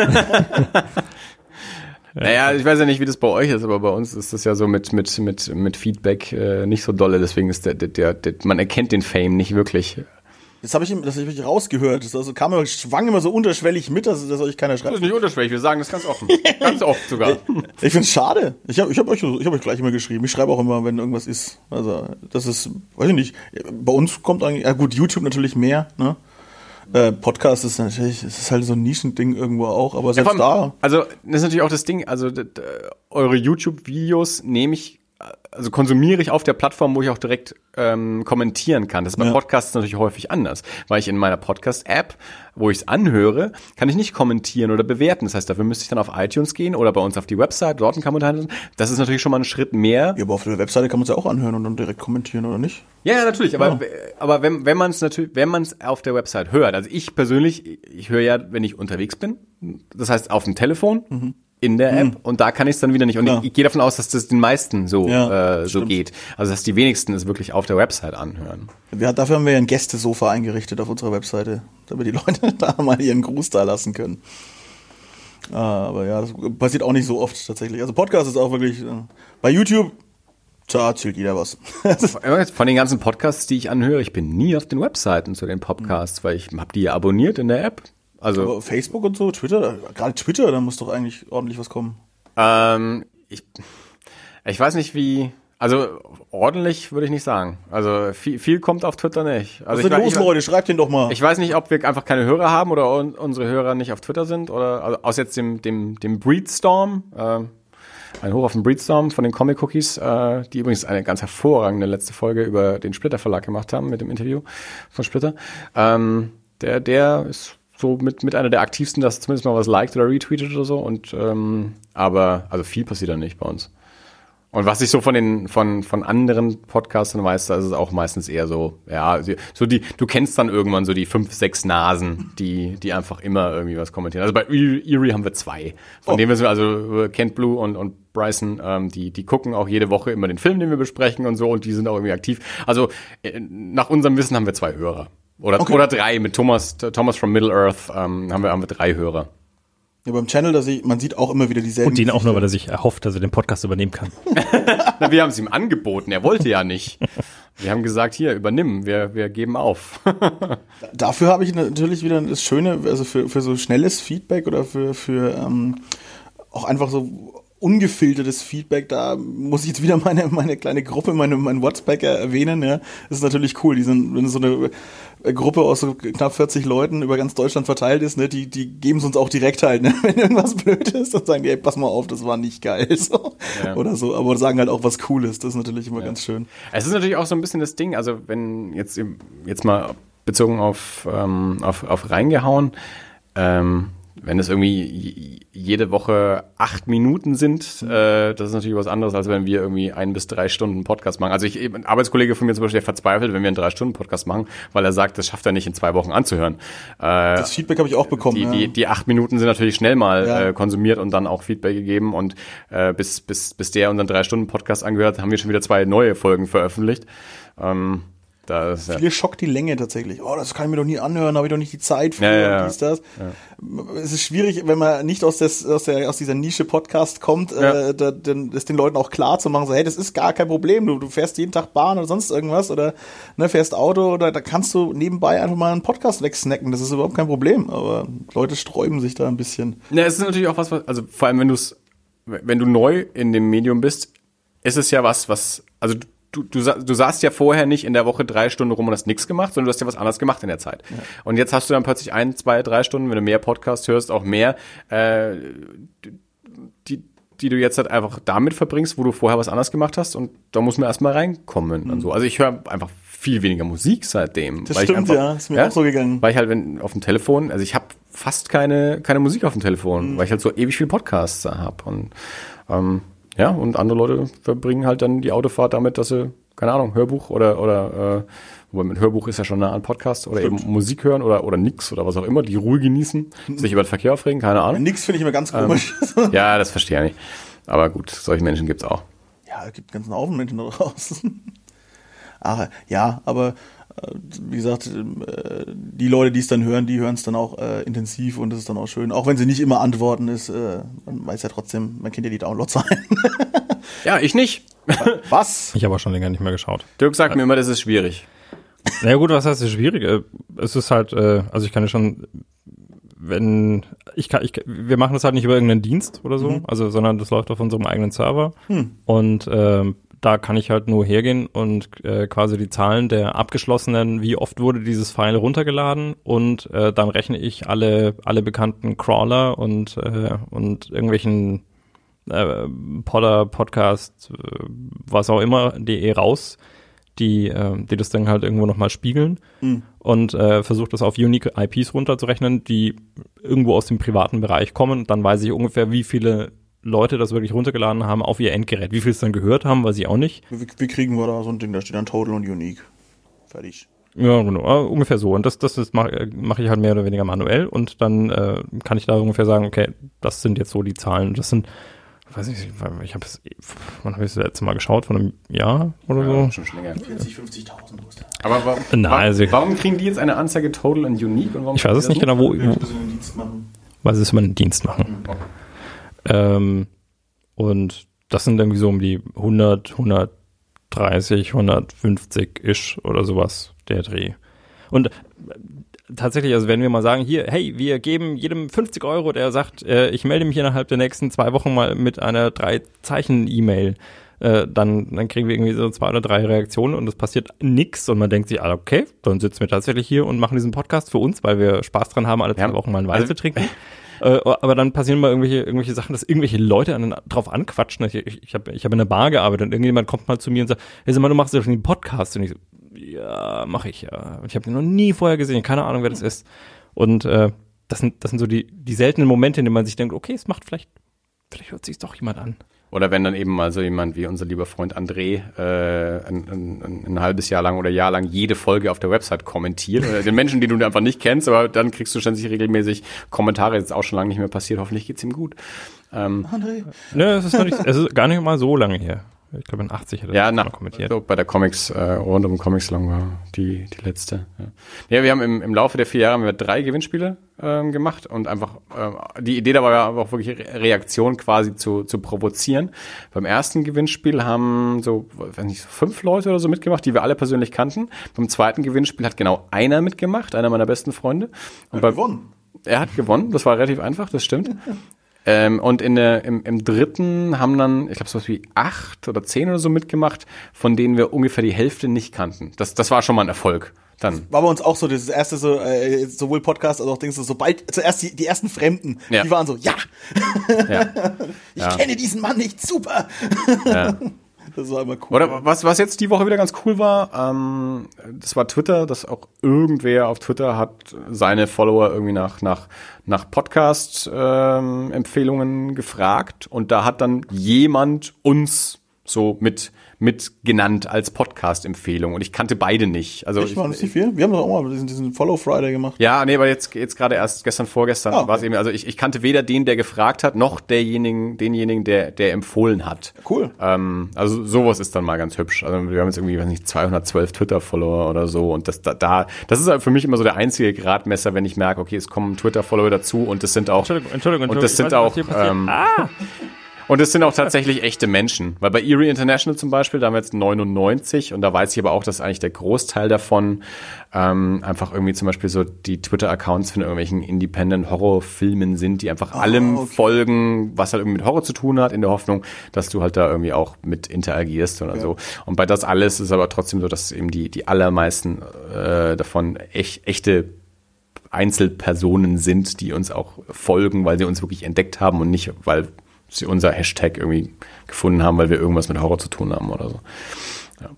Naja, ich weiß ja nicht, wie das bei euch ist, aber bei uns ist das ja so mit, mit, mit, mit Feedback äh, nicht so dolle. Deswegen ist der, der, der, der, man erkennt den Fame nicht wirklich. Das habe ich, das hab ich rausgehört. Das also kam, schwang immer so unterschwellig mit, dass, dass euch keiner Das schreibt. ist nicht unterschwellig, wir sagen das ganz offen. ganz oft sogar. Ich find's schade. Ich habe ich hab euch, ich hab euch gleich immer geschrieben. Ich schreibe auch immer, wenn irgendwas ist. Also, das ist, weiß ich nicht. Bei uns kommt eigentlich, ja gut, YouTube natürlich mehr, ne? Äh, Podcast ist natürlich, es ist halt so ein Nischending irgendwo auch, aber Ja, selbst vor allem, da. Also, das ist natürlich auch das Ding, also eure YouTube-Videos nehme ich also konsumiere ich auf der Plattform, wo ich auch direkt ähm, kommentieren kann. Das ist bei Ja. Podcasts natürlich häufig anders, weil ich in meiner Podcast-App, wo ich es anhöre, kann ich nicht kommentieren oder bewerten. Das heißt, dafür müsste ich dann auf iTunes gehen oder bei uns auf die Website, dort einen Kommentar lassen. Das ist natürlich schon mal ein Schritt mehr. Ja, aber auf der Webseite kann man es ja auch anhören und dann direkt kommentieren, oder nicht? Ja, ja natürlich, aber, aber wenn, wenn man es natürlich, wenn man es auf der Website hört, also ich persönlich, ich höre ja, wenn ich unterwegs bin, das heißt auf dem Telefon, in der App und da kann ich es dann wieder nicht. Und Klar. ich, ich gehe davon aus, dass das den meisten so, Ja, äh, so stimmt. geht. Also dass die wenigsten es wirklich auf der Website anhören. Wir, dafür haben wir ja ein Gästesofa eingerichtet auf unserer Webseite, damit die Leute da mal ihren Gruß da lassen können. Ah, Aber ja, das passiert auch nicht so oft tatsächlich. Also Podcast ist auch wirklich, äh, bei YouTube, da erzählt jeder was. Von den ganzen Podcasts, die ich anhöre, ich bin nie auf den Webseiten zu den Podcasts, weil ich habe die ja abonniert in der App. Also Aber Facebook und so, Twitter, gerade Twitter, da muss doch eigentlich ordentlich was kommen. Ähm, ich, ich weiß nicht wie, also ordentlich würde ich nicht sagen. Also viel, viel kommt auf Twitter nicht. Also Was ich, ist denn los, ich, Leute? Schreibt den doch mal. ich weiß nicht, ob wir einfach keine Hörer haben oder un, unsere Hörer nicht auf Twitter sind oder also aus jetzt dem, dem, dem Breedstorm. ähm, ein Hoch auf den Breedstorm von den Comic Cookies, äh, die übrigens eine ganz hervorragende letzte Folge über den Splitter Verlag gemacht haben mit dem Interview von Splitter. Ähm, der, der ist so mit, mit einer der aktivsten, dass zumindest mal was liked oder retweetet oder so. Und ähm, aber also viel passiert da nicht bei uns. Und was ich so von den von von anderen Podcastern weiß, da ist es auch meistens eher so, ja, so die du kennst dann irgendwann so die fünf, sechs Nasen, die die einfach immer irgendwie was kommentieren. Also bei E- Erie haben wir zwei. Von Oh. denen wissen wir also äh, Kent Blue und und Bryson, ähm, die die gucken auch jede Woche immer den Film, den wir besprechen und so und die sind auch irgendwie aktiv. Also äh, nach unserem Wissen haben wir zwei Hörer. Oder, Okay. oder drei mit Thomas, Thomas from Middle Earth ähm, haben wir haben wir drei Hörer. Ja, beim Channel, da sehe ich, man sieht auch immer wieder dieselben. Und den auch nur, weil er sich erhofft, dass er den Podcast übernehmen kann. Na, wir haben es ihm angeboten, er wollte ja nicht. Wir haben gesagt, hier, übernimm, wir, wir geben auf. Dafür habe ich natürlich wieder das Schöne, also für, für so schnelles Feedback oder für, für ähm, auch einfach so ungefiltertes Feedback, da muss ich jetzt wieder meine, meine kleine Gruppe, meine, mein WhatsApp erwähnen, ja. Das ist natürlich cool. Die sind, wenn so eine Gruppe aus so knapp 40 Leuten über ganz Deutschland verteilt ist, ne, die, die geben es uns auch direkt halt, ne? Wenn irgendwas blöd ist, dann sagen die, ey, pass mal auf, das war nicht geil. So. Ja. Oder so. Aber sagen halt auch was Cooles. Das ist natürlich immer ganz schön. Es ist natürlich auch so ein bisschen das Ding, also wenn jetzt, jetzt mal bezogen auf, ähm, auf, auf reingehauen, ähm, wenn es irgendwie jede Woche acht Minuten sind, äh, das ist natürlich was anderes, als wenn wir irgendwie ein bis drei Stunden Podcast machen. Also ich, ein Arbeitskollege von mir zum Beispiel, der verzweifelt, wenn wir einen drei Stunden Podcast machen, weil er sagt, das schafft er nicht in zwei Wochen anzuhören. Äh, Das Feedback habe ich auch bekommen. die, ja. die, die acht Minuten sind natürlich schnell mal Ja. äh, konsumiert und dann auch Feedback gegeben. Und äh, bis, bis, bis der unseren drei Stunden Podcast angehört, haben wir schon wieder zwei neue Folgen veröffentlicht. Ähm, da ist, ja. Viele schockt die Länge tatsächlich. Oh, das kann ich mir doch nie anhören, habe ich doch nicht die Zeit für Ja, ja, und dies, das. Es ist schwierig, wenn man nicht aus, des, aus, der, aus dieser Nische Podcast kommt, äh, da, den, das den Leuten auch klar zu machen, so, hey, das ist gar kein Problem, du, du fährst jeden Tag Bahn oder sonst irgendwas oder ne, fährst Auto oder da kannst du nebenbei einfach mal einen Podcast wegsnacken, das ist überhaupt kein Problem, aber Leute sträuben sich da ein bisschen. Ja, es ist natürlich auch was, was also vor allem wenn du es, wenn du neu in dem Medium bist, ist es ja was, was, also du, du, du saßt ja vorher nicht in der Woche drei Stunden rum und hast nichts gemacht, sondern du hast ja was anderes gemacht in der Zeit. Und jetzt hast du dann plötzlich ein, zwei, drei Stunden, wenn du mehr Podcast hörst, auch mehr, äh, die, die du jetzt halt einfach damit verbringst, wo du vorher was anderes gemacht hast und da muss man erstmal reinkommen und so. Also ich höre einfach viel weniger Musik seitdem. Das weil ich stimmt, einfach, ja, ist mir auch so gegangen. Weil ich halt wenn auf dem Telefon, also ich habe fast keine keine Musik auf dem Telefon, Mhm. weil ich halt so ewig viel Podcasts habe und ähm, ja und andere Leute verbringen halt dann die Autofahrt damit, dass sie keine Ahnung Hörbuch oder oder äh, wobei mit Hörbuch ist ja schon nah an Podcast oder eben Musik hören oder oder nix oder was auch immer, die Ruhe genießen, Mhm. sich über den Verkehr aufregen, keine Ahnung. Nix finde ich immer ganz komisch. Ja, das verstehe ich nicht. Aber gut, solche Menschen gibt's auch. Ja, es gibt einen ganzen Haufen Menschen da draußen. Ach, ja, aber wie gesagt, äh, die Leute, die es dann hören, die hören es dann auch äh, intensiv und das ist dann auch schön. Auch wenn sie nicht immer antworten, ist, äh, man weiß ja trotzdem, man kennt ja die Downloads ein. Ja, ich nicht. Was? Ich habe auch schon länger nicht mehr geschaut. Dirk sagt mir immer, das ist schwierig. Na ja, gut, was heißt es schwierig? Es ist halt, äh, also ich kann ja schon, wenn ich kann, ich, wir machen das halt nicht über irgendeinen Dienst oder so, also sondern das läuft auf unserem eigenen Server und ähm, da kann ich halt nur hergehen und äh, quasi die Zahlen der abgeschlossenen, wie oft wurde dieses File runtergeladen und äh, dann rechne ich alle alle bekannten Crawler und äh, und irgendwelchen äh, Podder, Podcast, äh, was auch immer, de raus, die, äh, die das dann halt irgendwo nochmal spiegeln Mhm. und äh, versucht das auf Unique IPs runterzurechnen, die irgendwo aus dem privaten Bereich kommen. Dann weiß ich ungefähr, wie viele Leute das wirklich runtergeladen haben auf ihr Endgerät. Wie viel es dann gehört haben, weiß ich auch nicht. Wie, wie kriegen wir da so ein Ding? Da steht dann Total und Unique. Fertig. Ja, genau, äh, ungefähr so. Und das, das ist, mache mach ich halt mehr oder weniger manuell und dann äh, kann ich da ungefähr sagen, okay, das sind jetzt so die Zahlen. Das sind, weiß ich, nicht, ich habe es, wann habe ich das letzte Mal geschaut? Von einem Jahr oder so? Ja, schon schon länger. 40, 50.000 musste. Aber warum, Nein, also- warum kriegen die jetzt eine Anzeige Total und Unique? Und warum Ich weiß es nicht genau, wo, weil sie es über einen Dienst machen. Ähm, und das sind irgendwie so um die 100, 130, 150 ish oder sowas der Dreh. Und äh, tatsächlich, also wenn wir mal sagen, hier, hey, wir geben jedem 50 Euro, der sagt, äh, ich melde mich innerhalb der nächsten zwei Wochen mal mit einer drei Zeichen E-Mail, äh, dann, dann kriegen wir irgendwie so zwei oder drei Reaktionen und es passiert nix und man denkt sich, ah, okay, dann sitzen wir tatsächlich hier und machen diesen Podcast für uns, weil wir Spaß dran haben, alle zwei Ja. Wochen mal einen Wein Also- zu trinken. Äh, aber dann passieren mal irgendwelche, irgendwelche Sachen, dass irgendwelche Leute an, drauf anquatschen. Ich, ich, ich habe ich hab in der Bar gearbeitet und irgendjemand kommt mal zu mir und sagt, hey, sag mal, du machst ja schon den Podcast. Und ich so, ja, mache ich ja. Und ich habe den noch nie vorher gesehen, keine Ahnung, wer das ist. Und äh, das sind, das sind so die, die seltenen Momente, in denen man sich denkt, okay, es macht vielleicht, vielleicht hört sich doch jemand an. Oder wenn dann eben mal so jemand wie unser lieber Freund André äh, ein, ein, ein, halbes Jahr lang oder Jahr lang jede Folge auf der Website kommentiert. Oder den Menschen, den du einfach nicht kennst, aber dann kriegst du ständig regelmäßig Kommentare. Jetzt ist auch schon lange nicht mehr passiert. Hoffentlich geht's ihm gut. Ähm, André. Ne, es ist, noch nicht, es ist gar nicht mal so lange her. Ich glaube, in 80 hat er ja, das na, mal kommentiert. so bei der Comics, äh, rund um Comics Long war die, die letzte. Ja, ja wir haben im, im Laufe der vier Jahre haben wir drei Gewinnspiele ähm, gemacht und einfach, äh, die Idee dabei war auch wirklich Re- Reaktion quasi zu, zu provozieren. Beim ersten Gewinnspiel haben so, weiß nicht, so fünf Leute oder so mitgemacht, die wir alle persönlich kannten. Beim zweiten Gewinnspiel hat genau einer mitgemacht, einer meiner besten Freunde. Und bei, gewonnen. er hat gewonnen, das war relativ einfach, das stimmt. Ähm, und in der, im, im dritten haben dann, ich glaube, so was wie acht oder zehn oder so mitgemacht, von denen wir ungefähr die Hälfte nicht kannten. Das, das war schon mal ein Erfolg. Dann. War bei uns auch so, das erste so, äh, sowohl Podcast als auch Dings, so, sobald, zuerst die, die ersten Fremden, Ja. die waren so, ja, Ja. ich Ja. kenne diesen Mann nicht, super. ja. Das war immer cool. Oder was, was jetzt die Woche wieder ganz cool war, ähm, das war Twitter, dass auch irgendwer auf Twitter hat seine Follower irgendwie nach, nach, nach Podcast-Empfehlungen gefragt und da hat dann jemand uns so mit, mit genannt als Podcast-Empfehlung und ich kannte beide nicht. Also Ich war nicht viel. Wir haben doch auch mal diesen, diesen Follow Friday gemacht. ja, nee, aber jetzt, jetzt gerade erst gestern, vorgestern Ah, okay. war es eben, also ich, ich kannte weder den, der gefragt hat, noch derjenigen, denjenigen, der, der empfohlen hat. Cool. Ähm, also sowas ist dann mal ganz hübsch. Also wir haben jetzt irgendwie, weiß nicht, 212 Twitter-Follower oder so und das da, da das ist halt für mich immer so der einzige Gradmesser, wenn ich merke, okay, es kommen Twitter-Follower dazu und das sind auch Entschuldigung, Entschuldigung, und das Entschuldigung, sind weiß auch was hier passiert. ähm, und es sind auch tatsächlich echte Menschen. Weil bei Erie International zum Beispiel, da haben wir jetzt 99 und da weiß ich aber auch, dass eigentlich der Großteil davon ähm, einfach irgendwie zum Beispiel so die Twitter-Accounts von irgendwelchen Independent-Horror-Filmen sind, die einfach allem Ah, okay. folgen, was halt irgendwie mit Horror zu tun hat, in der Hoffnung, dass du halt da irgendwie auch mit interagierst oder so. Und bei das alles ist aber trotzdem so, dass eben die, die allermeisten äh, davon echt, echte Einzelpersonen sind, die uns auch folgen, weil sie uns wirklich entdeckt haben und nicht, weil sie unser Hashtag irgendwie gefunden haben, weil wir irgendwas mit Horror zu tun haben oder so. Ja.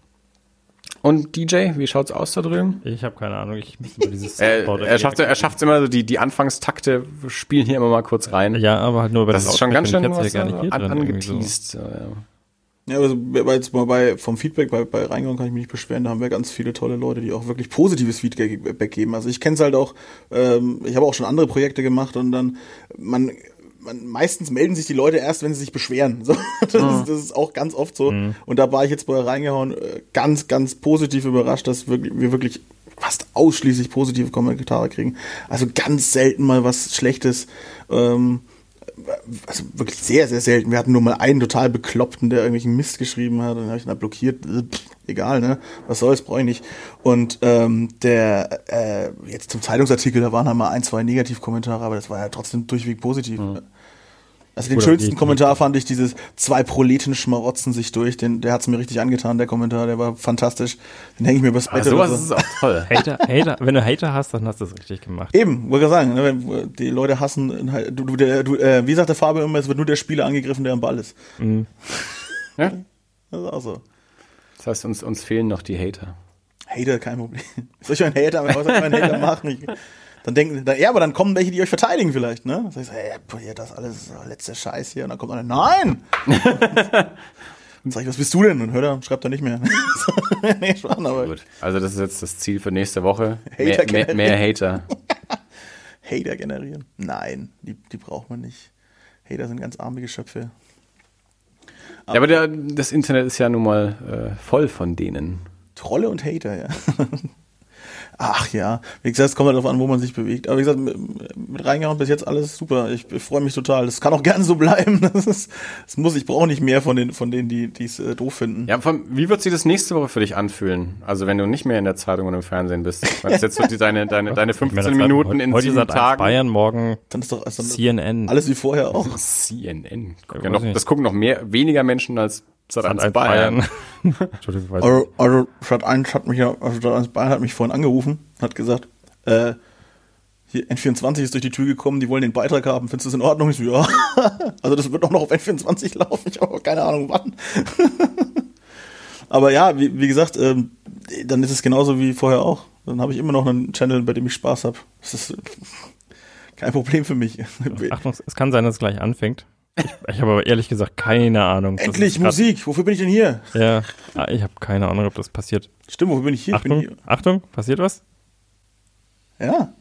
Und DJ, wie schaut's aus da drüben? Ich habe keine Ahnung, ich muss über dieses Er, er schafft er schafft's immer, so die, die Anfangstakte spielen hier immer mal kurz rein. Ja, aber halt nur bei das den ist schon ganz schön was gar nicht an, hier drin irgendwie so. angeteased. Ja, ja. Ja, also bei, jetzt mal bei, vom Feedback bei, bei Reingang kann ich mich nicht beschweren, da haben wir ganz viele tolle Leute, die auch wirklich positives Feedback geben. Also ich kenne es halt auch, ähm, ich habe auch schon andere Projekte gemacht und dann, man, man, meistens melden sich die Leute erst, wenn sie sich beschweren. So, das, ist, das ist auch ganz oft so. Und da war ich jetzt bei reingehauen, äh, ganz, ganz positiv überrascht, dass wirklich, wir wirklich fast ausschließlich positive Kommentare kriegen. Also ganz selten mal was Schlechtes. Ähm, also wirklich sehr, sehr selten. Wir hatten nur mal einen total Bekloppten, der irgendwelchen Mist geschrieben hat und dann habe ich ihn halt blockiert. Pff, egal, ne? Was soll's, brauche ich nicht. Und ähm, der, äh, jetzt zum Zeitungsartikel, da waren halt mal ein, zwei Negativkommentare, aber das war ja trotzdem durchweg positiv. Also den Oder schönsten die- Kommentar fand ich dieses zwei Proleten schmarotzen sich durch. Den, der hat's mir richtig angetan, der Kommentar, der war fantastisch. Den hänge ich mir übers Bett oder sowas so. ist auch toll. Hater, Hater, wenn du Hater hast, dann hast du es richtig gemacht. Eben, wollte ich sagen, ne, wenn die Leute hassen, du, du, der, du äh, wie sagt der Fabio immer, es wird nur der Spieler angegriffen, der am Ball ist. Ja? Das ist auch so. Das heißt, uns, uns fehlen noch die Hater. Hater, kein Problem. Soll ich einen Hater, was soll ich einen Hater machen? Ich, dann denken, ja, aber dann kommen welche, die euch verteidigen vielleicht, ne? Dann du, hey, boah, hier, das alles, letzter Scheiß hier. Und dann kommt einer, nein! dann sag ich, was bist du denn? Und hört er, schreibt er nicht mehr. nee, schon, aber Gut. Also das ist jetzt das Ziel für nächste Woche. Hater Mehr, mehr, mehr Hater. Hater generieren. Nein, die, die braucht man nicht. Hater sind ganz arme Geschöpfe. Ja, aber der, das Internet ist ja nun mal äh, voll von denen. Trolle und Hater, ja. Ach ja, wie gesagt, es kommt halt darauf an, wo man sich bewegt. Aber wie gesagt, mit, mit reingehauen bis jetzt alles super. Ich, ich freue mich total. Das kann auch gerne so bleiben. Das, ist, das muss, ich brauche nicht mehr von, den, von denen, die es äh, doof finden. Ja, von, wie wird sich das nächste Woche für dich anfühlen? Also wenn du nicht mehr in der Zeitung und im Fernsehen bist. Das ist jetzt so die, deine, deine, deine 15 Minuten in heute sieben Sat. 1 Tagen. Bayern, morgen Dann ist doch also CNN. alles wie vorher auch. CNN. Guck Ja, ja noch, das gucken noch mehr, weniger Menschen als Sat. Sat. 1 1 Bayern. Entschuldigung, weiß Also, also Stadt 1 hat mich ja, also Stadt 1 Bayern hat mich vorhin angerufen, hat gesagt, äh, hier N24 ist durch die Tür gekommen, die wollen den Beitrag haben, findest du das in Ordnung? Ich so, ja. Also das wird auch noch auf N24 laufen, ich habe keine Ahnung wann. aber ja, wie, wie gesagt, ähm, dann ist es genauso wie vorher auch. Dann habe ich immer noch einen Channel, bei dem ich Spaß habe. Das ist kein Problem für mich. Achtung, es kann sein, dass es gleich anfängt. Ich, ich habe aber ehrlich gesagt keine Ahnung. Endlich Musik, wofür bin ich denn hier? Ja, ah, ich habe keine Ahnung, ob das passiert. Stimmt, wofür bin ich hier? Ich bin Achtung, hier. Achtung, passiert was? Ja.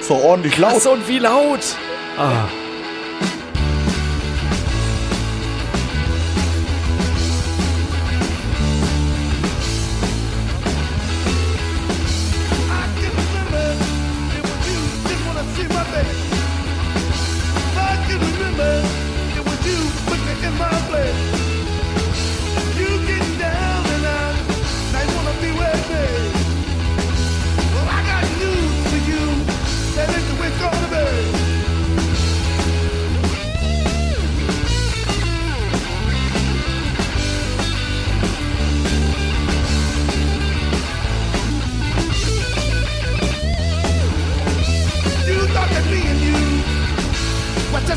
So ordentlich laut. und wie laut! Ah.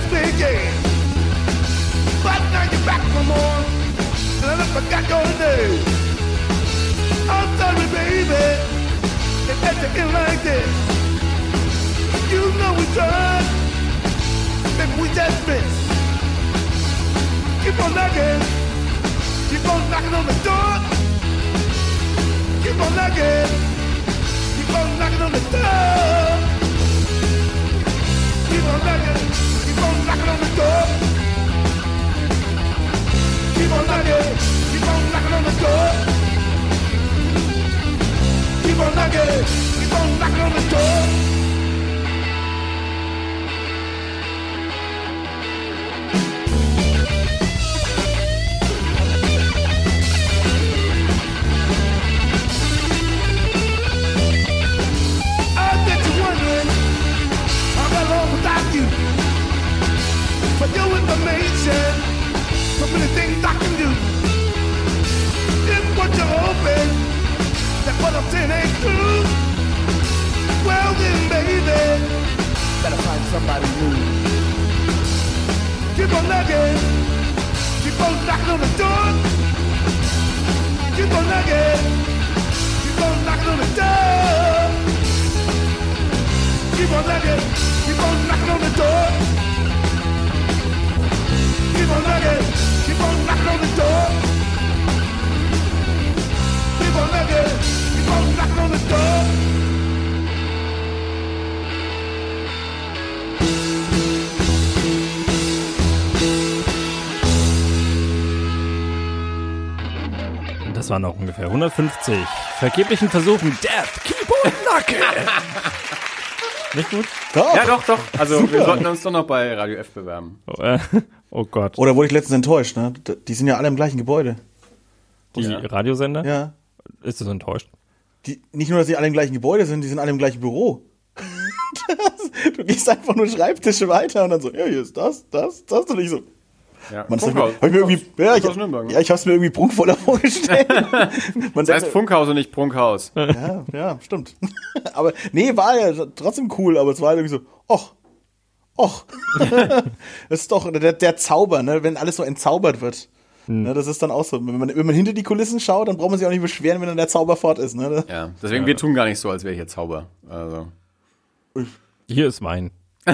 Just began. But now you're back for more, and I forgot your name. I'm sorry, baby, it had end like this. You know we tried, maybe we just missed. Keep on knocking, keep on knocking on the door. Keep on knocking, keep on knocking on the door. Keep on knocking, knocking on the door. Keep on knocking, keep on knocking on the door. Keep on knocking, keep on knocking on the door. I you. Information, so many things I can do. If what you're hoping that what I'm saying ain't true, well then, baby, better find somebody new. Keep on knocking, keep on knocking on the door. Keep on knocking, keep on knocking on the door. Keep on knocking, keep on knocking on the door. Keep on knocking, keep on knocking on the door. Keep on knocking, keep on knocking on the door. Und das waren noch ungefähr 150 vergeblichen Versuchen. Death, keep on knocking! Nicht gut? Doch. Ja, doch, doch. Also Super. wir sollten uns doch noch bei Radio F bewerben. Oh, äh, oh Gott. Oder wurde ich letztens enttäuscht, ne? Die sind ja alle im gleichen Gebäude. Die Ja. Radiosender? Ja. Ist das enttäuscht? Die, nicht nur, dass sie alle im gleichen Gebäude sind, die sind alle im gleichen Büro. das, du gehst einfach nur Schreibtische weiter und dann so, ja, hier ist das, das, das und ich so. Ja. Man, das hab, Funkhaus. hab ich mir irgendwie, ja, ich, ne? ja, ich hab's mir irgendwie prunkvoller vorgestellt. Man Das heißt denkt- Funkhaus und nicht Prunkhaus. ja, ja, stimmt. aber nee, war ja trotzdem cool, aber es war halt irgendwie so, och, och. das ist doch der, der Zauber, ne, wenn alles so entzaubert wird. Ne, das ist dann auch so. Wenn man, wenn man hinter die Kulissen schaut, dann braucht man sich auch nicht beschweren, wenn dann der Zauber fort ist. Ne? Ja, deswegen, wir tun gar nicht so, als wäre hier Zauber. Also. Hier ist Wein.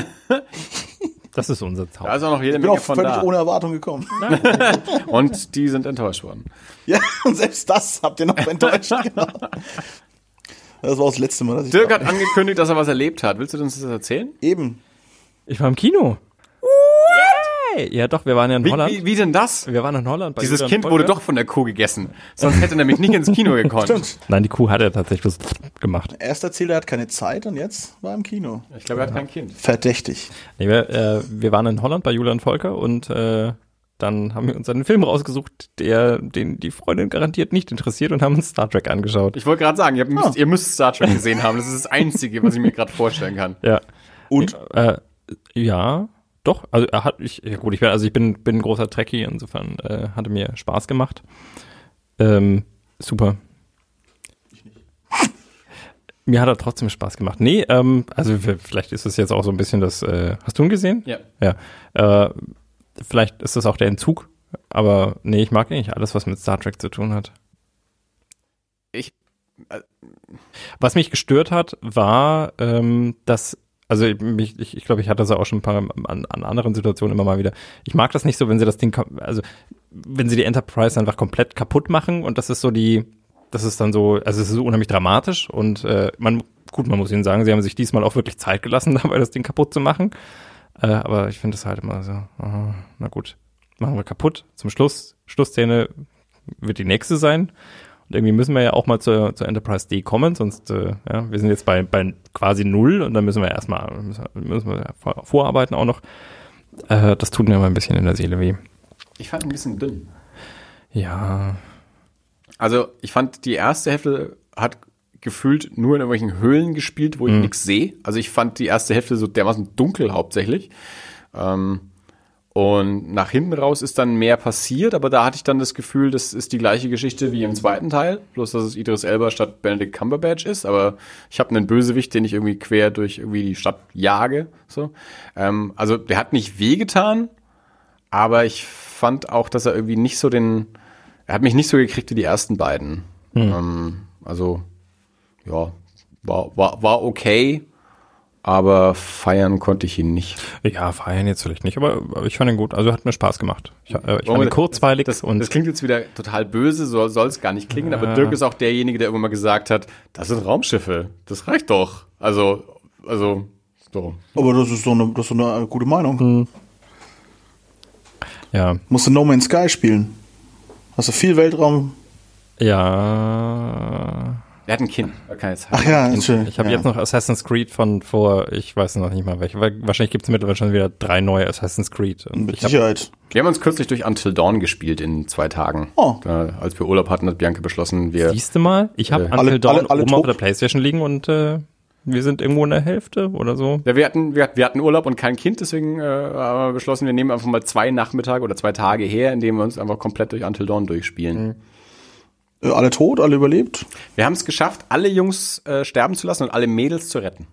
Das ist unser Da Zauber. ist auch noch jede Ich bin Menge auch von völlig da. ohne Erwartung gekommen. Und die sind enttäuscht worden. ja, und selbst das habt ihr noch enttäuscht. genau. Das war das letzte Mal, dass ich Dirk da hat angekündigt, dass er was erlebt hat. Willst du uns das erzählen? eben. Ich war im Kino. Yay! Ja, doch, wir waren ja in Wie, Holland. wie, wie denn das? Wir waren in Holland. Bei Dieses Julian Kind Volker. wurde doch von der Kuh gegessen. Sonst hätte er nämlich nicht ins Kino gekonnt. Stimmt. Nein, die Kuh hat er tatsächlich bloß gemacht. Erst erzählt, er hat keine Zeit und jetzt war er im Kino. Ich glaube, er hat kein Kind. Verdächtig. Nee, wir, äh, wir waren in Holland bei Julian Volker und äh, dann haben wir uns einen Film rausgesucht, der den die Freundin garantiert nicht interessiert und haben uns Star Trek angeschaut. Ich wollte gerade sagen, ihr müsst, Ah. ihr müsst Star Trek gesehen haben. Das ist das Einzige, was ich mir gerade vorstellen kann. Ja. Und? Äh, ja, doch. Also er hat ich ja gut, ich bin also ich bin bin ein großer Trekkie, insofern äh, hatte mir Spaß gemacht. Ähm, super. Mir hat er trotzdem Spaß gemacht. Nee, ähm, also vielleicht ist es jetzt auch so ein bisschen das. Äh, hast du ihn gesehen? Ja. Ja. Äh, vielleicht ist das auch der Entzug, aber nee, ich mag eigentlich alles, was mit Star Trek zu tun hat. Ich, Was mich gestört hat, war, ähm, dass, also ich, ich, ich glaube, ich hatte das auch schon ein paar an, an anderen Situationen immer mal wieder. Ich mag das nicht so, wenn sie das Ding, also wenn sie die Enterprise einfach komplett kaputt machen und das ist so die, das ist dann so, also es ist so unheimlich dramatisch und äh, man, gut, man muss ihnen sagen, sie haben sich diesmal auch wirklich Zeit gelassen, dabei das Ding kaputt zu machen. Äh, aber ich finde es halt immer so, aha, na gut, machen wir kaputt. Zum Schluss, Schlussszene wird die nächste sein. Und irgendwie müssen wir ja auch mal zur, zur Enterprise D kommen, sonst, äh, ja, wir sind jetzt bei, bei quasi null und dann müssen wir erstmal, müssen, müssen wir vorarbeiten auch noch. Äh, das tut mir mal ein bisschen in der Seele weh. ich fand ein bisschen dünn. Ja, Also, ich fand, die erste Hälfte hat gefühlt nur in irgendwelchen Höhlen gespielt, wo ich nichts sehe. Also, ich fand die erste Hälfte so dermaßen dunkel hauptsächlich. Ähm, und nach hinten raus ist dann mehr passiert, aber da hatte ich dann das Gefühl, das ist die gleiche Geschichte wie im zweiten Teil, bloß dass es Idris Elba statt Benedict Cumberbatch ist, aber ich habe einen Bösewicht, den ich irgendwie quer durch irgendwie die Stadt jage. So. Ähm, also der hat nicht wehgetan, aber ich fand auch, dass er irgendwie nicht so den, er hat mich nicht so gekriegt wie die ersten beiden. Ähm, also, ja, war, war, war okay, aber feiern konnte ich ihn nicht. ja, feiern jetzt vielleicht nicht, aber, aber ich fand ihn gut. Also hat mir Spaß gemacht. Ich, äh, ich fand ihn kurzweilig Das, und das klingt jetzt wieder total böse, so soll es gar nicht klingen, aber Dirk ist auch derjenige, der irgendwann mal gesagt hat, das sind Raumschiffe, das reicht doch. Also, also, so. Aber das ist so eine, das ist so eine gute Meinung. ja, Musst du No Man's Sky spielen. Hast du viel Weltraum? ja. Er hat ein Kind, kann jetzt Ach ja, schön. Ich habe ja. jetzt noch Assassin's Creed von vor, ich weiß noch nicht mal welche, weil wahrscheinlich gibt es mittlerweile schon wieder drei neue Assassin's Creed. Und Mit ich hab, Sicherheit. Wir haben uns kürzlich durch Until Dawn gespielt in zwei Tagen. Oh. Da, als wir Urlaub hatten, hat Bianca beschlossen, wir siehst du mal, ich habe Äh, Until alle- Dawn alle- alle oben auf tot? der Playstation liegen und äh, wir sind irgendwo in der Hälfte oder so. Ja, wir hatten, wir, wir hatten Urlaub und kein Kind, deswegen äh, haben wir beschlossen, wir nehmen einfach mal zwei Nachmittage oder zwei Tage her, indem wir uns einfach komplett durch Until Dawn durchspielen. Äh, alle tot, alle überlebt? Wir haben es geschafft, alle Jungs äh, sterben zu lassen und alle Mädels zu retten.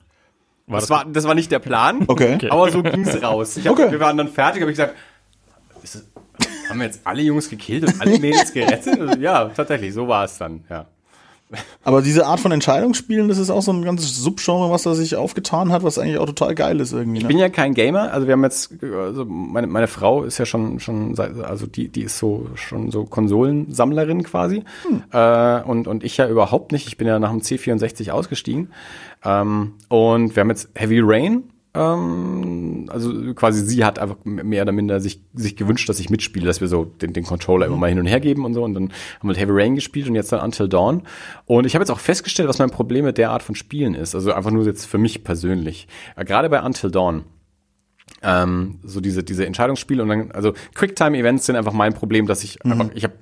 War das, war, das war nicht der Plan, Okay. aber so ging's raus. Ich hab, Okay. Wir waren dann fertig, habe ich gesagt, ist das, haben wir jetzt alle Jungs gekillt und alle Mädels gerettet? Also, ja, tatsächlich, so war es dann, ja. Aber diese Art von Entscheidungsspielen, das ist auch so ein ganzes Subgenre, was da sich aufgetan hat, was eigentlich auch total geil ist irgendwie. Ich Ne? bin ja kein Gamer, also wir haben jetzt, also meine, meine Frau ist ja schon, schon, seit- also die, die ist so, schon so Konsolensammlerin quasi. Äh, und, und ich ja überhaupt nicht. Ich bin ja nach dem C64 ausgestiegen. Ähm, und wir haben jetzt Heavy Rain. Ähm, also quasi sie hat einfach mehr oder minder sich, sich gewünscht, dass ich mitspiele, dass wir so den, den Controller immer mal hin und her geben und so. Und dann haben wir Heavy Rain gespielt und jetzt dann Until Dawn. Und ich habe jetzt auch festgestellt, was mein Problem mit der Art von Spielen ist. Also einfach nur jetzt für mich persönlich. Äh, Gerade bei Until Dawn ähm, so diese diese Entscheidungsspiele und dann also Quicktime Events sind einfach mein Problem, dass ich einfach ich habe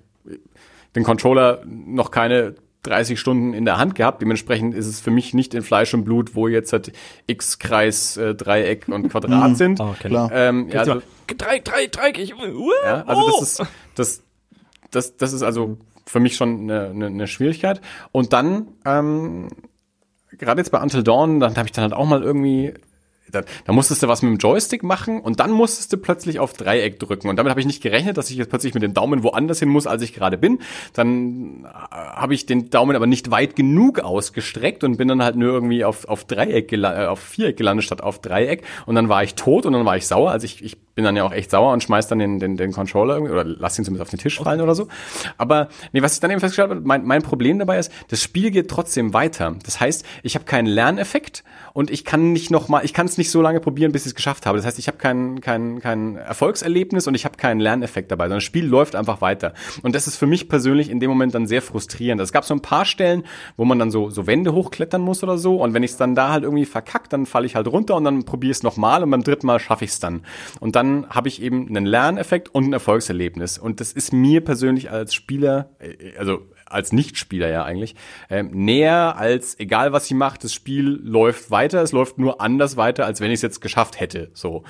den Controller noch keine 30 Stunden in der Hand gehabt. Dementsprechend ist es für mich nicht in Fleisch und Blut, wo jetzt halt X, Kreis, äh, Dreieck und Quadrat sind. Oh, Klar. Ähm, ja, also, Dreieck, Dreieck, Dreieck. Ich, uh, ja, also oh. das ist das, das, das ist also für mich schon eine, eine, eine Schwierigkeit. Und dann, ähm, gerade jetzt bei Until Dawn, dann habe ich dann halt auch mal irgendwie da, da musstest du was mit dem Joystick machen und dann musstest du plötzlich auf Dreieck drücken. Und damit habe ich nicht gerechnet, dass ich jetzt plötzlich mit dem Daumen woanders hin muss, als ich gerade bin. Dann äh, habe ich den Daumen aber nicht weit genug ausgestreckt und bin dann halt nur irgendwie auf, auf Dreieck äh, auf Viereck gelandet statt auf Dreieck. Und dann war ich tot und dann war ich sauer. Also ich, ich bin dann ja auch echt sauer und schmeiß dann den, den, den Controller irgendwie oder lass ihn zumindest auf den Tisch fallen oder so. Aber nee, was ich dann eben festgestellt habe, mein, mein Problem dabei ist, das Spiel geht trotzdem weiter. Das heißt, ich habe keinen Lerneffekt und ich kann nicht noch mal, ich kann es nicht so lange probieren, bis ich es geschafft habe. Das heißt, ich habe kein, kein, kein Erfolgserlebnis und ich habe keinen Lerneffekt dabei, sondern das Spiel läuft einfach weiter. Und das ist für mich persönlich in dem Moment dann sehr frustrierend. Es gab so ein paar Stellen, wo man dann so, so Wände hochklettern muss oder so. Und wenn ich es dann da halt irgendwie verkackt, dann falle ich halt runter und dann probiere ich es nochmal und beim dritten Mal schaffe ich es dann. Und dann habe ich eben einen Lerneffekt und ein Erfolgserlebnis. Und das ist mir persönlich als Spieler, äh, also als Nichtspieler ja eigentlich, ähm, näher als egal was sie macht, das Spiel läuft weiter, es läuft nur anders weiter, als wenn ich es jetzt geschafft hätte. So,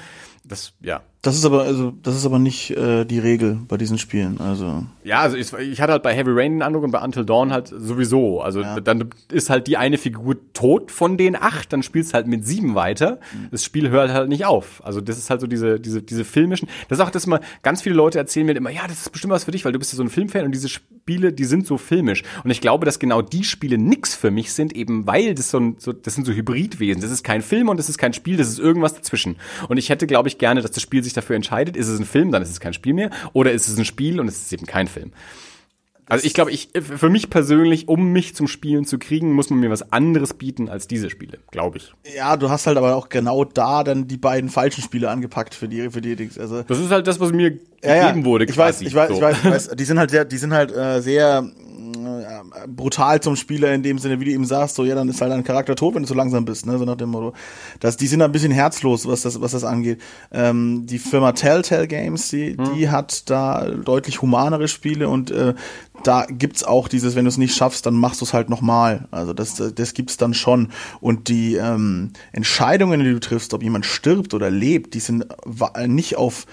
das, ja. Das ist aber, also, das ist aber nicht äh, die Regel bei diesen Spielen. Also, Ja, also ich, ich hatte halt bei Heavy Rain den Eindruck und bei Until Dawn halt sowieso. Also dann ist halt die eine Figur tot von den acht, dann spielst halt mit sieben weiter. Das Spiel hört halt nicht auf. Also das ist halt so diese, diese, diese filmischen. Das ist auch das immer, ganz viele Leute erzählen mir immer, ja, das ist bestimmt was für dich, weil du bist ja so ein Filmfan und diese Spiele, die sind so filmisch. Und ich glaube, dass genau die Spiele nix für mich sind, eben weil das so, ein, so das sind so Hybridwesen. Das ist kein Film und das ist kein Spiel, das ist irgendwas dazwischen. Und ich hätte, glaube ich, gerne, dass das Spiel sich dafür entscheidet, ist es ein Film, dann ist es kein Spiel mehr, oder ist es ein Spiel und es ist eben kein Film. Also ich glaube, ich für mich persönlich, um mich zum Spielen zu kriegen, muss man mir was anderes bieten als diese Spiele, glaube ich. ja, du hast halt aber auch genau da dann die beiden falschen Spiele angepackt für die, für die Dings. Also, Das ist halt das, was mir ja, ja. gegeben wurde. Ich weiß, quasi. ich weiß, So. ich weiß, ich weiß, die sind halt sehr, die sind halt äh, sehr brutal zum Spieler in dem Sinne, wie du ihm sagst, so ja, dann ist halt dein Charakter tot, wenn du so langsam bist, ne, so nach dem Motto. Das, die sind ein bisschen herzlos, was das, was das angeht. Ähm, die Firma Telltale Games, die, Hm. die hat da deutlich humanere Spiele und äh, da gibt's auch dieses, wenn du es nicht schaffst, dann machst du es halt nochmal. Also das, das gibt's dann schon. Und die ähm, Entscheidungen, die du triffst, ob jemand stirbt oder lebt, die sind nicht auf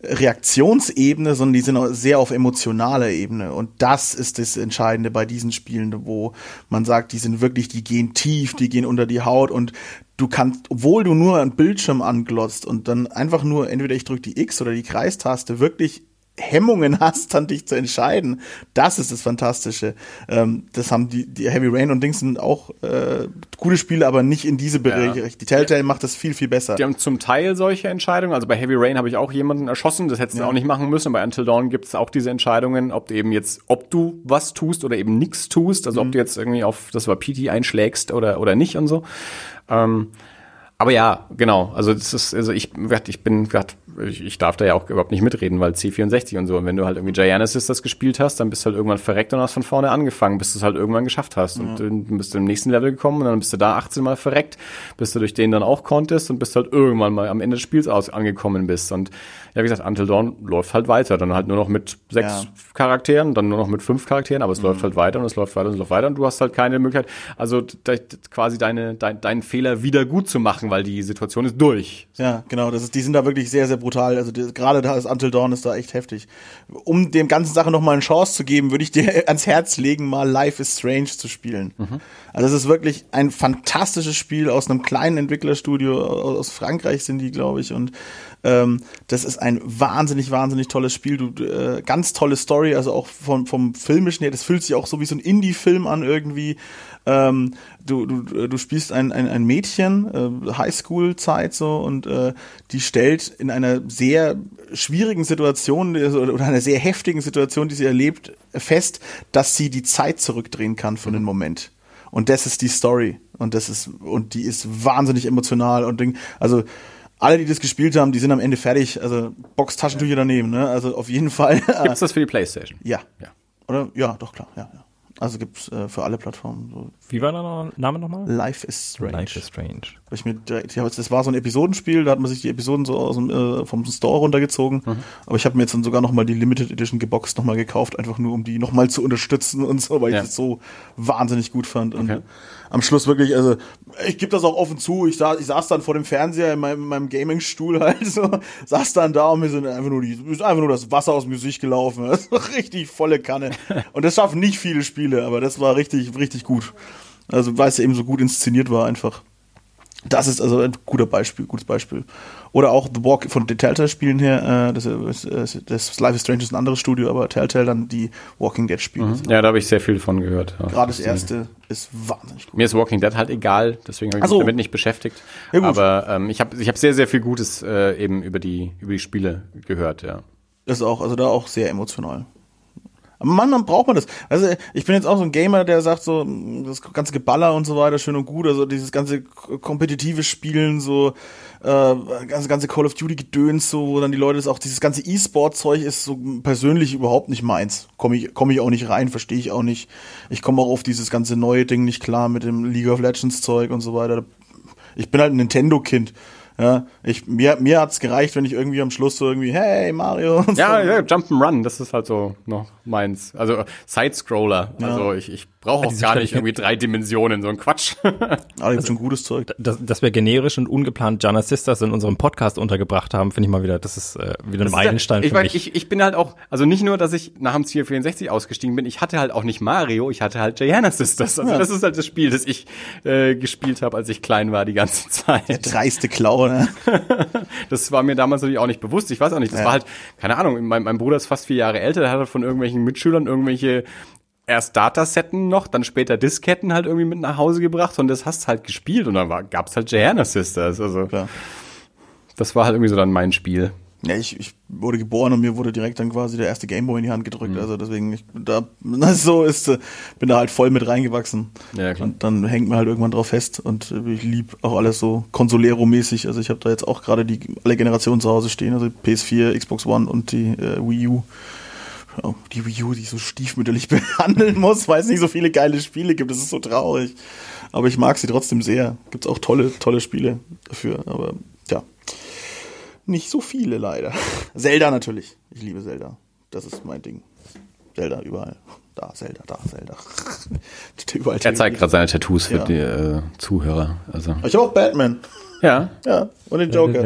Reaktionsebene, sondern die sind auch sehr auf emotionaler Ebene. Und das ist das Entscheidende bei diesen Spielen, wo man sagt, die sind wirklich, die gehen tief, die gehen unter die Haut und du kannst, obwohl du nur einen Bildschirm anglotzt und dann einfach nur, entweder ich drücke die X oder die Kreistaste, wirklich Hemmungen hast, dann dich zu entscheiden. Das ist das Fantastische. Ähm, das haben die, die Heavy Rain und Dings sind auch äh, gute Spiele, aber nicht in diese Bereiche. Die Telltale macht das viel, viel besser. Die haben zum Teil solche Entscheidungen. Also bei Heavy Rain habe ich auch jemanden erschossen. Das hättest du auch nicht machen müssen. Bei Until Dawn gibt es auch diese Entscheidungen, ob du eben jetzt, ob du was tust oder eben nichts tust. Also ob du jetzt irgendwie auf das war PT einschlägst oder oder nicht und so. Ähm, aber ja, genau. Also das ist, also ich, ich bin, ich, ich darf da ja auch überhaupt nicht mitreden, weil C64 und so. Und wenn du halt irgendwie Gianesis das gespielt hast, dann bist du halt irgendwann verreckt und hast von vorne angefangen, bis du es halt irgendwann geschafft hast. Und dann bist du im nächsten Level gekommen und dann bist du da 18 Mal verreckt, bis du durch den dann auch konntest und bis du halt irgendwann mal am Ende des Spiels aus angekommen bist. Und ja, wie gesagt, Until Dawn läuft halt weiter. Dann halt nur noch mit sechs Ja. Charakteren, dann nur noch mit fünf Charakteren, aber es läuft halt weiter und es läuft weiter und es läuft weiter und du hast halt keine Möglichkeit, also quasi deine, dein, deinen Fehler wieder gut zu machen, weil die Situation ist durch. Ja, genau. Das ist, die sind da wirklich sehr, sehr brutal. Also die, gerade da ist Until Dawn ist da echt heftig. Um dem ganzen Sache noch mal eine Chance zu geben, würde ich dir ans Herz legen, mal Life is Strange zu spielen. Also es ist wirklich ein fantastisches Spiel aus einem kleinen Entwicklerstudio aus aus Frankreich sind die, glaube ich. Und ähm, das ist ein wahnsinnig, wahnsinnig tolles Spiel. Du, äh, ganz tolle Story, also auch vom, vom filmischen her. Das fühlt sich auch so wie so ein Indie-Film an irgendwie. Ähm, du, du, du spielst ein, ein, ein Mädchen, äh, Highschool-Zeit so, und äh, die stellt in einer sehr schwierigen Situation also, oder einer sehr heftigen Situation, die sie erlebt, fest, dass sie die Zeit zurückdrehen kann für einen Moment. Und das ist die Story. Und das ist, und die ist wahnsinnig emotional und Ding. Also, alle, die das gespielt haben, die sind am Ende fertig. Also, Box Taschentücher daneben, ne? Also, auf jeden Fall. Gibt's das für die Playstation? ja. Ja. Oder? Ja, doch, klar, ja, ja. Also gibt's äh, für alle Plattformen. So. Wie war der Name nochmal? Life is Strange. Life is Strange. Ich mir direkt, ich hab, jetzt- das war so ein Episodenspiel, da hat man sich die Episoden so aus dem, äh, vom Store runtergezogen. Aber ich habe mir jetzt dann sogar nochmal die Limited Edition geboxt nochmal gekauft, einfach nur um die nochmal zu unterstützen und so, weil Ja. ich das so wahnsinnig gut fand. Und Okay. Am Schluss wirklich, also ich gebe das auch offen zu, ich saß, ich saß dann vor dem Fernseher in meinem, in meinem Gaming-Stuhl halt so, saß dann da und mir sind einfach nur die, ist einfach nur das Wasser aus dem Gesicht gelaufen. Das war richtig volle Kanne. Und das schaffen nicht viele Spiele, aber das war richtig, richtig gut. Also weil es eben so gut inszeniert war einfach. Das ist also ein guter Beispiel, gutes Beispiel. Oder auch The Walk von den Telltale-Spielen her, äh, das, ist- das Life is Strange ist ein anderes Studio, aber Telltale dann die Walking Dead-Spiele. Ja, da habe ich sehr viel von gehört. Ja. Gerade das erste ist wahnsinnig gut. Mir ist Walking Dead halt egal, deswegen habe ich Ach so. mich damit nicht beschäftigt. Ja. Aber ähm, ich habe ich hab sehr, sehr viel Gutes äh, eben über die, über die Spiele gehört, ja. Das ist auch, also da auch sehr emotional. Aber manchmal braucht man das. Also ich bin jetzt auch so ein Gamer, der sagt so, das ganze Geballer und so weiter, schön und gut, also dieses ganze kompetitive Spielen, so äh, ganze, ganze Call of Duty Gedöns, so, wo dann die Leute das auch, dieses ganze E-Sport-Zeug ist so persönlich überhaupt nicht meins. Komme ich, komme ich auch nicht rein, verstehe ich auch nicht. Ich komme auch auf dieses ganze neue Ding nicht klar mit dem League of Legends Zeug und so weiter. Ich bin halt ein Nintendo-Kind. Ja, ich, mir, mir hat's gereicht, wenn ich irgendwie am Schluss so irgendwie, hey, Mario. Und Ja, so. ja, Jump'n'Run, das ist halt so noch meins. Also Side-Scroller. Also ich, ich brauche auch diese gar nicht irgendwie drei Dimensionen, so ein Quatsch. Aber da gibt's schon gutes Zeug. Dass, dass wir generisch und ungeplant Jana Sisters in unserem Podcast untergebracht haben, finde ich mal wieder, das ist äh, wieder ein Meilenstein ich, für mein, mich. ich, ich bin halt auch, also nicht nur, dass ich nach dem Ziel 64 ausgestiegen bin, ich hatte halt auch nicht Mario, ich hatte halt Gianna Sisters. Also Ja. das ist halt das Spiel, das ich äh, gespielt habe, als ich klein war die ganze Zeit. Dreiste Klaue, ne? Das war mir damals natürlich auch nicht bewusst. Ich weiß auch nicht, das Ja. war halt, keine Ahnung, mein, mein Bruder ist fast vier Jahre älter, der hat halt von irgendwelchen Mitschülern irgendwelche erst Datasetten noch, dann später Disketten halt irgendwie mit nach Hause gebracht und das hast halt gespielt und dann war, gab's halt Gianna Sisters. Also Klar. das war halt irgendwie so dann mein Spiel. Ja, ich, ich wurde geboren und mir wurde direkt dann quasi der erste Gameboy in die Hand gedrückt. Mhm. Also deswegen, ich, da, so ist, äh, bin da halt voll mit reingewachsen. Ja, klar. Und dann hängt man halt irgendwann drauf fest und äh, ich lieb auch alles so Consolero-mäßig. Also ich habe da jetzt auch gerade die alle Generationen zu Hause stehen, also PS4, Xbox One und die äh, Wii U. Die Wii U, die ich so stiefmütterlich behandeln muss, weil es nicht so viele geile Spiele gibt. Das ist so traurig. Aber ich mag sie trotzdem sehr. Gibt's auch tolle, tolle Spiele dafür. Aber ja, nicht so viele leider. Zelda natürlich. Ich liebe Zelda. Das ist mein Ding. Zelda überall. Da, Zelda, da, Zelda. überall er zeigt gerade seine Tattoos für ja. die äh, Zuhörer. Also. Ich auch Batman. Ja. Ja, und den Joker.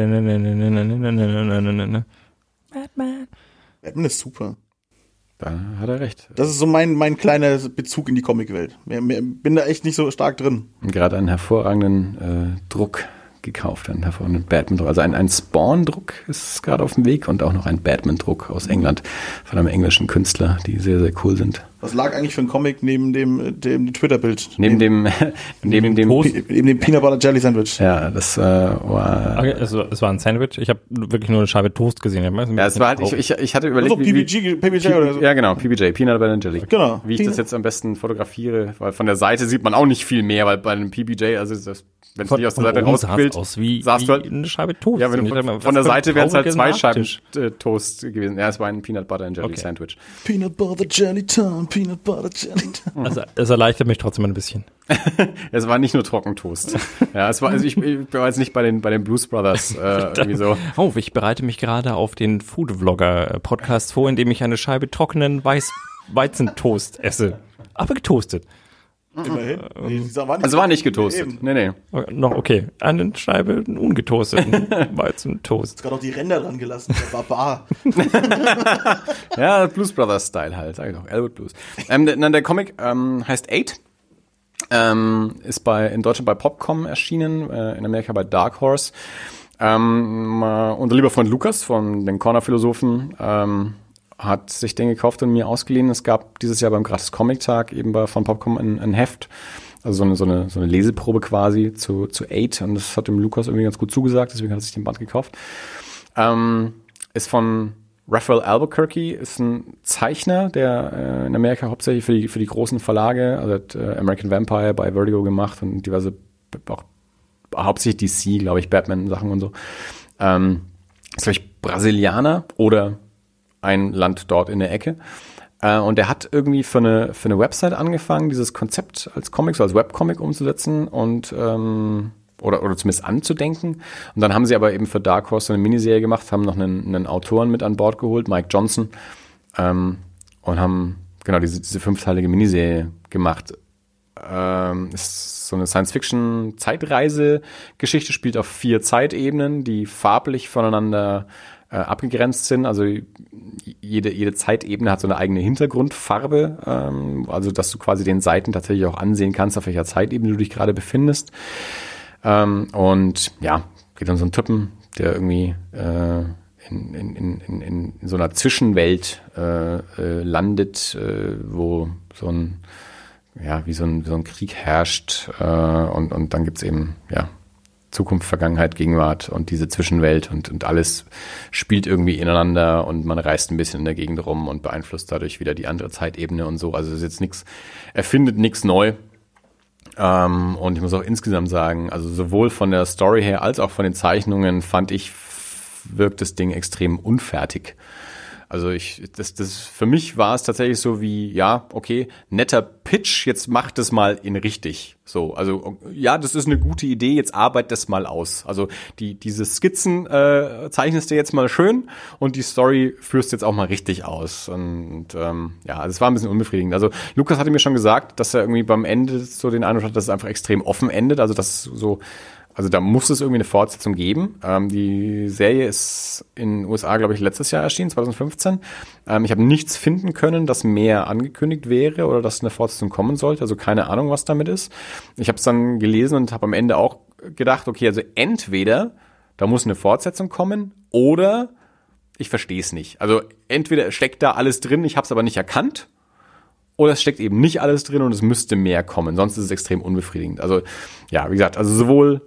Batman. Batman ist super. Da hat er recht. Das ist so mein, mein kleiner Bezug in die Comicwelt. Bin da echt nicht so stark drin. Gerade einen hervorragenden äh, Druck gekauft, einen hervorragenden Batman-Druck. Also ein, ein Spawn-Druck ist gerade auf dem Weg und auch noch ein Batman-Druck aus England von einem englischen Künstler, die sehr, sehr cool sind. Was lag eigentlich für ein Comic neben dem, dem Twitter-Bild? Neben dem, neben dem, Toast. Neben dem Peanut Butter Jelly Sandwich. ja, das äh, war, Okay, also, es war ein Sandwich. Ich habe wirklich nur eine Scheibe Toast gesehen. ja, es war halt, ich, ich, ich hatte überlegt, Also PBG, PBJ oder so. Ja, genau, PBJ, Peanut Butter and Jelly. Genau. Wie ich das jetzt am besten fotografiere, weil von der Seite sieht man auch nicht viel mehr, weil bei einem PBJ, also das, wenn es nicht aus der Seite rausquillt, aus wie, sahst wie du halt, eine Scheibe Toast. ja, wenn du von, von der Seite wären es halt zwei Scheiben Nachtisch. äh, Toast gewesen. Ja, es war ein Peanut Butter and Jelly Okay. Sandwich. Peanut Butter Jelly Time, Peanut Butter Jelly Time. Also, es erleichtert mich trotzdem ein bisschen. Es war nicht nur Trockentoast. ja, es war, also ich, ich war jetzt nicht bei den, bei den Blues Brothers, äh, irgendwie so. Oh, ich bereite mich gerade auf den Food-Vlogger-Podcast vor, indem ich eine Scheibe trockenen Weiß Weizentoast esse. Aber getoastet. Immerhin. Nee, die war nicht Also war nicht getoastet. Eben. Nee, nee. Okay, Noch okay. Eine Scheibe ungetoasteten Weizentoast. gerade auch die Ränder dran gelassen. Der Barbar. Ja, Blues Brothers Style halt, sag ich doch. Elwood Blues. Ähm, der, der Comic ähm, heißt Eight. Ähm, ist bei, in Deutschland bei Popcom erschienen, äh, in Amerika bei Dark Horse. Ähm, äh, unser lieber Freund Lukas von den Corner-Philosophen ähm, hat sich den gekauft und mir ausgeliehen. Es gab dieses Jahr beim Gratis Comic Tag eben bei, von Popcom ein, ein Heft, also so eine, so, eine, so eine Leseprobe quasi zu, zu Eight und das hat dem Lukas irgendwie ganz gut zugesagt, deswegen hat er sich den Band gekauft. Ähm, ist von Raphael Albuquerque, ist ein Zeichner, der äh, in Amerika hauptsächlich für die, für die großen Verlage, also hat äh, American Vampire bei Vertigo gemacht und diverse, auch hauptsächlich DC, glaube ich, Batman-Sachen und so. Ähm, ist, glaube ich, Brasilianer oder ein Land dort in der Ecke. Äh, und der hat irgendwie für eine, für eine Website angefangen, dieses Konzept als Comic, so als Webcomic umzusetzen und ähm, oder, oder zumindest anzudenken. Und dann haben sie aber eben für Dark Horse eine Miniserie gemacht, haben noch einen, einen Autoren mit an Bord geholt, Mike Johnson, ähm, und haben genau diese, diese fünfteilige Miniserie gemacht. Ähm, ist so eine Science-Fiction-Zeitreise-Geschichte, spielt auf vier Zeitebenen, die farblich voneinander äh, abgegrenzt sind. Also jede, jede Zeitebene hat so eine eigene Hintergrundfarbe, ähm, also dass du quasi den Seiten tatsächlich auch ansehen kannst, auf welcher Zeitebene du dich gerade befindest. Ähm, und ja, geht um so einen Typen, der irgendwie äh, in, in, in, in, so einer Zwischenwelt äh, äh, landet, äh, wo so ein, ja, wie so ein, wie so ein Krieg herrscht äh, und, und dann gibt's eben, ja, Zukunft, Vergangenheit, Gegenwart und diese Zwischenwelt und, und alles spielt irgendwie ineinander und man reist ein bisschen in der Gegend rum und beeinflusst dadurch wieder die andere Zeitebene und so. Also es ist jetzt nichts, erfindet nichts neu, ähm, und ich muss auch insgesamt sagen, also sowohl von der Story her als auch von den Zeichnungen fand ich, wirkt das Ding extrem unfertig. Also ich, das, das, für mich war es tatsächlich so wie, ja, okay, netter Pitch, jetzt macht es mal in richtig. So, also ja, das ist eine gute Idee, jetzt arbeit das mal aus. Also die, diese Skizzen äh, zeichnest du jetzt mal schön und die Story führst jetzt auch mal richtig aus. Und ähm, ja, also es war ein bisschen unbefriedigend. Also Lukas hatte mir schon gesagt, dass er irgendwie beim Ende so den Eindruck hat, dass es einfach extrem offen endet. Also dass so also da muss es irgendwie eine Fortsetzung geben. Ähm, die Serie ist in den USA, glaube ich, letztes Jahr erschienen, 2015. Ähm, ich habe nichts finden können, dass mehr angekündigt wäre oder dass eine Fortsetzung kommen sollte. Also keine Ahnung, was damit ist. Ich habe es dann gelesen und habe am Ende auch gedacht, okay, also entweder da muss eine Fortsetzung kommen oder ich verstehe es nicht. Also entweder steckt da alles drin, ich habe es aber nicht erkannt oder es steckt eben nicht alles drin und es müsste mehr kommen. Sonst ist es extrem unbefriedigend. Also ja, wie gesagt, also sowohl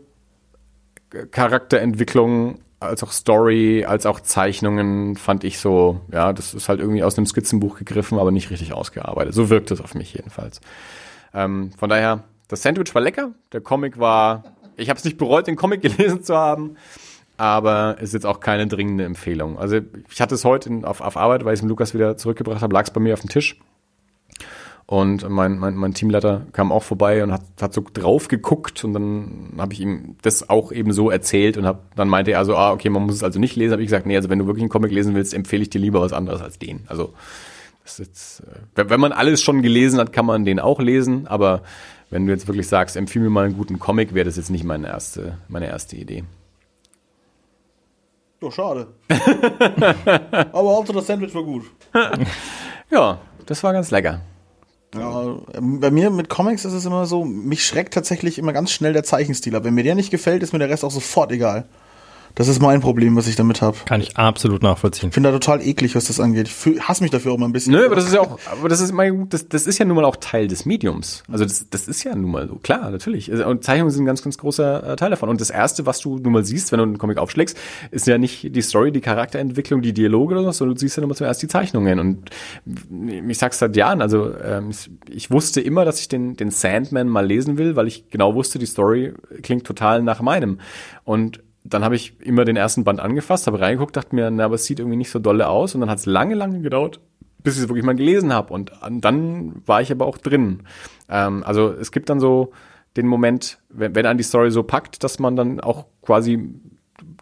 Charakterentwicklung als auch Story, als auch Zeichnungen fand ich so, ja, das ist halt irgendwie aus einem Skizzenbuch gegriffen, aber nicht richtig ausgearbeitet. So wirkt es auf mich jedenfalls. Ähm, von daher, das Sandwich war lecker, der Comic war, ich habe es nicht bereut, den Comic gelesen zu haben, aber ist jetzt auch keine dringende Empfehlung. Also ich hatte es heute in, auf, auf Arbeit, weil ich es mit Lukas wieder zurückgebracht habe, lag es bei mir auf dem Tisch und mein, mein, mein Teamleiter kam auch vorbei und hat, hat so drauf geguckt und dann habe ich ihm das auch eben so erzählt und hab, dann meinte er so, ah, okay, man muss es also nicht lesen. Habe ich gesagt, nee, also wenn du wirklich einen Comic lesen willst, empfehle ich dir lieber was anderes als den. Also das ist jetzt, äh, wenn man alles schon gelesen hat, kann man den auch lesen, aber wenn du jetzt wirklich sagst, empfehle mir mal einen guten Comic, wäre das jetzt nicht meine erste, meine erste Idee. Doch, schade. aber Hauptsache das Sandwich war gut. ja, das war ganz lecker. Ja, bei mir mit Comics ist es immer so, mich schreckt tatsächlich immer ganz schnell der Zeichenstil ab. Wenn mir der nicht gefällt, ist mir der Rest auch sofort egal. Das ist mein Problem, was ich damit habe. Kann ich absolut nachvollziehen. Ich finde da total eklig, was das angeht. Ich fühl, hasse mich dafür auch mal ein bisschen. Nö, aber das ist ja auch, aber das ist mein, das, das ist ja nun mal auch Teil des Mediums. Also das, das ist ja nun mal so. Klar, natürlich. Also, und Zeichnungen sind ein ganz, ganz großer äh, Teil davon. Und das erste, was du nun mal siehst, wenn du einen Comic aufschlägst, ist ja nicht die Story, die Charakterentwicklung, die Dialoge oder so, sondern du siehst ja nun mal zuerst die Zeichnungen. Und ich sag's seit Jahren, also ähm, ich wusste immer, dass ich den, den Sandman mal lesen will, weil ich genau wusste, die Story klingt total nach meinem. Und dann habe ich immer den ersten Band angefasst, habe reingeguckt, dachte mir, na, aber es sieht irgendwie nicht so dolle aus. Und dann hat es lange, lange gedauert, bis ich es wirklich mal gelesen habe. Und dann war ich aber auch drin. Ähm, also es gibt dann so den Moment, wenn, wenn an die Story so packt, dass man dann auch quasi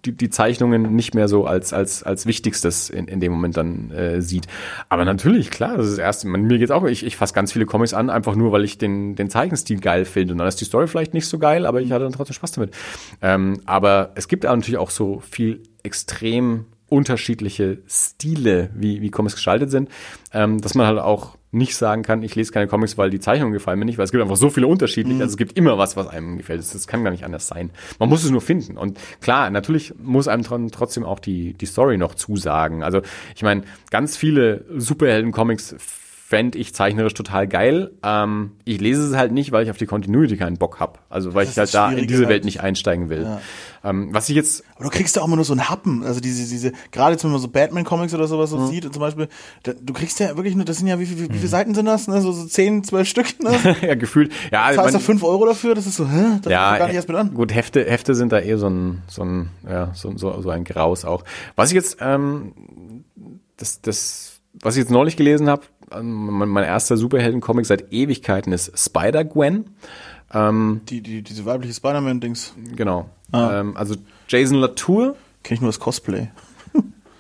die, die Zeichnungen nicht mehr so als, als, als Wichtigstes in, in dem Moment dann äh, sieht. Aber natürlich, klar, das ist das Erste. Mir geht's auch, ich, ich fasse ganz viele Comics an, einfach nur, weil ich den, den Zeichenstil geil finde. Und dann ist die Story vielleicht nicht so geil, aber ich hatte dann trotzdem Spaß damit. Ähm, aber es gibt natürlich auch so viel extrem unterschiedliche Stile, wie, wie Comics gestaltet sind, ähm, dass man halt auch nicht sagen kann, ich lese keine Comics, weil die Zeichnungen gefallen mir nicht, weil es gibt einfach so viele unterschiedliche. Mhm. Also es gibt immer was, was einem gefällt. Das, das, kann gar nicht anders sein. Man muss es nur finden. Und klar, natürlich muss einem trotzdem auch die, die Story noch zusagen. Also ich meine, ganz viele Superhelden-Comics fände ich zeichnerisch total geil. Ähm, ich lese es halt nicht, weil ich auf die Continuity keinen Bock hab. Also weil ich halt da in diese Welt nicht einsteigen will. Ja. Ähm, was ich jetzt. Aber du kriegst ja auch immer nur so einen Happen. Also diese, diese, gerade jetzt, wenn man so Batman-Comics oder sowas so mhm. sieht, und zum Beispiel, da, du kriegst ja wirklich nur, das sind ja, wie, wie, wie, wie viele mhm. Seiten sind das? Ne? So, so 10, 12 Stück, ne? ja, gefühlt. Ja, Zahlst du 5 Euro dafür? Das ist so, hä? Das ja, gar nicht erst mit an. Gut, Hefte, Hefte sind da eher so ein, so ein, ja, so, so, so ein Graus auch. Was ich jetzt, ähm, das, das, was ich jetzt neulich gelesen habe, mein, mein erster Superhelden-Comic seit Ewigkeiten ist Spider-Gwen. Ähm, Die, die, diese weibliche Spider-Man-Dings. genau. Ah. Ähm, also Jason Latour, Kenn ich nur das Cosplay.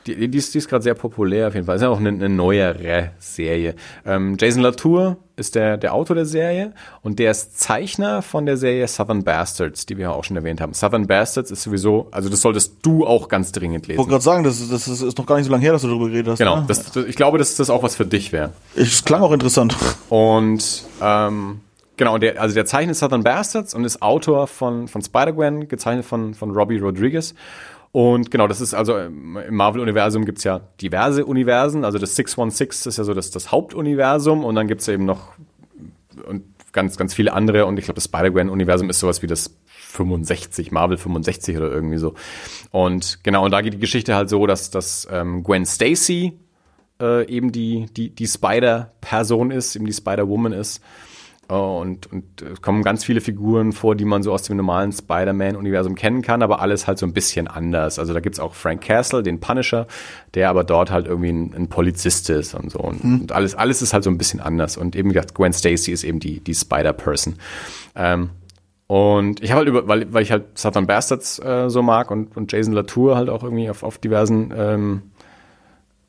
Die, die ist, die ist gerade sehr populär auf jeden Fall. Ist ja auch eine, eine neuere Serie. Ähm, Jason Latour ist der, der Autor der Serie und der ist Zeichner von der Serie Southern Bastards, die wir ja auch schon erwähnt haben. Southern Bastards ist sowieso, also das solltest du auch ganz dringend Ich lesen. wollte gerade sagen, das, ist- das ist ist noch gar nicht so lange her, dass du darüber geredet hast. Genau, ne? das, das, ich glaube, dass das auch was für dich wäre. Es klang auch interessant. Und ähm, genau, der, also der zeichnet Southern Bastards und ist Autor von, von Spider-Gwen, gezeichnet von, von Robbie Rodriguez. Und genau, das ist also im im Marvel-Universum gibt's ja diverse Universen. Also das 616 ist ja so das, das Hauptuniversum und dann gibt's eben noch und ganz, ganz viele andere. Und ich glaube, das Spider-Gwen-Universum ist sowas wie das 65, Marvel 65 oder irgendwie so. Und genau, und da geht die Geschichte halt so, dass, dass ähm, Gwen Stacy äh, eben die, die, die Spider-Person ist, eben die Spider-Woman ist. Äh, Und, und es kommen ganz viele Figuren vor, die man so aus dem normalen Spider-Man-Universum kennen kann, aber alles halt so ein bisschen anders. Also da gibt's auch Frank Castle, den Punisher, der aber dort halt irgendwie ein, ein Polizist ist und so. Und, und alles, alles ist halt so ein bisschen anders. Und eben wie gesagt, Gwen Stacy ist eben die, die Spider-Person. Ähm, und ich habe halt über, weil, weil ich halt Southern Bastards äh, so mag und, und Jason Latour halt auch irgendwie auf, auf diversen, ähm,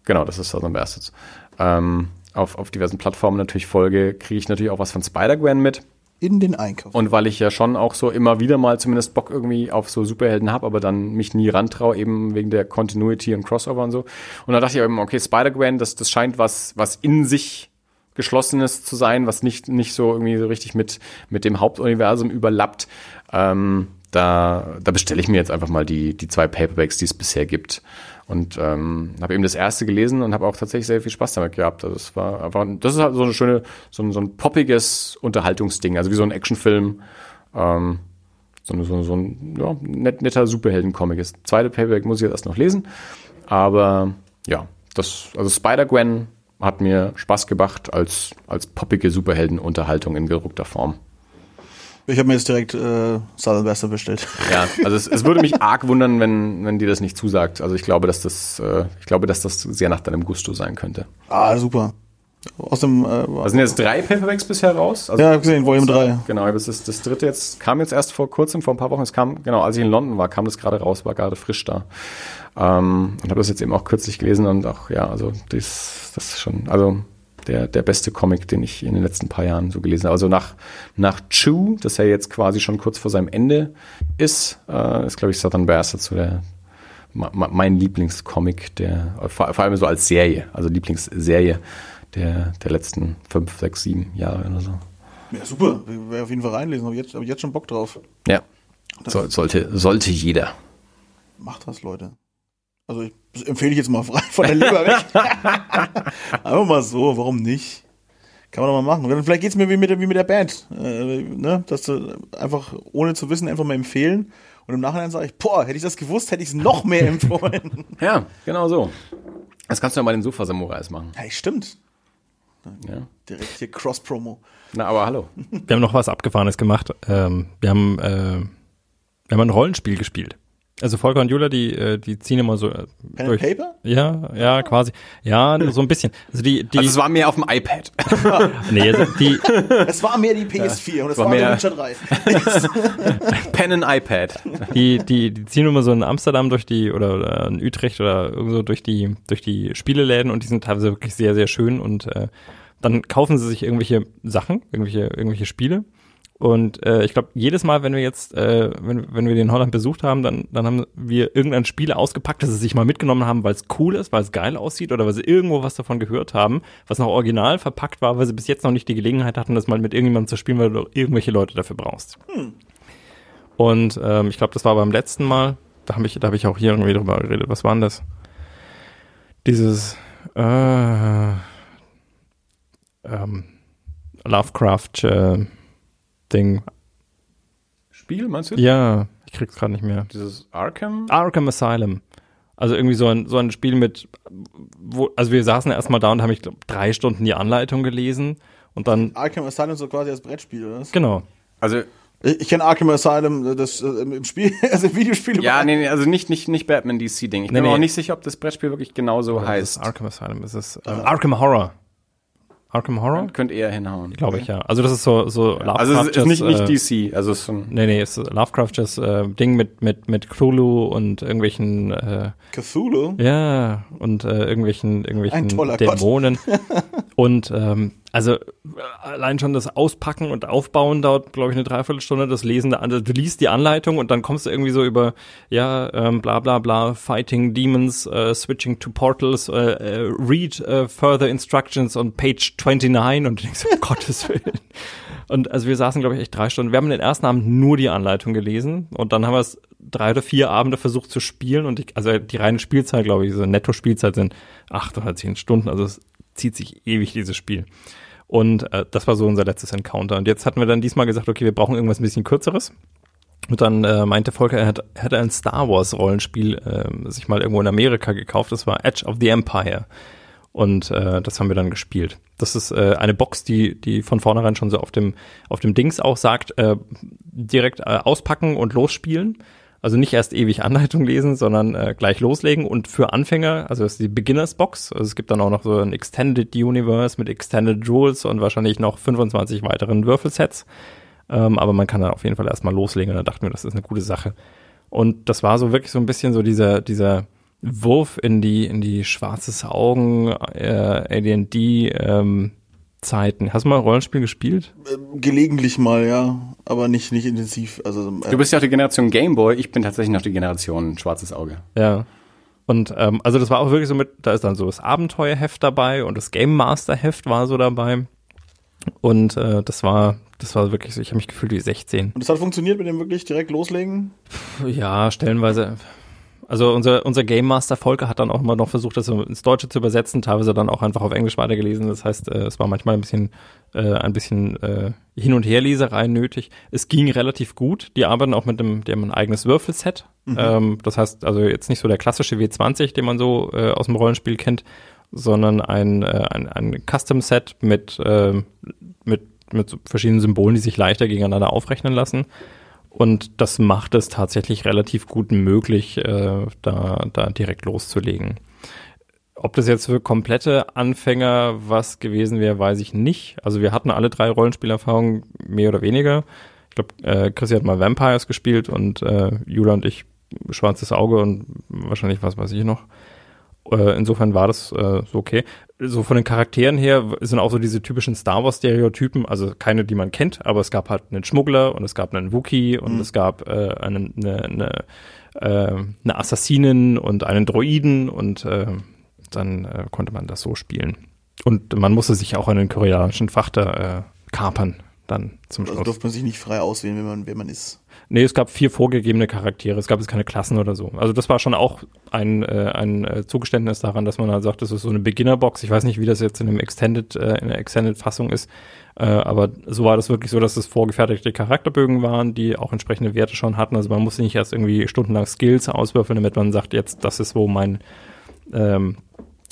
genau, das ist Southern Bastards, ähm, auf, auf diversen Plattformen natürlich folge, kriege ich natürlich auch was von Spider-Gwen mit. In den Einkauf. Und weil ich ja schon auch so immer wieder mal zumindest Bock irgendwie auf so Superhelden habe, aber dann mich nie rantraue, eben wegen der Continuity und Crossover und so. Und da dachte ich eben, okay, Spider-Gwen, das, das scheint was, was in sich geschlossenes zu sein, was nicht, nicht so irgendwie so richtig mit, mit dem Hauptuniversum überlappt. Ähm, da, da bestelle ich mir jetzt einfach mal die, die zwei Paperbacks, die es bisher gibt. Und ähm, habe eben das erste gelesen und habe auch tatsächlich sehr viel Spaß damit gehabt. Also es war einfach, das ist halt so eine schöne, so ein, so ein poppiges Unterhaltungsding, also wie so ein Actionfilm. Ähm, so, ein- so, so ein ja, net, netter Superhelden-Comic ist. Zweite Paperback muss ich jetzt erst noch lesen. Aber ja, das, also Spider-Gwen hat mir Spaß gemacht als, als poppige Superhelden-Unterhaltung in gedruckter Form. Ich habe mir jetzt direkt äh, Southern Bastard bestellt. Ja, also es, es würde mich arg wundern, wenn, wenn dir das nicht zusagt. Also ich glaube, dass das, äh, ich glaube, dass das sehr nach deinem Gusto sein könnte. Ah, super. Aus dem, äh, Also sind jetzt drei Paperbacks bisher raus. Also ja, gesehen, Volume 3. Genau, das ist das dritte jetzt, kam jetzt erst vor kurzem, vor ein paar Wochen. Es kam, genau, als ich in London war, kam das gerade raus, war gerade frisch da. Ähm, und habe das jetzt eben auch kürzlich gelesen und auch, ja, also das, das ist schon, also der, der beste Comic, den ich in den letzten paar Jahren so gelesen habe. Also nach, nach Chew, das ja jetzt quasi schon kurz vor seinem Ende ist, äh, ist, glaube ich, Southern Bastards so der, mein Lieblingscomic, der, vor, vor allem so als Serie, also Lieblingsserie der, der letzten fünf, sechs, sieben Jahre oder so. Ja, super. Wäre auf jeden Fall reinlesen. Habe jetzt, hab ich jetzt schon Bock drauf. Ja. So, sollte, sollte jeder. Macht das, Leute. Also ich, das empfehle ich jetzt mal frei von der Leber weg. Einfach mal so, warum nicht? Kann man doch mal machen. Vielleicht geht's mir wie mit, der- wie mit der Band. Äh, ne? Dass du einfach, ohne zu wissen, einfach mal empfehlen. Und im Nachhinein sage ich, boah, hätte ich das gewusst, hätte ich es noch mehr empfohlen. Ja, genau so. Das kannst du ja mal den Sofa-Samurais machen. hey, stimmt. Ja. Direkt hier Cross-Promo. Na, aber hallo. Wir haben noch was Abgefahrenes gemacht. Ähm, wir haben, äh, wir haben ein Rollenspiel gespielt. Also Volker und Jula, die, äh, die ziehen immer so äh, Pen and Paper? Ja, ja, quasi. Ja, nur so ein bisschen. Also die, die, Also es war mehr auf dem iPad. nee, also die, Es war mehr die PS4 und es war war, mehr- Witcher 3. Pen and iPad. die, die, die ziehen immer so in Amsterdam durch die, oder, oder in Utrecht oder irgendwo durch die, durch die Spieleläden und die sind teilweise wirklich sehr, sehr schön und äh, dann kaufen sie sich irgendwelche Sachen, irgendwelche, irgendwelche Spiele. Und äh, ich glaube, jedes Mal, wenn wir jetzt, äh, wenn, wenn wir den Holland besucht haben, dann, dann haben wir irgendein Spiel ausgepackt, das sie sich mal mitgenommen haben, weil es cool ist, weil es geil aussieht oder weil sie irgendwo was davon gehört haben, was noch original verpackt war, weil sie bis jetzt noch nicht die Gelegenheit hatten, das mal mit irgendjemandem zu spielen, weil du irgendwelche Leute dafür brauchst. Und ähm, ich glaube, das war beim letzten Mal, da habe ich, da habe ich auch hier irgendwie drüber geredet. Was war denn das? Dieses äh, ähm, Lovecraft äh, Ding. Spiel, meinst du? Ja, ich krieg's gerade nicht mehr. Dieses Arkham? Arkham Asylum. Also irgendwie so ein, so ein Spiel mit, wo, also wir saßen erstmal da und haben, ich glaube, drei Stunden die Anleitung gelesen und dann, Arkham Asylum so quasi als Brettspiel, oder genau. Also, Ich, ich kenne Arkham Asylum, das äh, im Spiel, also im Videospiel. ja, nee, nee, also nicht, nicht, nicht Batman DC-Ding. Ich bin Nee, mir nee. auch nicht sicher, ob das Brettspiel wirklich genauso heißt. Das Arkham Asylum ist es. Ähm, Arkham Horror. Arkham Horror? Könnte eher hinhauen. Glaube ich, ja. Also das ist so, so Also es ist nicht, äh, nicht DC, also es ist so ein Nee, nee, es ist Lovecrafts äh, Ding mit, mit, mit Cthulhu und irgendwelchen, äh, Cthulhu. ja, und äh, irgendwelchen, irgendwelchen Ein toller Gott. Dämonen. und ähm, also allein schon das Auspacken und Aufbauen dauert, glaube ich, eine Dreiviertelstunde. Das Lesen, der, also du liest die Anleitung und dann kommst du irgendwie so über, ja, ähm, bla bla bla, fighting demons, äh, switching to portals, äh, äh, read äh, further instructions on page 29 und du denkst, um Gottes Willen. Und also wir saßen, glaube ich, echt drei Stunden. Wir haben den ersten Abend nur die Anleitung gelesen und dann haben wir es drei oder vier Abende versucht zu spielen und ich, also die reine Spielzeit, glaube ich, so Netto-Spielzeit sind acht oder zehn Stunden. Also es zieht sich ewig, dieses Spiel. Und äh, das war so unser letztes Encounter. Und jetzt hatten wir dann diesmal gesagt, okay, wir brauchen irgendwas ein bisschen kürzeres. Und dann äh, meinte Volker, er hat, er hätte ein Star Wars Rollenspiel äh, sich mal irgendwo in Amerika gekauft. Das war Edge of the Empire. Und äh, das haben wir dann gespielt. Das ist äh, eine Box, die, die von vornherein schon so auf dem, auf dem Dings auch sagt, äh, direkt äh, auspacken und losspielen. Also nicht erst ewig Anleitung lesen, sondern äh, gleich loslegen. Und für Anfänger, also das ist die Beginners Box. Also es gibt dann auch noch so ein Extended Universe mit Extended Rules und wahrscheinlich noch 25 weiteren Würfelsets. Ähm, aber man kann dann auf jeden Fall erstmal loslegen. Und da dachten wir, das ist eine gute Sache. Und das war so wirklich so ein bisschen so dieser, dieser Wurf in die, in die schwarzes Augen, äh, AD&D, ähm, Zeiten. Hast du mal ein Rollenspiel gespielt? Gelegentlich mal, ja, aber nicht, nicht intensiv. Also, äh, Du bist ja auch die Generation Gameboy, ich bin tatsächlich noch die Generation Schwarzes Auge. Ja. Und ähm, also das war auch wirklich so mit, da ist dann so das Abenteuerheft dabei und das Game Master Heft war so dabei. Und äh, das war, das war wirklich so, ich habe mich gefühlt wie 16. und das hat funktioniert mit dem wirklich direkt loslegen? Ja, stellenweise. Also unser, unser Game Master Volker hat dann auch immer noch versucht, das ins Deutsche zu übersetzen, teilweise dann auch einfach auf Englisch weitergelesen. Das heißt, äh, es war manchmal ein bisschen, äh, ein bisschen äh, Hin- und Herleserei nötig. Es ging relativ gut. Die arbeiten auch mit dem, die haben ein eigenes Würfelset. Ähm, das heißt, also jetzt nicht so der klassische W20, den man so äh, aus dem Rollenspiel kennt, sondern ein, äh, ein, ein Custom-Set mit, äh, mit, mit so verschiedenen Symbolen, die sich leichter gegeneinander aufrechnen lassen. Und das macht es tatsächlich relativ gut möglich, äh, da, da direkt loszulegen. Ob das jetzt für komplette Anfänger was gewesen wäre, weiß ich nicht. Also wir hatten alle drei Rollenspielerfahrungen, mehr oder weniger. Ich glaube, äh, Chrissy hat mal Vampires gespielt und äh, Jula und ich Schwarzes Auge und wahrscheinlich was weiß ich noch. Äh, insofern war das äh, so okay. So von den Charakteren her sind auch so diese typischen Star Wars Stereotypen, also keine, die man kennt, aber es gab halt einen Schmuggler und es gab einen Wookie und es gab äh, einen, eine, eine, äh, eine Assassinin und einen Droiden und äh, dann äh, konnte man das so spielen. Und man musste sich auch einen koreanischen Frachter äh, kapern dann zum Also Schluss. durfte man sich nicht frei auswählen, wenn man, wer man ist. Nee, es gab vier vorgegebene Charaktere. Es gab jetzt keine Klassen oder so. Also das war schon auch ein, äh, ein äh, Zugeständnis daran, dass man halt sagt, das ist so eine Beginnerbox. Ich weiß nicht, wie das jetzt in einem Extended, äh, in der Extended-Fassung ist. Äh, aber so war das wirklich so, dass es vorgefertigte Charakterbögen waren, die auch entsprechende Werte schon hatten. Also man musste nicht erst irgendwie stundenlang Skills auswürfeln, damit man sagt, jetzt, das ist wo mein, ähm,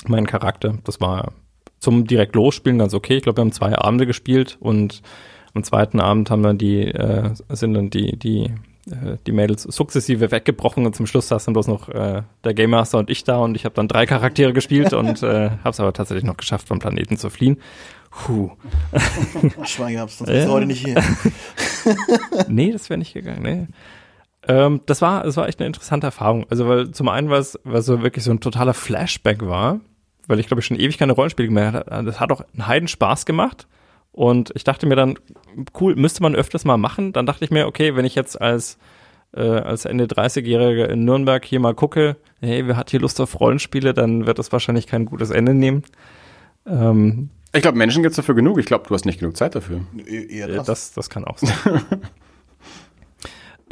mein Charakter. Das war zum direkt losspielen ganz okay. Ich glaube, wir haben zwei Abende gespielt und am zweiten Abend haben wir die, äh, sind dann die, die, äh, die Mädels sukzessive weggebrochen und zum Schluss saß dann bloß noch äh, der Game Master und ich da und ich habe dann drei Charaktere gespielt und äh, habe es aber tatsächlich noch geschafft, vom Planeten zu fliehen. Puh. Schwein gehabt, sonst bist du heute nicht hier. nee, das wäre nicht gegangen, nee. Ähm, das war, das war echt eine interessante Erfahrung. Also, weil zum einen, weil es, weil es so wirklich so ein totaler Flashback war, weil ich glaube ich schon ewig keine Rollenspiele mehr hatte. Das hat auch einen Heiden Spaß gemacht. Und ich dachte mir dann, cool, müsste man öfters mal machen. Dann dachte ich mir, okay, wenn ich jetzt als, äh, als Ende 30-Jähriger in Nürnberg hier mal gucke, hey, wer hat hier Lust auf Rollenspiele, dann wird das wahrscheinlich kein gutes Ende nehmen. Ähm, Ich glaube, Menschen gibt's dafür genug. Ich glaube, du hast nicht genug Zeit dafür. Eher Ja, das. das, das kann auch sein.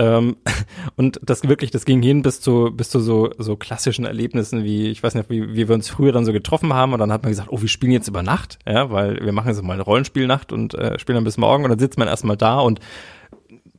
ähm, und das wirklich, das ging hin bis zu, bis zu so, so klassischen Erlebnissen wie, ich weiß nicht, wie, wie wir uns früher dann so getroffen haben und dann hat man gesagt, oh, wir spielen jetzt über Nacht, ja, weil wir machen jetzt mal eine Rollenspielnacht und äh, spielen dann bis morgen und dann sitzt man erstmal da und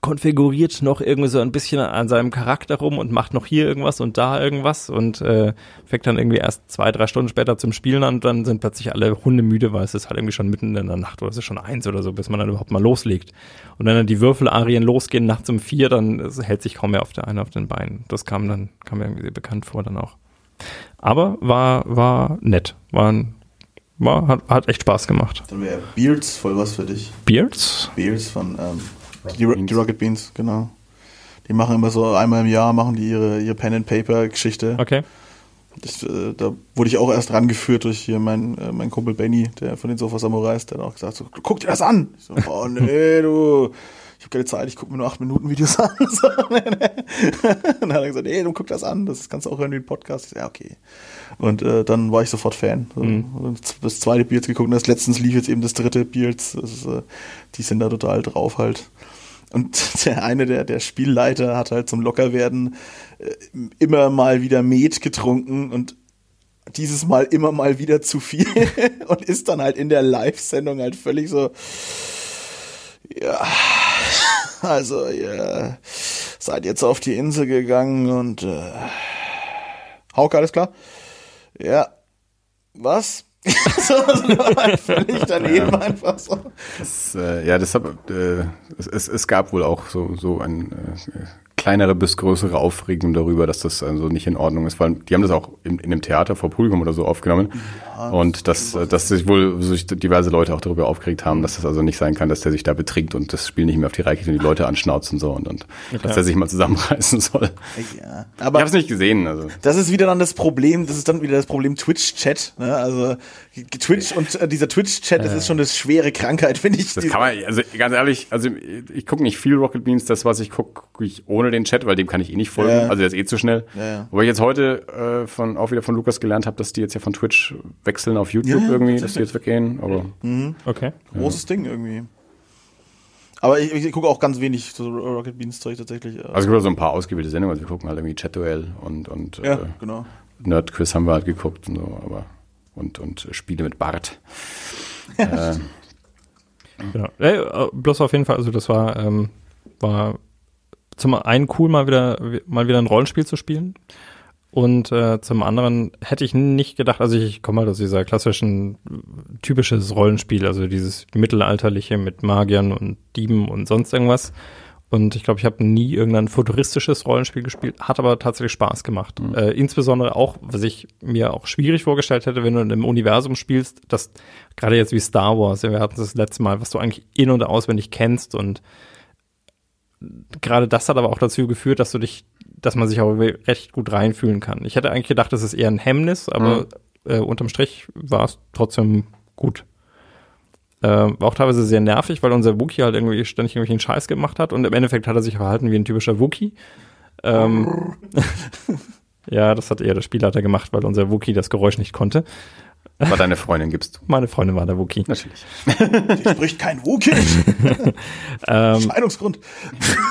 konfiguriert noch irgendwie so ein bisschen an seinem Charakter rum und macht noch hier irgendwas und da irgendwas und äh, fängt dann irgendwie erst zwei, drei Stunden später zum Spielen an und dann sind plötzlich alle Hunde müde, weil es ist halt irgendwie schon mitten in der Nacht oder es ist schon eins oder so, bis man dann überhaupt mal loslegt. Und wenn dann die Würfelarien losgehen nachts um vier, dann hält sich kaum mehr auf der eine auf den Beinen. Das kam dann, kam mir irgendwie bekannt vor dann auch. Aber war, war nett. War war, hat, hat echt Spaß gemacht. Dann wäre Beards voll was für dich. Beards? Beards von ähm, die, Ro- die Rocket Beans, genau. Die machen immer so einmal im Jahr machen die ihre, ihre Pen and Paper Geschichte. Okay. Das, äh, da wurde ich auch erst rangeführt durch hier mein, äh, mein Kumpel Benny, der von den Sofa Samurais, der hat auch gesagt, so, guck dir das an. Ich so, oh nee, du, ich habe keine Zeit, ich gucke mir nur acht Minuten Videos an. So, nee, nee. Und dann hat er gesagt, nee, du guck das an, das kannst du auch hören wie ein Podcast. Ich so, ja, okay. Und äh, dann war ich sofort Fan. So, und Das zweite Beards geguckt und das letztens lief jetzt eben das dritte ist, äh, die sind da total drauf halt. Und der eine, der, der Spielleiter, hat halt zum Lockerwerden äh, immer mal wieder Met getrunken und dieses Mal immer mal wieder zu viel und ist dann halt in der Live-Sendung halt völlig so, ja, also ihr seid jetzt auf die Insel gegangen und äh, Hauke, alles klar? Ja, was? so, halt völlig daneben einfach so. Das, äh, ja, deshalb, äh, es, es, es gab wohl auch so, so ein äh, kleinere bis größere Aufregung darüber, dass das also nicht in Ordnung ist. Weil die haben das auch in, in einem Theater vor Publikum oder so aufgenommen. und dass, dass sich wohl sich diverse Leute auch darüber aufgeregt haben, dass das also nicht sein kann, dass der sich da betrinkt und das Spiel nicht mehr auf die Reihe kriegt und die Leute anschnauzt und so und, und dass er sich mal zusammenreißen soll. Ja, Ich aber habe es nicht gesehen. Also Das ist wieder dann das Problem, das ist dann wieder das Problem Twitch-Chat. Ne? Also Twitch und äh, dieser Twitch-Chat, das ist schon eine schwere Krankheit, finde ich. Das kann man, also ganz ehrlich, also ich gucke nicht viel Rocket Beans, das was ich gucke, gucke ich ohne den Chat, weil dem kann ich eh nicht folgen, Ja. also der ist eh zu schnell. Ja, ja. Wobei ich jetzt heute äh, von auch wieder von Lukas gelernt habe, dass die jetzt ja von Twitch wechseln auf YouTube Ja, ja, irgendwie, dass die jetzt weggehen, aber Okay. Großes Ding irgendwie. Aber ich, ich gucke auch ganz wenig so Rocket Beans Zeug tatsächlich. äh. also es gibt so ein paar ausgewählte Sendungen, also wir gucken halt irgendwie Chat-Duell und, und ja, äh, genau. Nerd-Quiz haben wir halt geguckt und so, aber und, und Spiele mit Bart. äh, Genau. Äh, bloß auf jeden Fall, also das war, ähm, war zum einen cool, mal wieder, mal wieder ein Rollenspiel zu spielen. Und äh, zum anderen hätte ich nicht gedacht, also ich, komme halt aus dieser klassischen, typisches Rollenspiel, also dieses mittelalterliche mit Magiern und Dieben und sonst irgendwas. Und ich glaube, ich habe nie irgendein futuristisches Rollenspiel gespielt, hat aber tatsächlich Spaß gemacht. Äh, insbesondere auch, was ich mir auch schwierig vorgestellt hätte, wenn du in einem Universum spielst, das gerade jetzt wie Star Wars, wir hatten das letzte Mal, was du eigentlich in- und auswendig kennst und gerade das hat aber auch dazu geführt, dass du dich, dass man sich auch recht gut reinfühlen kann. Ich hätte eigentlich gedacht, das ist eher ein Hemmnis, aber äh, unterm Strich war es trotzdem gut. Äh, war auch teilweise sehr nervig, weil unser Wookie halt irgendwie ständig irgendwelchen Scheiß gemacht hat und im Endeffekt hat er sich verhalten wie ein typischer Wookie. Ähm, ja, das hat eher der Spielleiter gemacht, weil unser Wookie das Geräusch nicht konnte. war deine Freundin gibst du. Meine Freundin war der Wookie. Natürlich. Die spricht kein Wookie. Ähm, Scheidungsgrund.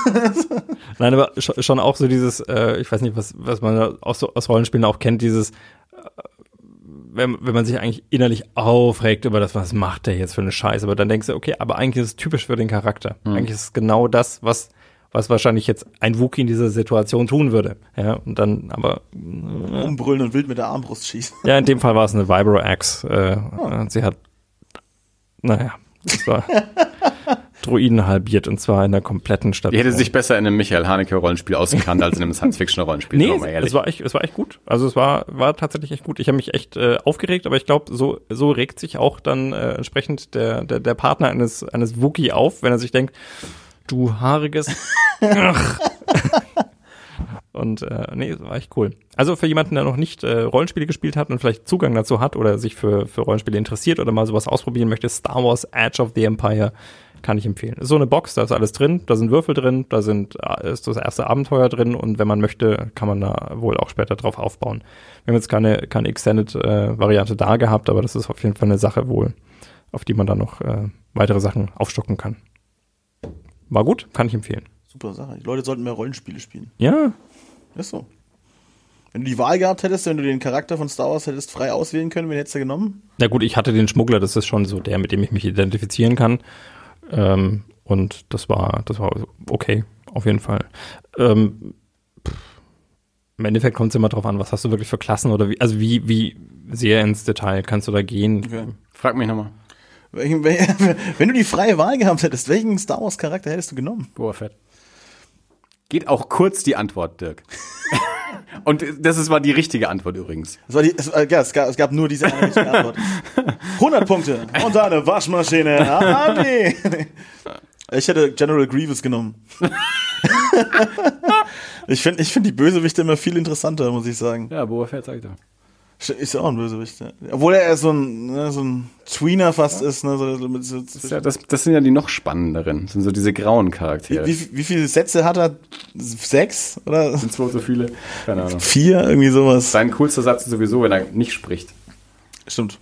Nein, aber sch- schon auch so dieses, äh, ich weiß nicht, was, was man aus, so- aus Rollenspielen auch kennt, dieses, äh, wenn, wenn man sich eigentlich innerlich aufregt über das, was macht der jetzt für eine Scheiße, aber dann denkst du, okay, aber eigentlich ist es typisch für den Charakter. Eigentlich ist es genau das, was, was wahrscheinlich jetzt ein Wookie in dieser Situation tun würde. Ja, und dann, aber Umbrüllen und wild mit der Armbrust schießen. ja, in dem Fall war es eine Vibro Axe. Äh, und Sie hat, naja, es war Druiden halbiert und zwar in der kompletten Stadt. Die hätte sich besser in einem Michael Haneke Rollenspiel ausgekannt als in einem Science-Fiction-Rollenspiel. Nee, sagen wir mal ehrlich. es war echt, es war echt gut. Also es war, war tatsächlich echt gut. Ich habe mich echt äh, aufgeregt, aber ich glaube, so, so regt sich auch dann äh, entsprechend der, der, der Partner eines, eines Wookie auf, wenn er sich denkt, du haariges. Und äh, nee, war echt cool. Also für jemanden, der noch nicht äh, Rollenspiele gespielt hat und vielleicht Zugang dazu hat oder sich für, für Rollenspiele interessiert oder mal sowas ausprobieren möchte, Star Wars Edge of the Empire kann ich empfehlen. Ist so eine Box, da ist alles drin, da sind Würfel drin, da sind, äh, ist das erste Abenteuer drin und wenn man möchte, kann man da wohl auch später drauf aufbauen. Wir haben jetzt keine, keine Extended-Variante da gehabt, aber das ist auf jeden Fall eine Sache wohl, auf die man dann noch äh, weitere Sachen aufstocken kann. War gut, kann ich empfehlen. Super Sache. Die Leute sollten mehr Rollenspiele spielen. Ja, Ist so. Wenn du die Wahl gehabt hättest, wenn du den Charakter von Star Wars hättest frei auswählen können, wen hättest du genommen? Na gut, ich hatte den Schmuggler, das ist schon so der, mit dem ich mich identifizieren kann. Ähm, und das war, das war okay, auf jeden Fall. Ähm, Im Endeffekt kommt es immer drauf an, was hast du wirklich für Klassen oder wie, also wie, wie sehr ins Detail kannst du da gehen. Okay. Frag mich nochmal. Welchen, wel- wenn du die freie Wahl gehabt hättest, welchen Star Wars Charakter hättest du genommen? Boa Fett. Geht auch kurz die Antwort, Dirk. Und das ist, war die richtige Antwort übrigens. Es, war die, es, äh, ja, es, gab, es gab nur diese eine richtige Antwort. 100 Punkte und eine Waschmaschine. Andi. Ich hätte General Grievous genommen. ich finde ich find die Bösewichte immer viel interessanter, muss ich sagen. Ja, Boba Fett sag ich doch. Ist ja auch ein Bösewicht. Ja. Obwohl er so ein, ne, so ein Tweener fast ist. Ne, so, mit so, Das, ist ja, das, das sind ja die noch spannenderen. Das sind so diese grauen Charaktere. wie, wie viele Sätze hat er? Sechs? Oder sind zwar so viele. Keine Ahnung. vier? Irgendwie sowas. Sein coolster Satz ist sowieso, wenn er nicht spricht. Stimmt.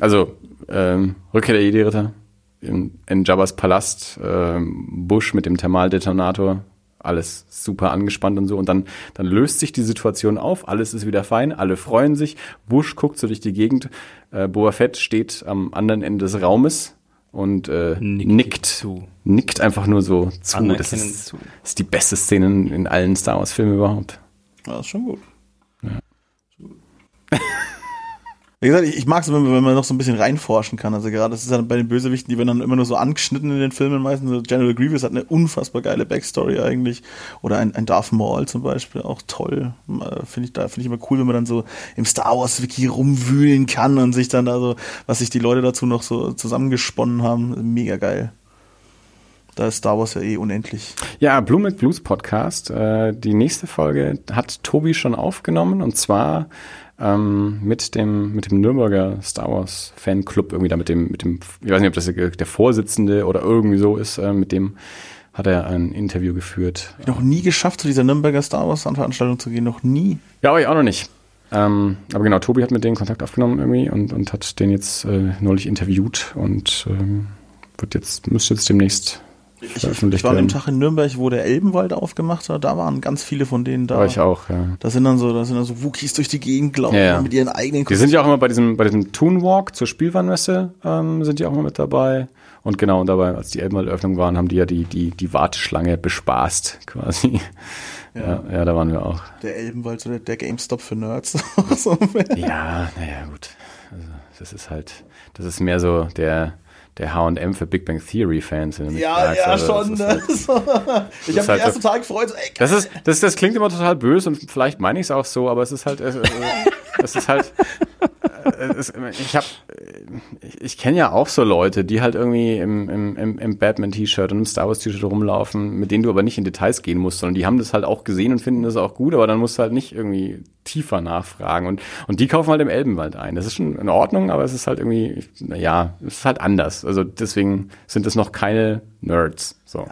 Also, ähm, Rückkehr der Jedi-Ritter in, in Jabba's Palast, ähm, Bush mit dem Thermaldetonator, alles super angespannt und so. Und dann, dann löst sich die Situation auf, alles ist wieder fein, alle freuen sich. Bush guckt so durch die Gegend, äh, Boba Fett steht am anderen Ende des Raumes und äh, Nickt nickt, zu. nickt einfach nur so zu. Das ist, zu. ist die beste Szene in, in allen Star Wars-Filmen überhaupt. Ja, ist schon gut. Wie gesagt, ich, ich mag es, wenn, man- wenn man noch so ein bisschen reinforschen kann. Also gerade, das ist ja bei den Bösewichten, die werden dann immer nur so angeschnitten in den Filmen meistens. So General Grievous hat eine unfassbar geile Backstory eigentlich. Oder ein, ein Darth Maul zum Beispiel, auch toll. Äh, Finde ich da, ich immer cool, wenn man dann so im Star Wars Wiki rumwühlen kann und sich dann da so, was sich die Leute dazu noch so zusammengesponnen haben. Mega geil. Da ist Star Wars ja eh unendlich. Ja, Blue Milk Blues Podcast. Äh, die nächste Folge hat Tobi schon aufgenommen und zwar ähm, mit dem mit dem Nürnberger Star Wars Fanclub irgendwie da mit dem mit dem ich weiß nicht ob das der, Vorsitzende oder irgendwie so ist äh, mit dem hat er ein Interview geführt. Noch nie geschafft, zu dieser Nürnberger Star Wars Veranstaltung zu gehen. Noch nie. Ja, aber ich auch noch nicht. Ähm, aber genau, Tobi hat mit denen Kontakt aufgenommen irgendwie und, und hat den jetzt äh, neulich interviewt und ähm, wird jetzt müsste jetzt demnächst Ich, ich war an dem. Tag in Nürnberg, wo der Elbenwald aufgemacht hat. Da waren ganz viele von denen da. War ich auch, ja. Da sind dann so, da sind dann so Wookies durch die Gegend gelaufen Ja, ja. mit ihren eigenen Die sind ja auch immer bei diesem, bei diesem Toon Walk zur Spielwarenmesse, ähm, sind die auch immer mit dabei. Und genau, und dabei, als die Elbenwald-Öffnung waren, haben die ja die, die, die Warteschlange bespaßt, quasi. Ja. ja, da waren wir auch. Der Elbenwald, so der, der GameStop für Nerds. Ja, naja, gut. Also, das ist halt, das ist mehr so der, der H&M für Big Bang Theory Fans. wenn du mich Ja, fragst. ja, Also, schon. Ist, halt, Ne? ich habe halt ersten so- Tag gefreut. Ey, das ist, das, das klingt immer total böse und vielleicht meine ich es auch so, aber es ist halt, es, es ist halt, es, ich habe, ich, ich kenne ja auch so Leute, die halt irgendwie im, im, im, Batman-T-Shirt und im Star Wars-T-Shirt rumlaufen, mit denen du aber nicht in Details gehen musst, sondern die haben das halt auch gesehen und finden das auch gut, aber dann musst du halt nicht irgendwie tiefer nachfragen und, und die kaufen halt im Elbenwald ein. Das ist schon in Ordnung, aber es ist halt irgendwie, naja, es ist halt anders. Also deswegen sind es noch keine Nerds. So.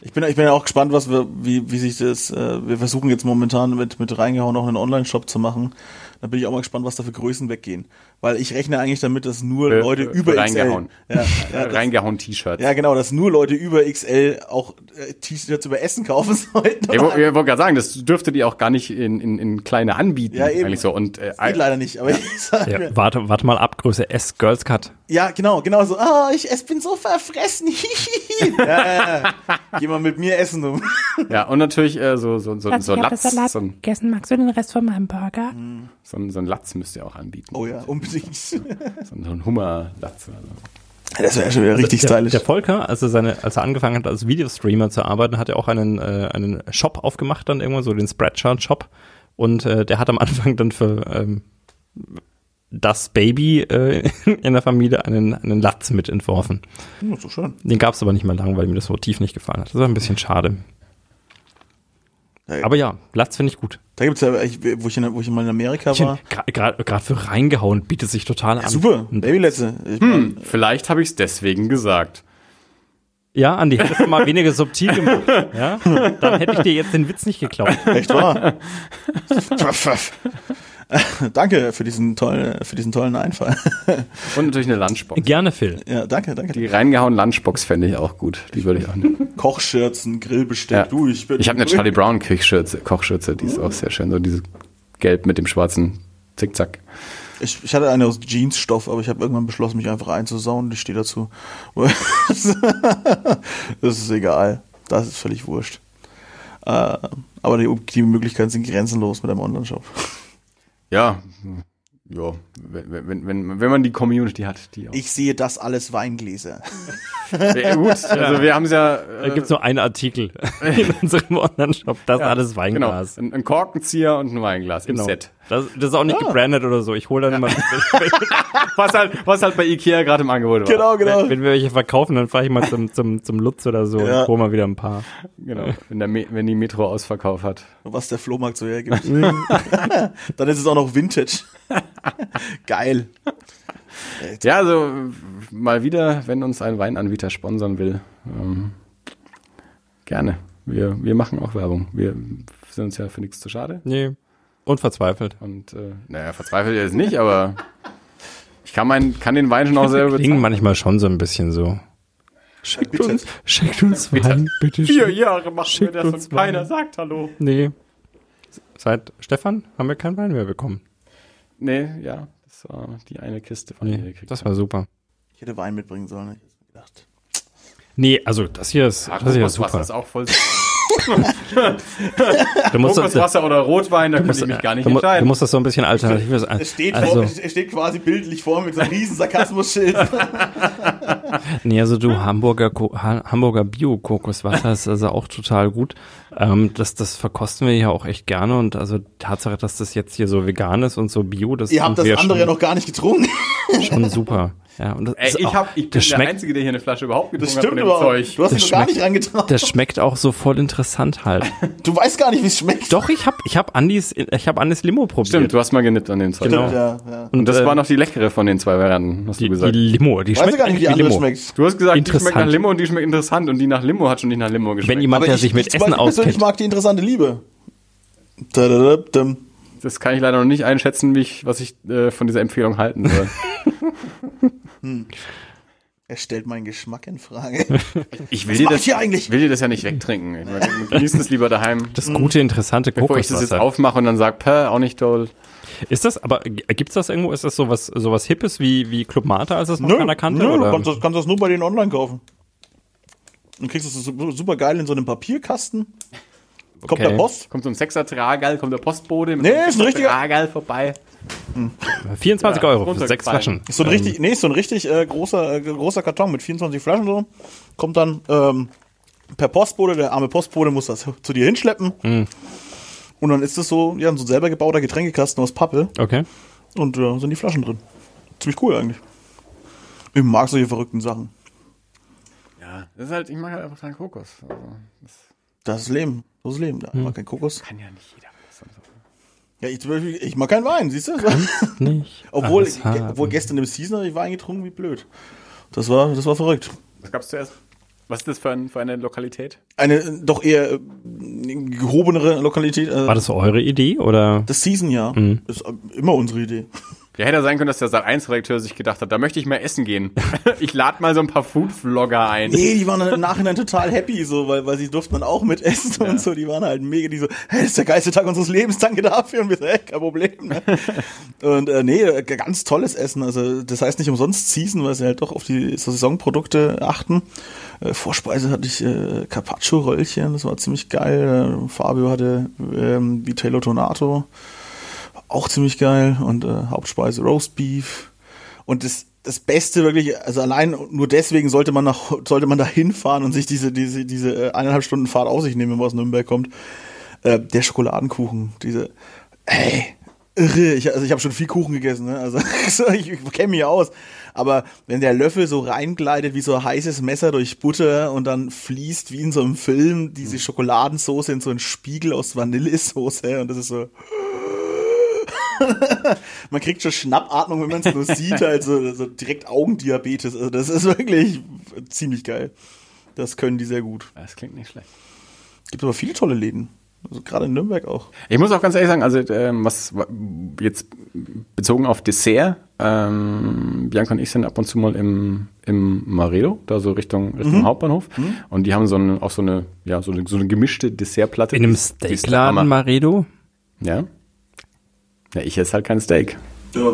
Ich bin, ich bin ja auch gespannt, was wir, wie, wie sich das, äh, wir versuchen jetzt momentan mit, mit reingehauen noch einen Online-Shop zu machen. Da bin ich auch mal gespannt, was da für Größen weggehen. Weil ich rechne eigentlich damit, dass nur Äh, Leute äh, über reingehauen. XL. Ja, ja, das, Reingehauen T-Shirts. ja, genau, dass nur Leute über XL auch äh, T-Shirts über Essen kaufen sollten. Ich, wo- ich wollte gerade sagen, das dürfte die auch gar nicht in, in, in kleine anbieten. Ja, eben. Eigentlich so. Und äh, Geht leider nicht, aber ich sag Ja, mir, warte, warte mal ab, Größe S, Girls Cut. Ja, genau, genau so, ah, ich es bin so verfressen. ja, ja, ja. Geh mal mit mir essen, du. ja, und natürlich äh, so, so, so, Schatz, so ich habe Latz, Salat so ein, gegessen. Magst du den Rest von meinem Burger? so, ein, so ein Latz müsst ihr auch anbieten. Oh ja, unbedingt. So, ein- so ein Hummerlatz. Also. Das wäre schon wieder richtig der, stylisch. Der Volker, als er, seine, als er angefangen hat, als Videostreamer zu arbeiten, hat er auch einen, äh, einen Shop aufgemacht, dann irgendwann so den Spreadshirt-Shop. Und äh, der hat am Anfang dann für ähm, das Baby äh, in der Familie einen, einen Latz mit entworfen. Ja, so schön. Den gab es aber nicht mehr lang, weil ihm das Motiv nicht gefallen hat. Das war ein bisschen schade. Ja, Aber ja, Latz finde ich gut. Da gibt's ja, ich, wo, ich in, wo ich mal in Amerika war. Gerade für reingehauen bietet sich total an. Super, Babyletze. Ich Hm, vielleicht habe ich es deswegen gesagt. Ja, Andi, hättest du mal weniger subtil gemacht. Ja? Dann hätte ich dir jetzt den Witz nicht geklaut. Echt wahr? danke für diesen tollen, für diesen tollen Einfall. Und natürlich eine Lunchbox. Gerne, Phil. ja, danke, danke. Die reingehauen Lunchbox fände ich auch gut. Die würde ich auch nehmen. Kochschürzen, Grillbesteck. Ja. Du, ich bin. Ich habe eine Charlie Brown Kochschürze, Kochschürze, die ist auch sehr schön. So diese Gelb mit dem schwarzen Zickzack. Ich, ich hatte eine aus Jeansstoff, aber ich habe irgendwann beschlossen, mich einfach einzusauen. Ich stehe dazu. das ist egal. Das ist völlig wurscht. Äh, aber die, die Möglichkeiten sind grenzenlos mit einem Online-Shop. Ja, ja, wenn, wenn, wenn, wenn man die Community hat, die auch. Ich sehe das alles Weingläser. Ja, gut, also wir haben es ja. Da Äh, gibt's nur einen Artikel in unserem Online-Shop. Das ist alles genau, Weinglas. ein, ein Korkenzieher und ein Weinglas im Genau. Set. Das, das ist auch nicht gebrandet oder so. Ich hole dann immer, Was halt, was halt bei Ikea gerade im Angebot war. Genau, genau. wenn, wenn wir welche verkaufen, dann fahre ich mal zum, zum, zum Lutz oder so Ja. und hole mal wieder ein paar. Genau. Wenn, der Me wenn die Metro Ausverkauf hat. Was der Flohmarkt so hergibt. Dann ist es auch noch Vintage. Geil. Ja, also mal wieder, wenn uns ein Weinanbieter sponsern will, ähm, gerne. Wir, wir machen auch Werbung. Wir sind uns ja für nichts zu schade. Nee. Und verzweifelt. Und äh, naja, verzweifelt jetzt nicht, aber ich kann, mein, kann den Wein schon auch selber bezahlen. manchmal schon so ein bisschen so. Schickt Bitte. uns, schickt uns Wein, bitte. Vier. Jahre machen Schickt wir das uns und keiner Wein. sagt Hallo. Nee. Seit Stefan haben wir keinen Wein mehr bekommen. Nee, ja, das war die eine Kiste von Nee, gekriegt. das war super. Ich hätte Wein mitbringen sollen. Ich gedacht. Nee, also das hier ist, das hier ist super. ist auch voll Du musst, das, du, Kokoswasser oder Rotwein, da musst, ich mich gar nicht du, mu- du entscheiden. musst das so ein bisschen alternatives Es steht, also, vor, es steht quasi bildlich vor mit so einem riesen Sarkasmusschild. Nee, also du Hamburger Ko ha Hamburger Bio-Kokoswasser ist also auch total gut. Ähm, das, das verkosten wir ja auch echt gerne und also Tatsache, dass das jetzt hier so vegan ist und so Bio, das Ihr habt das wir andere ja noch gar nicht getrunken. schon super. Ja, und das Ey, ist ich, auch, hab, ich bin das der Einzige, der hier eine Flasche überhaupt Das getrunken hat stimmt von dem überhaupt. Zeug. Du hast Das noch gar nicht rangetraut. das schmeckt auch so voll interessant halt. Du weißt gar nicht, wie es schmeckt. Doch, ich hab, ich hab Andis, ich hab Andis Limo probiert. Stimmt, du hast mal genippt an dem Zeug. Genau. Ja, ja. Und das äh, war noch die leckere von den zwei Varianten, hast die, du die gesagt. Limo, die Weißt schmeckt du gar nicht, wie die Limo. schmeckt. Du hast gesagt, die schmeckt nach. Limo und die schmeckt interessant und die nach Limo hat schon nicht nach Limo geschmeckt. Wenn jemand, der ich, sich mit ich Essen auskennt. mag die interessante Liebe. Das kann ich leider noch nicht einschätzen, wie ich, was ich äh, von dieser Empfehlung halten soll. Er stellt meinen Geschmack in Frage. Ich will Was dir das hier eigentlich? Ich will dir das ja nicht wegtrinken. Ich meine, genieß es lieber daheim. Das gute, interessante Bevor ich das jetzt Kokoswasser. aufmache und dann sag, Pä, auch nicht toll. Ist das, aber gibt's das irgendwo? Ist das sowas, sowas Hippes wie, wie Club Mate, als es noch Nö, keiner kannte? nö, du oder? kannst das, kannst das nur bei denen online kaufen. Dann kriegst du es super geil in so einem Papierkasten. Kommt Okay. per Post. Kommt so ein Sechser-Tragal, kommt der Postbote mit Nee, so einem ist ein richtiger- Tragal vorbei. 24 Ja, Euro für sechs Flaschen. Ist so ein richtig, nee, ist so ein richtig äh, großer, äh, großer Karton mit 24 Flaschen so. Kommt dann ähm, per Postbote, der arme Postbote muss das zu dir hinschleppen. Und dann ist das so, ja, so ein selber gebauter Getränkekasten aus Pappe. Okay. Und da sind die Flaschen drin. Ziemlich cool eigentlich. Ich mag solche verrückten Sachen. Ja, das ist halt, ich mag halt einfach keinen Kokos. Also, das Das ist Leben. So ist Leben. Ich mag keinen Kokos. kann ja nicht jeder. was und so. Ja, ich, ich mag keinen Wein, siehst du? Nicht. obwohl, alles haben. obwohl gestern im Season habe ich Wein getrunken, wie blöd. Das war, das war verrückt. Was gab's zuerst? Was ist das für, ein, für eine Lokalität? Eine doch eher äh, gehobenere Lokalität. Äh, War das eure Idee oder? das Season ja. Ist äh, immer unsere Idee. Ja, hätte ja sein können, dass der Sat1-Redakteur sich gedacht hat, da möchte ich mal essen gehen. ich lade mal so ein paar Food-Vlogger ein. Nee, die waren dann im Nachhinein total happy, so, weil, weil sie durften dann auch mitessen und so. Die waren halt mega, die so, hey, das ist der geilste Tag unseres Lebens, danke dafür. Und wir so, hey, kein Problem. Ne? und äh, nee, äh, ganz tolles Essen. Also das heißt nicht umsonst Season, weil sie halt doch auf die so Saisonprodukte achten. Äh, Vorspeise hatte ich äh, Carpaccio-Röllchen, das war ziemlich geil. Äh, Fabio hatte ähm, Vitello Tonato, auch ziemlich geil. Und äh, Hauptspeise Roast Beef. Und das, das Beste wirklich, also allein nur deswegen sollte man nach, sollte man da hinfahren und sich diese, diese, diese äh, eineinhalb Stunden Fahrt auf sich nehmen, wenn man aus Nürnberg kommt. Äh, der Schokoladenkuchen, diese, ey, irre. Ich, also ich habe schon viel Kuchen gegessen, ne? Also ich, ich kenne mich aus. Aber wenn der Löffel so reingleitet wie so ein heißes Messer durch Butter und dann fließt wie in so einem Film diese Schokoladensoße in so einen Spiegel aus Vanillesoße und das ist so. man kriegt schon Schnappatmung, wenn man es nur sieht, also so direkt Augendiabetes. Also das ist wirklich ziemlich geil. Das können die sehr gut. Das klingt nicht schlecht. Gibt aber viele tolle Läden. Also gerade in Nürnberg auch. Ich muss auch ganz ehrlich sagen, also ähm, was wa- jetzt bezogen auf Dessert, ähm, Bianca und ich sind ab und zu mal im, im Maredo, da so Richtung, Richtung Hauptbahnhof. Und die haben so eine, auch so eine, ja, so eine, so eine gemischte Dessertplatte. In einem Steakladen. Maredo? Ja. Ja, ich esse halt kein Steak. Ja.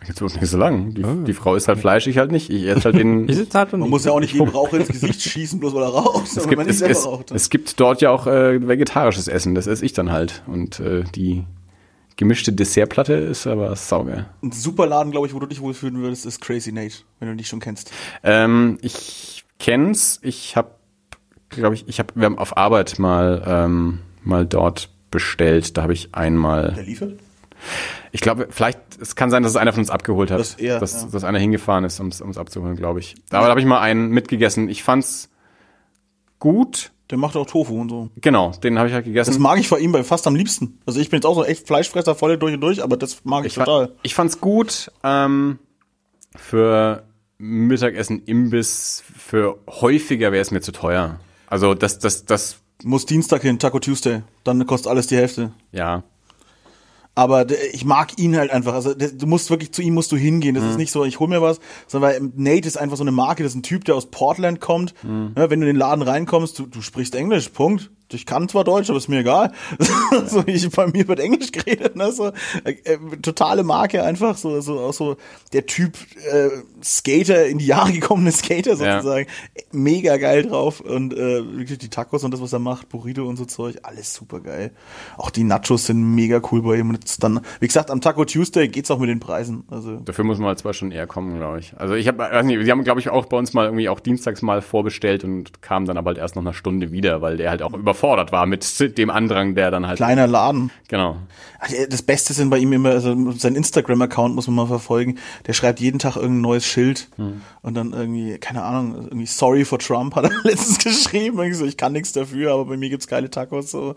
Da gibt's wirklich nicht so lang. Die, die Frau ist halt Fleisch, ich halt nicht. Ich esse halt den. Ich sitze halt und Man muss ja auch nicht jedem Raucher ins Gesicht schießen, bloß weil er raucht, es, gibt, es, es, raucht. es gibt dort ja auch äh, vegetarisches Essen, das esse ich dann halt. Und äh, die gemischte Dessertplatte ist aber saugeil. Ein super Laden, glaube ich, wo du dich wohlfühlen würdest, ist Crazy Nate, wenn du dich schon kennst. Ähm, ich kenn's. Ich habe, glaube ich, ich habe, wir haben auf Arbeit mal ähm, mal dort bestellt. Da habe ich einmal. Der liefert? Ich glaube, vielleicht, es kann sein, dass es einer von uns abgeholt hat. Das eher, dass, ja. dass einer hingefahren ist, um es abzuholen, glaube ich. Aber da habe ich mal einen mitgegessen. Ich fand's gut. Der macht auch Tofu und so. Genau, den habe ich halt gegessen. Das mag ich vor ihm bei fast am liebsten. Also ich bin jetzt auch so echt Fleischfresser voll durch und durch, aber das mag ich, ich, total. ich fand's gut. Ähm, für Mittagessen Imbiss, für häufiger wäre es mir zu teuer. Also das, das, das, Muss Dienstag hin, Taco Tuesday. Dann kostet alles die Hälfte. ja. Aber ich mag ihn halt einfach. Also du musst wirklich zu ihm musst du hingehen. Das ist nicht so, ich hol mir was, sondern weil Nate ist einfach so eine Marke. Das ist ein Typ, der aus Portland kommt. Ja, wenn du in den Laden reinkommst, du, du sprichst Englisch. Punkt. Ich kann zwar Deutsch, aber ist mir egal. so ich, bei mir wird Englisch geredet. Ne? So, äh, äh, totale Marke einfach. So, so auch so der Typ äh, Skater in die Jahre gekommene Skater Ja. sozusagen. Mega geil drauf und äh, wirklich die Tacos und das, was er macht, Burrito und so Zeug, alles super geil. Auch die Nachos sind mega cool bei ihm. Und jetzt dann, wie gesagt, am Taco Tuesday geht's auch mit den Preisen. Also Dafür muss man halt zwei Stunden eher kommen, glaube ich. Also ich habe, weiß nicht, sie haben, glaube ich, auch bei uns mal irgendwie auch dienstags mal vorbestellt und kam dann aber halt erst noch eine Stunde wieder, weil der halt auch überfordert war mit dem Andrang, der dann halt. kleiner Laden. Genau. Äh, Das Beste sind bei ihm immer, also sein Instagram-Account muss man mal verfolgen. Der schreibt jeden Tag irgendein neues Schild und dann irgendwie, keine Ahnung, irgendwie Sorry for Trump hat er letztens geschrieben. Irgendwie so, ich kann nichts dafür, aber bei mir gibt's geile Tacos so.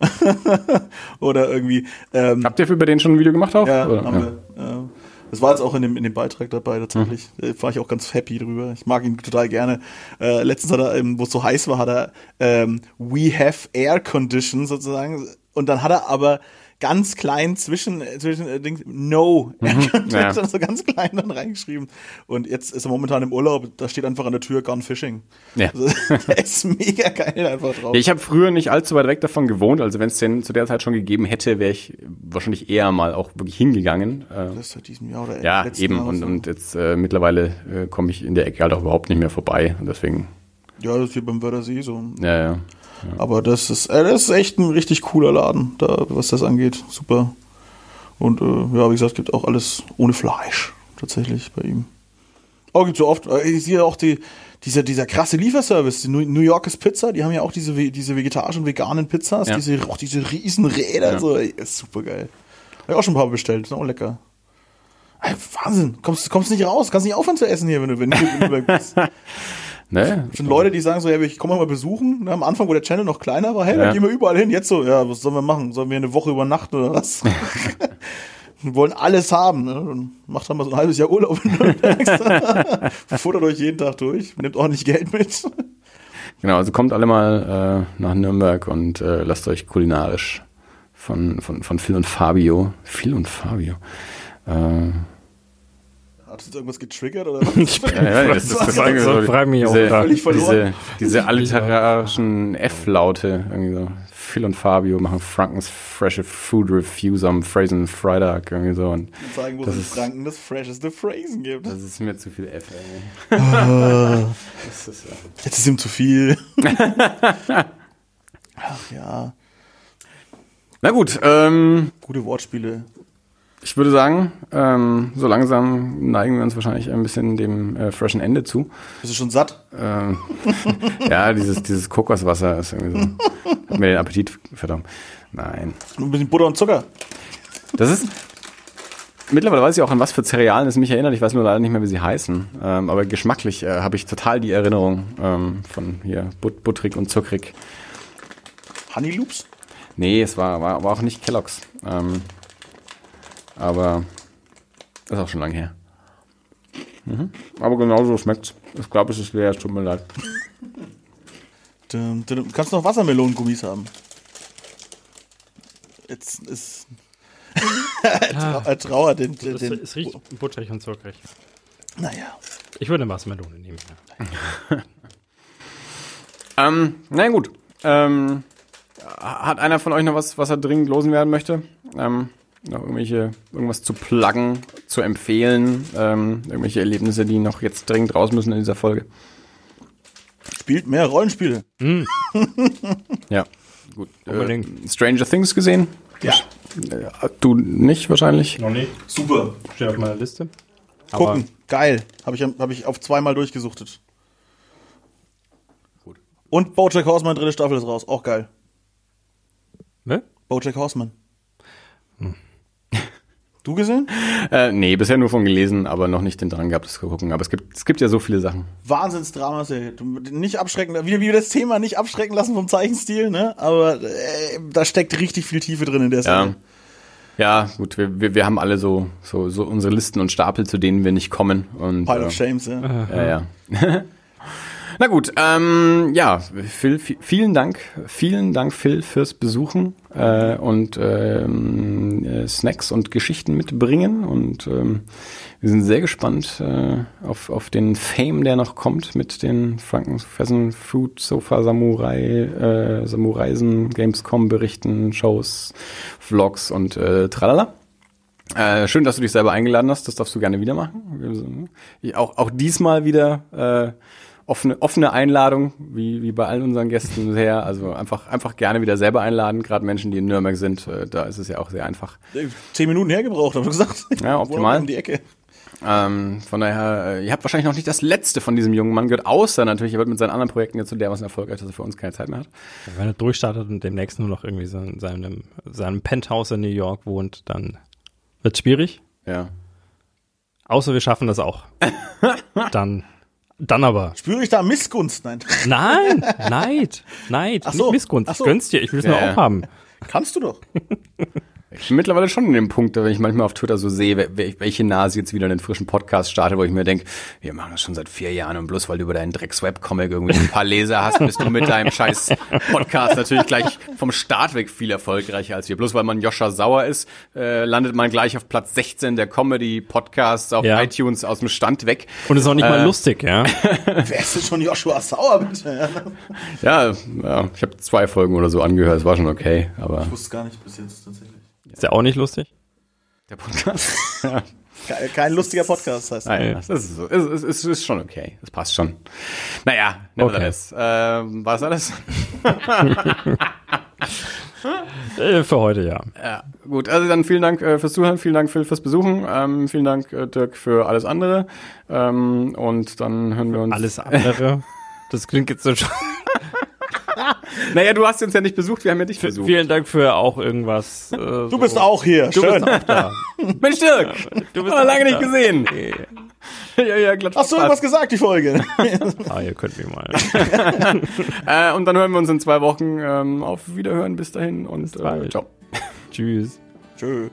Oder irgendwie, ähm, Habt ihr über den schon ein Video gemacht auch? Ja, Oder? haben wir. Ja. Das war jetzt auch in dem, in dem Beitrag dabei tatsächlich. Mhm. War ich auch ganz happy drüber. Ich mag ihn total gerne. Äh, letztens hat er, ähm, wo es so heiß war, hat er ähm, We have air condition sozusagen. Und dann hat er aber ganz klein zwischen, zwischen äh, Dings, No air condition, Mhm. Ja. so ganz klein dann reingeschrieben. Und jetzt ist er momentan im Urlaub, da steht einfach an der Tür Gone Fishing. Ja. Also, der ist mega geil einfach drauf. Ich habe früher nicht allzu weit weg davon gewohnt. Also wenn es den zu der Zeit schon gegeben hätte, wäre ich wahrscheinlich eher mal auch wirklich hingegangen. Äh, das ist seit diesem Jahr oder ja, eben. Jahr Und, so. und jetzt äh, mittlerweile äh, komme ich in der Ecke halt auch überhaupt nicht mehr vorbei. Und deswegen, Ja, das ist hier beim Wörthersee so. ja, ja. Aber das ist, äh, das ist echt ein richtig cooler Laden, da, was das angeht. Super. Und äh, ja, wie gesagt, gibt auch alles ohne Fleisch tatsächlich bei ihm. Oh, gibt so oft. Äh, ich sehe auch die, dieser, dieser krasse Lieferservice, die New Yorkers Pizza, die haben ja auch diese, diese vegetarischen, veganen Pizzas, Ja. diese, auch diese riesen Räder, Ja. so, ey, ist super geil. Hab ich auch schon ein paar bestellt, sind auch lecker. Ey, Wahnsinn, kommst, kommst nicht raus, kannst nicht aufhören zu essen hier, wenn du, wenn du in Nürnberg bist. Ne? sind Leute, die sagen so, ja, ich komme mal besuchen. Ne, am Anfang, wo der Channel noch kleiner war, hey, Ja. dann gehen wir überall hin. Jetzt so, ja, was sollen wir machen? Sollen wir eine Woche übernachten oder was? wir wollen alles haben. Ne? Dann macht dann mal so ein halbes Jahr Urlaub in Nürnberg. Futtert euch jeden Tag durch, nehmt ordentlich Geld mit. Genau, also kommt alle mal äh, nach Nürnberg und äh, lasst euch kulinarisch von, von, von Phil und Fabio. Phil und Fabio. Äh, Hat jetzt irgendwas getriggert oder was? ja, ja, das, das, das, So- irgendwie so frag mich auch diese. Völlig verloren. diese, diese alliterarischen F-Laute. Irgendwie so. Phil und Fabio machen Frankens freshe Food Reviews am Phrasen Freitag. Irgendwie so. Und zeigen, wo Das es Franken das fresheste Phrasen gibt. das ist mir zu viel F. Ey. das ist, ja. Jetzt ist ihm zu viel. Ach ja, Na gut, ähm, gute Wortspiele. Ich würde sagen, ähm, so langsam neigen wir uns wahrscheinlich ein bisschen dem äh, freshen Ende zu. Bist du schon satt? Ähm, ja, dieses, dieses Kokoswasser ist irgendwie so. Hat mir den Appetit verdammt. Nein. Nur ein bisschen Butter und Zucker. Das ist. Mittlerweile weiß ich auch, an was für Cerealien es mich erinnert. Ich weiß nur leider nicht mehr, wie sie heißen. Ähm, aber geschmacklich äh, habe ich total die Erinnerung ähm, von hier but butterig und zuckrig. Honey Loops? Nee, es war, war, war auch nicht Kellogg's. Aber ist auch schon lange her. Mhm. Aber genauso schmeckt's. Ich glaube, es ist leer, es tut mir leid. Dum, dum. Kannst du noch Wassermelonengummis haben? Jetzt ist. er, trau er trauert den. den, Es, den es riecht butterig und zuckrig. Naja. Ich würde eine Wassermelone nehmen. Ja. Ähm, na gut. Ähm, hat einer von euch noch was, was er dringend loswerden möchte? Ähm, noch irgendwelche, irgendwas zu pluggen, zu empfehlen? Ähm, irgendwelche Erlebnisse, die noch jetzt dringend raus müssen in dieser Folge? Spielt mehr Rollenspiele. Ja. Gut. Unbedingt. Äh, Stranger Things gesehen? Ja, Äh, Du nicht wahrscheinlich? Noch nicht. super. Steht auf meiner Liste. Gucken, geil. Habe ich, hab ich auf zweimal durchgesuchtet. Gut. Und Bojack Horseman, dritte Staffel ist raus. Auch geil. Ne? Bojack Horseman. Du gesehen? Äh, nee, bisher nur von gelesen, aber noch nicht den Drang gehabt, das zu gucken. Aber es gibt, es gibt ja so viele Sachen. Wahnsinnsdramaserie. Du- Nicht abschrecken, wie wir das Thema nicht abschrecken lassen vom Zeichenstil, ne? Aber äh, da steckt richtig viel Tiefe drin in der Ja. Serie. Ja, gut, wir, wir, wir haben alle so, so, so unsere Listen und Stapel, zu denen wir nicht kommen. Und, Pile äh, of Shames, ja. Ja, ja. Na gut, ähm, ja, Phil, vi- vielen Dank, vielen Dank, Phil, fürs Besuchen äh, und ähm, äh, Snacks und Geschichten mitbringen. Und ähm, wir sind sehr gespannt äh, auf, auf den Fame, der noch kommt mit den Frankenfessen Food Sofa Samurai, äh, Samureisen, Gamescom Berichten, Shows, Vlogs und äh, tralala. Äh, schön, dass du dich selber eingeladen hast. Das darfst du gerne wieder machen. Ich, auch, auch diesmal wieder äh, offene, offene Einladung, wie, wie bei allen unseren Gästen bisher. Also einfach, einfach gerne wieder selber einladen. Gerade Menschen, die in Nürnberg sind, äh, da ist es ja auch sehr einfach. Zehn Minuten hergebraucht, hab ich gesagt. Ja, optimal. Um die Ecke. Ähm, von daher, äh, ihr habt wahrscheinlich noch nicht das Letzte von diesem jungen Mann gehört, außer natürlich, er wird mit seinen anderen Projekten jetzt so dermaßen erfolgreich, dass er für uns keine Zeit mehr hat. Wenn er durchstartet und demnächst nur noch irgendwie so in seinem, seinem Penthouse in New York wohnt, dann wird schwierig. Ja. Außer wir schaffen das auch. dann, dann aber. Spüre ich da Missgunst? Nein. Nein, Neid, Neid, Ach so, nicht Missgunst. ach Ich so. gönn's dir, ich will es Ja, nur ja. auch haben. Kannst du doch. Ich bin mittlerweile schon in dem Punkt, wenn ich manchmal auf Twitter so sehe, wel- wel- welche Nase jetzt wieder einen frischen Podcast startet, wo ich mir denke, wir machen das schon seit vier Jahren und bloß weil du über deinen Drecks-Webcomic irgendwie ein paar Leser hast, bist du mit deinem scheiß Podcast natürlich gleich vom Start weg viel erfolgreicher als wir. Bloß weil man Joscha Sauer ist, äh, landet man gleich auf Platz 16 der Comedy-Podcasts auf Ja. iTunes aus dem Stand weg. Und ist auch nicht mal Äh, lustig, ja. Wer ist denn schon Joshua Sauer, bitte? Ja, ja ich habe zwei Folgen oder so angehört, es war schon okay, aber Ich wusste gar nicht bis jetzt tatsächlich. Ist ja auch nicht lustig. der Podcast, ja. Kein, kein lustiger Podcast, heißt Nein, das ist, so. es, ist, es ist schon okay. Das passt schon. Naja, nevertheless. Ähm, war das alles? Äh, für heute ja. Ja, gut. Also dann vielen Dank äh, fürs Zuhören, vielen Dank Phil fürs Besuchen, ähm, vielen Dank äh, Dirk für alles andere. Ähm, und dann hören wir uns. Alles andere. Das klingt jetzt so schon. Naja, du hast uns ja nicht besucht, wir haben ja dich besucht. Vielen Dank für auch irgendwas. Äh, Du bist auch hier. Du Schön. bist auch da. Mensch Dirk, Du bist wir lange auch nicht da. gesehen. Nee. ja, ja, glatt Hast du irgendwas gesagt, die Folge? Ah, ihr könnt mich mal. Äh, und dann hören wir uns in zwei Wochen ähm, auf Wiederhören. Bis dahin und äh, bald. ciao. Tschüss. Tschö.